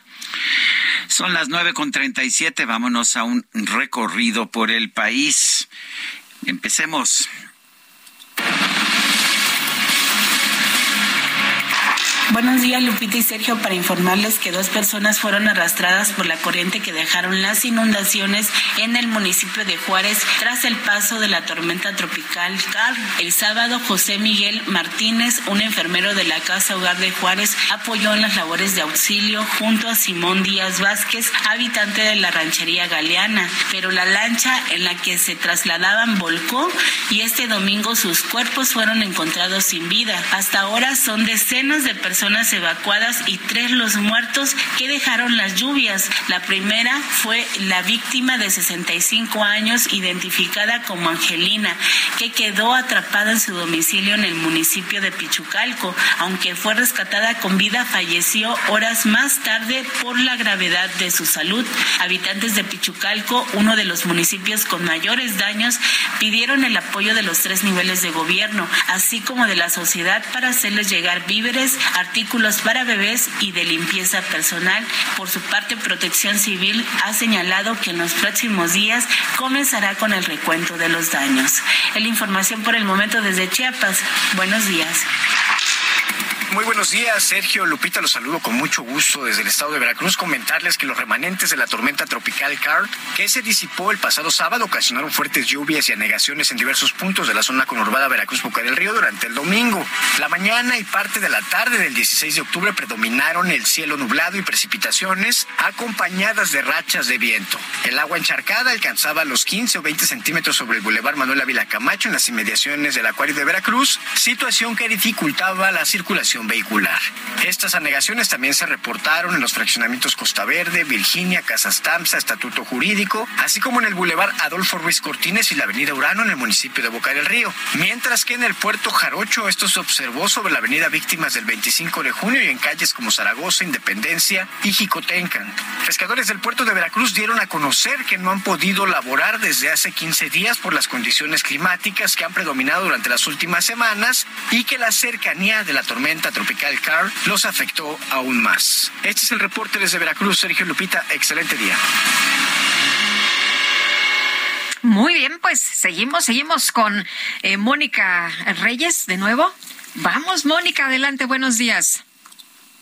Son las nueve con treinta y siete. Vámonos a un recorrido por el país. Empecemos. Buenos días, Lupita y Sergio, para informarles que dos personas fueron arrastradas por la corriente que dejaron las inundaciones en el municipio de Juárez tras el paso de la tormenta tropical Carl. El sábado, José Miguel Martínez, un enfermero de la Casa Hogar de Juárez, apoyó en las labores de auxilio junto a Simón Díaz Vázquez, habitante de la ranchería Galeana, pero la lancha en la que se trasladaban volcó y este domingo sus cuerpos fueron encontrados sin vida. Hasta ahora son decenas de personas personas evacuadas y tres los muertos que dejaron las lluvias. La primera fue la víctima de 65 años identificada como Angelina, que quedó atrapada en su domicilio en el municipio de Pichucalco. Aunque fue rescatada con vida, falleció horas más tarde por la gravedad de su salud. Habitantes de Pichucalco, uno de los municipios con mayores daños, pidieron el apoyo de los tres niveles de gobierno, así como de la sociedad para hacerles llegar víveres, para bebés y de limpieza personal. Por su parte, Protección Civil ha señalado que en los próximos días comenzará con el recuento de los daños. La información por el momento desde Chiapas. Buenos días. Muy buenos días, Sergio Lupita, los saludo con mucho gusto desde el estado de Veracruz. Comentarles que los remanentes de la tormenta tropical Carl, que se disipó el pasado sábado, ocasionaron fuertes lluvias y anegaciones en diversos puntos de la zona conurbada Veracruz-Boca del Río durante el domingo. La mañana y parte de la tarde del 16 de octubre predominaron el cielo nublado y precipitaciones acompañadas de rachas de viento. El agua encharcada alcanzaba los 15 o 20 centímetros sobre el bulevar Manuel Ávila Camacho en las inmediaciones del acuario de Veracruz, situación que dificultaba la circulación vehicular. Estas anegaciones también se reportaron en los fraccionamientos Costa Verde, Virginia, Casas Tamsa, Estatuto Jurídico, así como en el bulevar Adolfo Ruiz Cortines y la avenida Urano en el municipio de Boca del Río. Mientras que en el puerto Jarocho esto se observó sobre la avenida Víctimas del 25 de junio y en calles como Zaragoza, Independencia y Jicotencan. Pescadores del puerto de Veracruz dieron a conocer que no han podido laborar desde hace 15 días por las condiciones climáticas que han predominado durante las últimas semanas y que la cercanía de la tormenta tropical Carl los afectó aún más. Este es el reporte desde Veracruz, Sergio Lupita. Excelente día. Muy bien, pues seguimos, seguimos con eh, Mónica Reyes de nuevo. Vamos, Mónica, adelante, buenos días.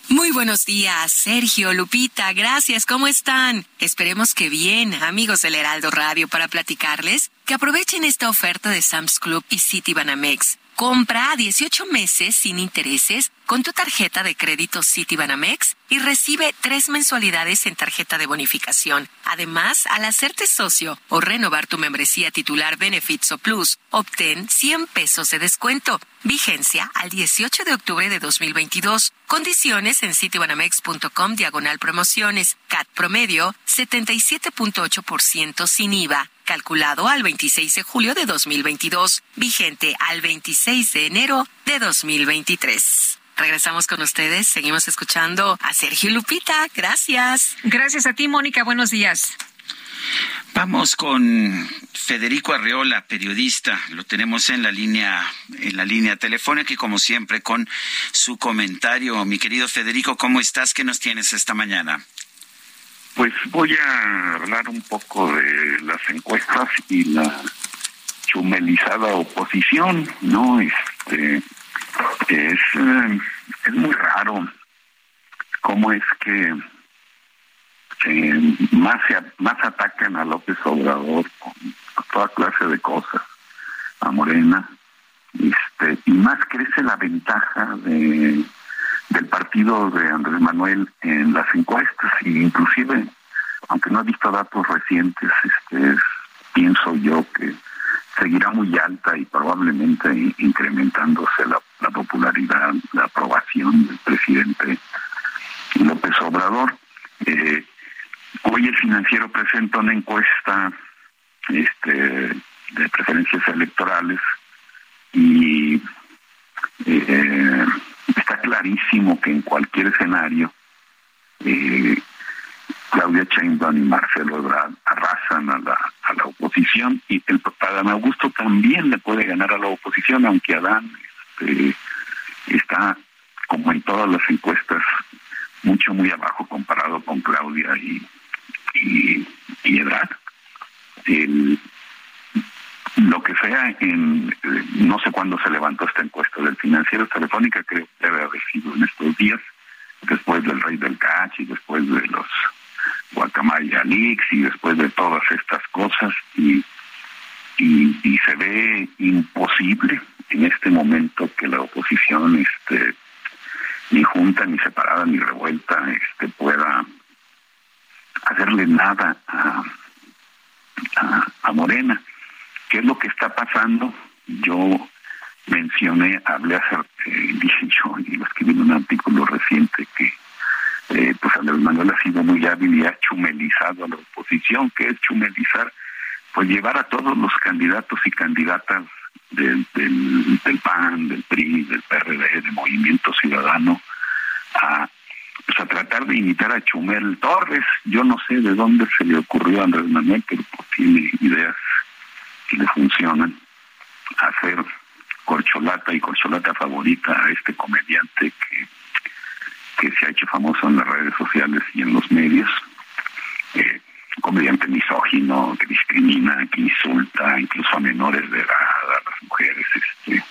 Muy buenos días, Sergio, Lupita, gracias, ¿cómo están? Esperemos que bien, amigos del Heraldo Radio, para platicarles que aprovechen esta oferta de Sam's Club y City Banamex. Compra a 18 meses sin intereses con tu tarjeta de crédito Citibanamex y recibe tres mensualidades en tarjeta de bonificación. Además, al hacerte socio o renovar tu membresía titular Benefits o Plus, obtén 100 pesos de descuento. Vigencia al 18 de octubre de 2022. Condiciones en citibanamex.com diagonal promociones. CAT promedio 77.8% sin IVA calculado al 26 de julio de 2022, vigente al 26 de enero de 2023. Regresamos con ustedes, seguimos escuchando a Sergio Lupita. Gracias. Gracias a ti, Mónica. Buenos días. Vamos con Federico Arreola, periodista. Lo tenemos en la línea, en la línea telefónica y como siempre con su comentario. Mi querido Federico, ¿cómo estás? ¿Qué nos tienes esta mañana? Pues voy a hablar un poco de las encuestas y la chumelizada oposición, ¿no? Este es, eh, es muy raro cómo es que más más atacan a López Obrador con toda clase de cosas a Morena este y más crece la ventaja de del partido de Andrés Manuel en las encuestas e inclusive aunque no he visto datos recientes este pienso yo que seguirá muy alta y probablemente incrementándose la, la popularidad la aprobación del presidente López Obrador. Eh, Hoy el financiero presenta una encuesta este, de preferencias electorales y eh, está clarísimo que en cualquier escenario eh, Claudia Sheinbaum y Marcelo Ebrard arrasan a la, a la oposición y el Adán Augusto también le puede ganar a la oposición, aunque Adán está, como en todas las encuestas, mucho, muy abajo comparado con Claudia y, y, y lo que sea, en, no sé cuándo se levantó esta encuesta del financiero telefónica, creo que debe haber sido en estos días, después del Rey del Cach y después de los Guacamaya Leaks y después de todas estas cosas y, y se ve imposible en este momento que la oposición este ni junta ni separada ni revuelta este pueda hacerle nada a, Morena. ¿Qué es lo que está pasando? Yo mencioné, hablé hace, eh, dije yo, y lo escribí en un artículo reciente que eh, pues Andrés Manuel ha sido muy hábil y ha chumelizado a la oposición. ¿Qué es chumelizar? Pues llevar a todos los candidatos y candidatas del, del, del PAN, del PRI, del PRD, del Movimiento Ciudadano a pues a tratar de imitar a Chumel Torres. Yo no sé de dónde se le ocurrió a Andrés Manuel, pero pues tiene ideas que le funcionan. Hacer corcholata y corcholata favorita a este comediante que, que se ha hecho famoso en las redes sociales y en los medios. Eh, comediante misógino que discrimina, que insulta incluso a menores de edad, a las mujeres. este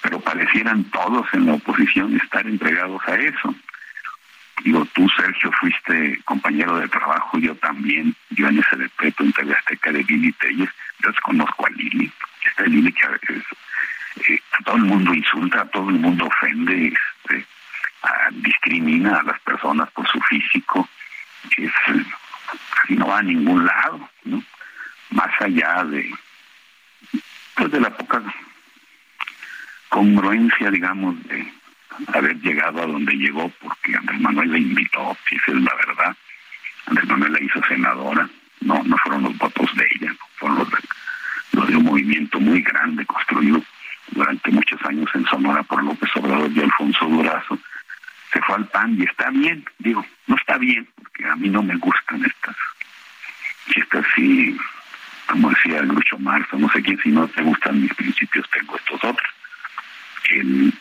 pero parecieran todos en la oposición estar entregados a eso. Digo, tú, Sergio, fuiste compañero de trabajo, yo también, yo en ese decreto en TV Azteca de Lili Telles, yo conozco a Lili, esta Lili veces eh, a todo el mundo insulta, a todo el mundo ofende, este, discrimina a las personas por su físico, es, así no va a ningún lado, ¿no? Más allá de, pues de la poca congruencia, digamos, de haber llegado a donde llegó, porque Andrés Manuel la invitó, si esa es la verdad. Andrés Manuel la hizo senadora, no no fueron los votos de ella, fueron los de, los de un movimiento muy grande construido durante muchos años en Sonora por López Obrador y Alfonso Durazo. Se fue al PAN y está bien, digo, no está bien, porque a mí no me gustan estas, estas sí, como decía Lucho Marzo, no sé quién, si no te gustan mis principios, tengo estos otros el,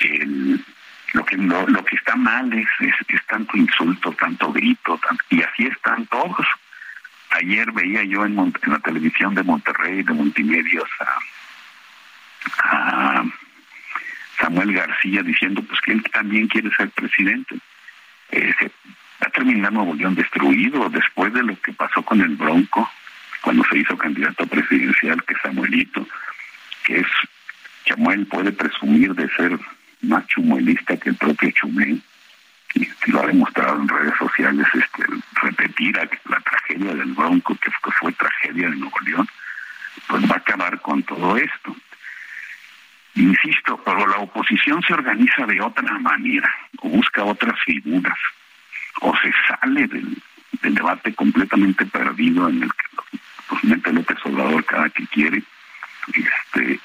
el, lo que lo, que está mal es, es, tanto insulto, tanto grito, y así están todos. Ayer veía yo en, en la televisión de Monterrey, de Multimedios, a, Samuel García diciendo pues que él también quiere ser presidente. Eh, se va a terminar Nuevo León destruido después de lo que pasó con el Bronco, cuando se hizo candidato presidencial, que Samuelito, que es Chamuel puede presumir de ser más chumuelista que el propio Chumel, y lo ha demostrado en redes sociales, este, repetir la tragedia del Bronco, que fue tragedia de Nuevo León, pues va a acabar con todo esto. Insisto, pero la oposición se organiza de otra manera, o busca otras figuras, o se sale del, debate completamente perdido en el que pues, mete López Obrador cada que quiere, este,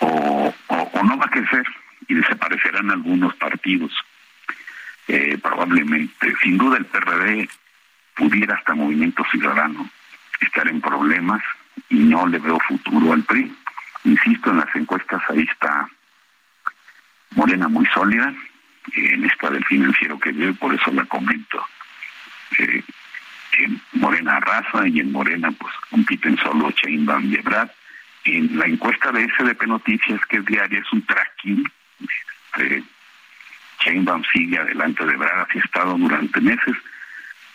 o, o, no va a crecer y desaparecerán algunos partidos. Eh, probablemente, sin duda el PRD pudiera hasta Movimiento Ciudadano estar en problemas y no le veo futuro al PRI. Insisto, en las encuestas ahí está Morena muy sólida, en esta del financiero que veo y por eso la comento. Eh, en Morena arrasa y en Morena pues compiten solo Chainbaum y Ebrard. En la encuesta de SDP Noticias, que es diaria, es un tracking. Este, Chainbaum sigue adelante de Ebrard, así ha estado durante meses.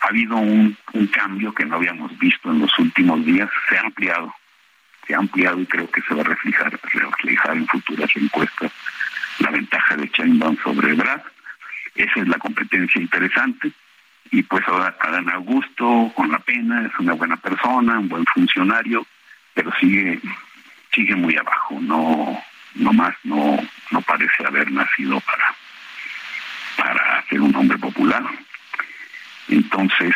Ha habido un cambio que no habíamos visto en los últimos días, se ha ampliado, ha ampliado y creo que se va a reflejar, reflejar en futuras encuestas la ventaja de Chainbaum sobre Ebrard. Esa es la competencia interesante y pues ahora Adán Augusto con la pena es una buena persona, un buen funcionario, pero sigue sigue muy abajo, no no más no no parece haber nacido para para ser un hombre popular. Entonces,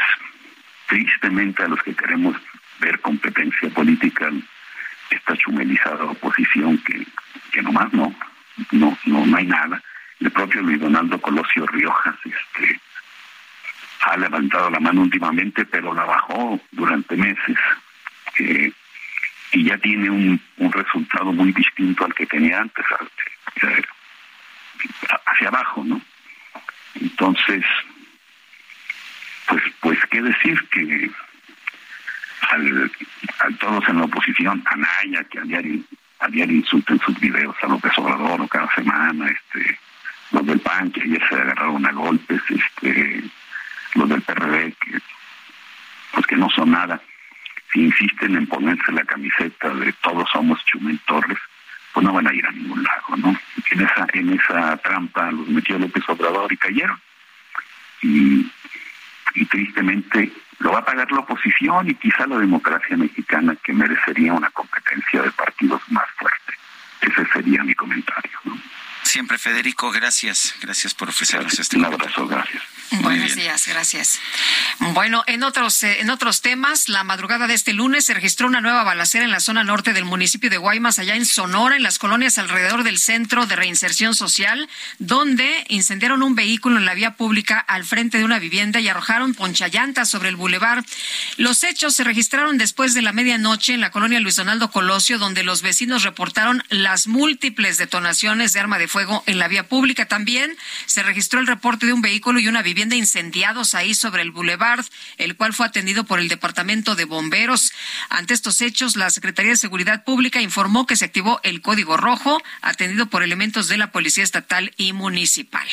tristemente a los que queremos ver competencia política esta chumelizada oposición que que nomás no no no no hay nada. El propio Luis Donaldo Colosio Riojas este ha levantado la mano últimamente, pero la bajó durante meses. Eh, y ya tiene un, un resultado muy distinto al que tenía antes, hacia abajo, ¿no? Entonces, pues, pues qué decir que al, todos en la oposición, a Naya, que a diario, a diario insulten sus videos a López Obrador cada semana, este, los del PAN que ayer se agarraron a golpes, este, los del PRD, que, pues que no son nada, si insisten en ponerse la camiseta de todos somos Chumel Torres, pues no van a ir a ningún lado, ¿no? En esa, en esa trampa los metió López Obrador y cayeron. Y tristemente lo va a pagar la oposición y quizá la democracia mexicana que merecería una competencia de partidos más fuerte. Ese sería mi comentario. ¿no? Siempre, Federico, gracias. Gracias por ofrecernos este Un abrazo, gracias. Buenos días, gracias. Bueno, en otros eh, en otros temas, la madrugada de este lunes se registró una nueva balacera en la zona norte del municipio de Guaymas, allá en Sonora, en las colonias alrededor del Centro de Reinserción Social, donde incendiaron un vehículo en la vía pública al frente de una vivienda y arrojaron ponchallantas sobre el bulevar. Los hechos se registraron después de la medianoche en la colonia Luis Donaldo Colosio, donde los vecinos reportaron las múltiples detonaciones de arma de fuego en la vía pública. También se registró el reporte de un vehículo y una vivienda incendiados ahí sobre el boulevard, el cual fue atendido por el Departamento de Bomberos. Ante estos hechos, la Secretaría de Seguridad Pública informó que se activó el código rojo, atendido por elementos de la Policía Estatal y Municipal.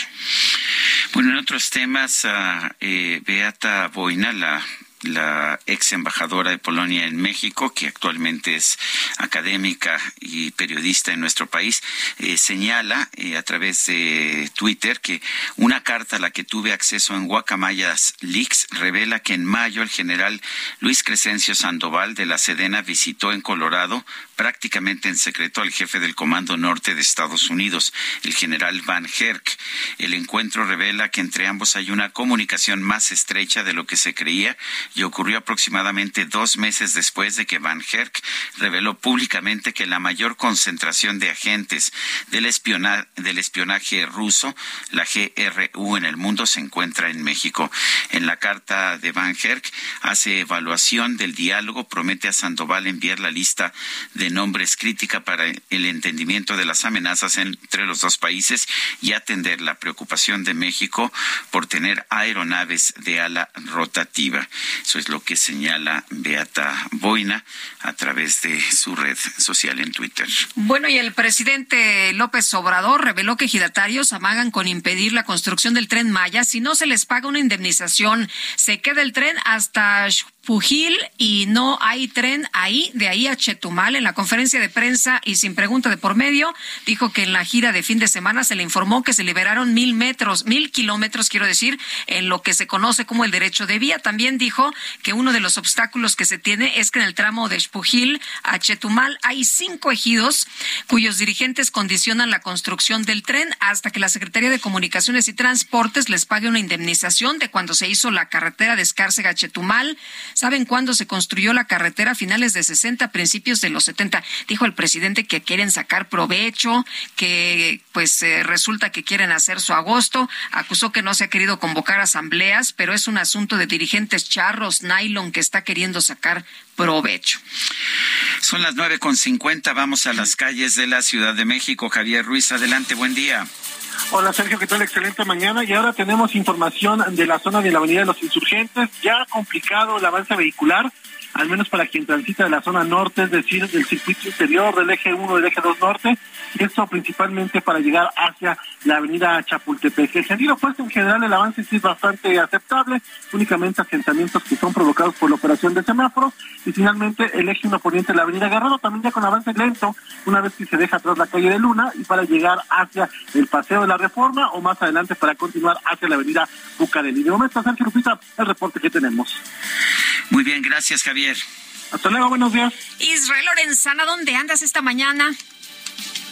Bueno, en otros temas, uh, eh, Beata Boina, la la ex embajadora de Polonia en México, que actualmente es académica y periodista en nuestro país, eh, señala eh, a través de Twitter que una carta a la que tuve acceso en Guacamayas Leaks revela que en mayo el general Luis Crescencio Sandoval de la Sedena visitó en Colorado prácticamente en secreto al jefe del Comando Norte de Estados Unidos, el general Van Herk. El encuentro revela que entre ambos hay una comunicación más estrecha de lo que se creía y ocurrió aproximadamente dos meses después de que Van Herk reveló públicamente que la mayor concentración de agentes del, del espionaje ruso, la GRU en el mundo, se encuentra en México. En la carta de Van Herk hace evaluación del diálogo, promete a Sandoval enviar la lista de nombres crítica para el entendimiento de las amenazas entre los dos países y atender la preocupación de México por tener aeronaves de ala rotativa. Eso es lo que señala Beata Boina a través de su red social en Twitter. Bueno, y el presidente López Obrador reveló que ejidatarios amagan con impedir la construcción del tren Maya si no se les paga una indemnización. Se queda el tren hasta Fujil y no hay tren ahí, de ahí a Chetumal. En la conferencia de prensa y sin pregunta de por medio, dijo que en la gira de fin de semana se le informó que se liberaron mil metros, mil kilómetros, quiero decir, en lo que se conoce como el derecho de vía. También dijo que uno de los obstáculos que se tiene es que en el tramo de Espujil a Chetumal hay cinco ejidos cuyos dirigentes condicionan la construcción del tren hasta que la Secretaría de Comunicaciones y Transportes les pague una indemnización de cuando se hizo la carretera de Escárcega a Chetumal ¿Saben cuándo se construyó la carretera? A finales de 60, principios de los 70. Dijo el presidente que quieren sacar provecho, que pues eh, resulta que quieren hacer su agosto. Acusó que no se ha querido convocar asambleas, pero es un asunto de dirigentes charros, nylon, que está queriendo sacar provecho. Son las nueve con cincuenta. Vamos a las calles de la Ciudad de México. Javier Ruiz, adelante, buen día. Hola Sergio, ¿qué tal? Excelente mañana. Y ahora tenemos información de la zona de la Avenida de los Insurgentes. Ya complicado el avance vehicular al menos para quien transita de la zona norte, es decir, del circuito interior, del eje 1, del eje 2 norte, y esto principalmente para llegar hacia la avenida Chapultepec. El sentido opuesto en general el avance sí es bastante aceptable, únicamente asentamientos que son provocados por la operación de semáforos, y finalmente el eje 1 poniente de la avenida Guerrero también ya con avance lento, una vez que se deja atrás la calle de Luna, y para llegar hacia el Paseo de la Reforma, o más adelante para continuar hacia la avenida Bucareli. De momento, Sergio Lupita, el reporte que tenemos. Muy bien, gracias Javier. Hasta luego, buenos días. Israel Lorenzana, ¿dónde andas esta mañana?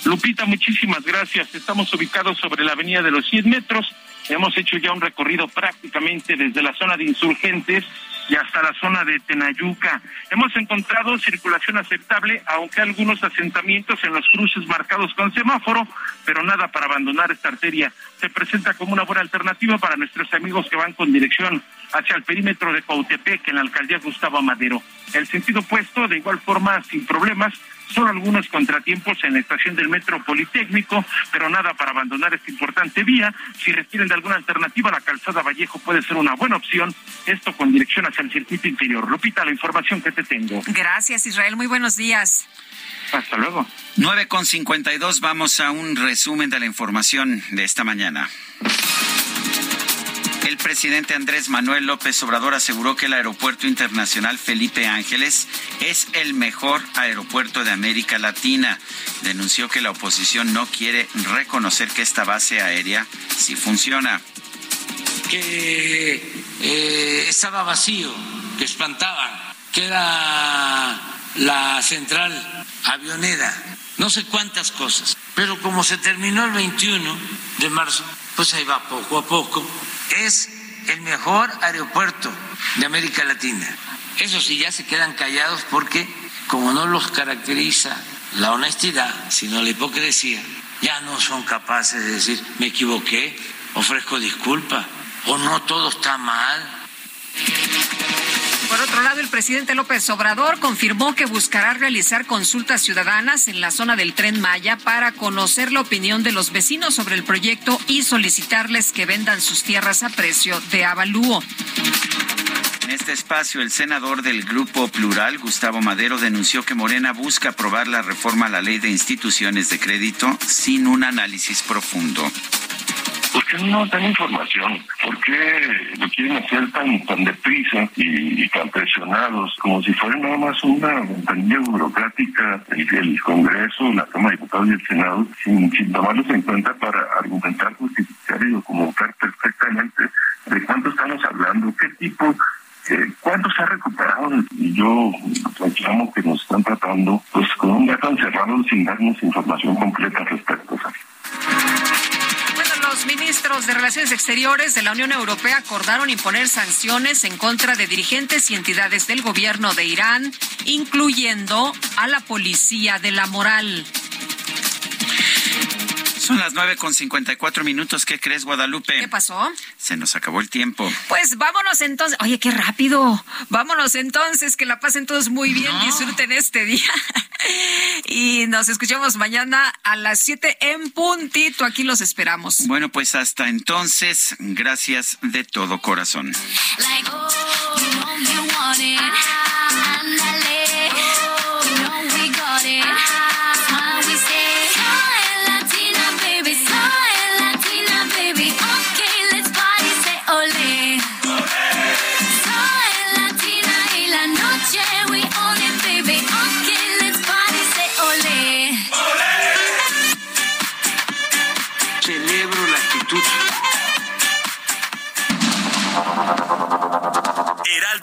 Lupita, muchísimas gracias. Estamos ubicados sobre la avenida de los 100 metros. Hemos hecho ya un recorrido prácticamente desde la zona de insurgentes y hasta la zona de Tenayuca. Hemos encontrado circulación aceptable, aunque algunos asentamientos en los cruces marcados con semáforo, pero nada para abandonar esta arteria. Se presenta como una buena alternativa para nuestros amigos que van con dirección hacia el perímetro de Cautepec en la alcaldía Gustavo Madero. El sentido opuesto, de igual forma, sin problemas, solo algunos contratiempos en la estación del Metro Politécnico, pero nada para abandonar esta importante vía. Si requieren de alguna alternativa, la calzada Vallejo puede ser una buena opción, esto con dirección hacia el circuito interior. Lupita, la información que te tengo. Gracias, Israel. Muy buenos días. Hasta luego. 9 con 52, vamos a un resumen de la información de esta mañana. El presidente Andrés Manuel López Obrador aseguró que el Aeropuerto Internacional Felipe Ángeles es el mejor aeropuerto de América Latina. Denunció que la oposición no quiere reconocer que esta base aérea sí funciona. Que eh, estaba vacío, que espantaban, que era la central avionera, no sé cuántas cosas. Pero como se terminó el 21 de marzo, pues ahí va poco a poco es el mejor aeropuerto de América Latina. Eso sí, ya se quedan callados porque como no los caracteriza la honestidad, sino la hipocresía, ya no son capaces de decir, me equivoqué, ofrezco disculpa, o no todo está mal. Por otro lado, el presidente López Obrador confirmó que buscará realizar consultas ciudadanas en la zona del tren Maya para conocer la opinión de los vecinos sobre el proyecto y solicitarles que vendan sus tierras a precio de avalúo. En este espacio, el senador del Grupo Plural, Gustavo Madero, denunció que Morena busca aprobar la reforma a la ley de instituciones de crédito sin un análisis profundo. ¿Por qué no dan información? ¿Por qué lo quieren hacer tan, tan deprisa y, tan presionados, como si fuera nada más una ventanilla burocrática el, Congreso, la Cámara de Diputados y el Senado, sin, sin tomarlos en cuenta para argumentar, justificar y documentar perfectamente de cuánto estamos hablando, qué tipo eh, ¿Cuánto se ha recuperado? Y yo reclamo que nos están tratando pues con un gato encerrado sin darnos información completa al respecto. Los ministros de Relaciones Exteriores de la Unión Europea acordaron imponer sanciones en contra de dirigentes y entidades del gobierno de Irán, incluyendo a la policía de la moral. Son las nueve con cincuenta y cuatro minutos. ¿Qué crees, Guadalupe? ¿Qué pasó? Se nos acabó el tiempo. Pues vámonos entonces. Oye, qué rápido. Vámonos entonces, que la pasen todos muy bien, disfruten este día. y nos escuchamos mañana a las siete en puntito. Aquí los esperamos. Bueno, pues hasta entonces, gracias de todo corazón.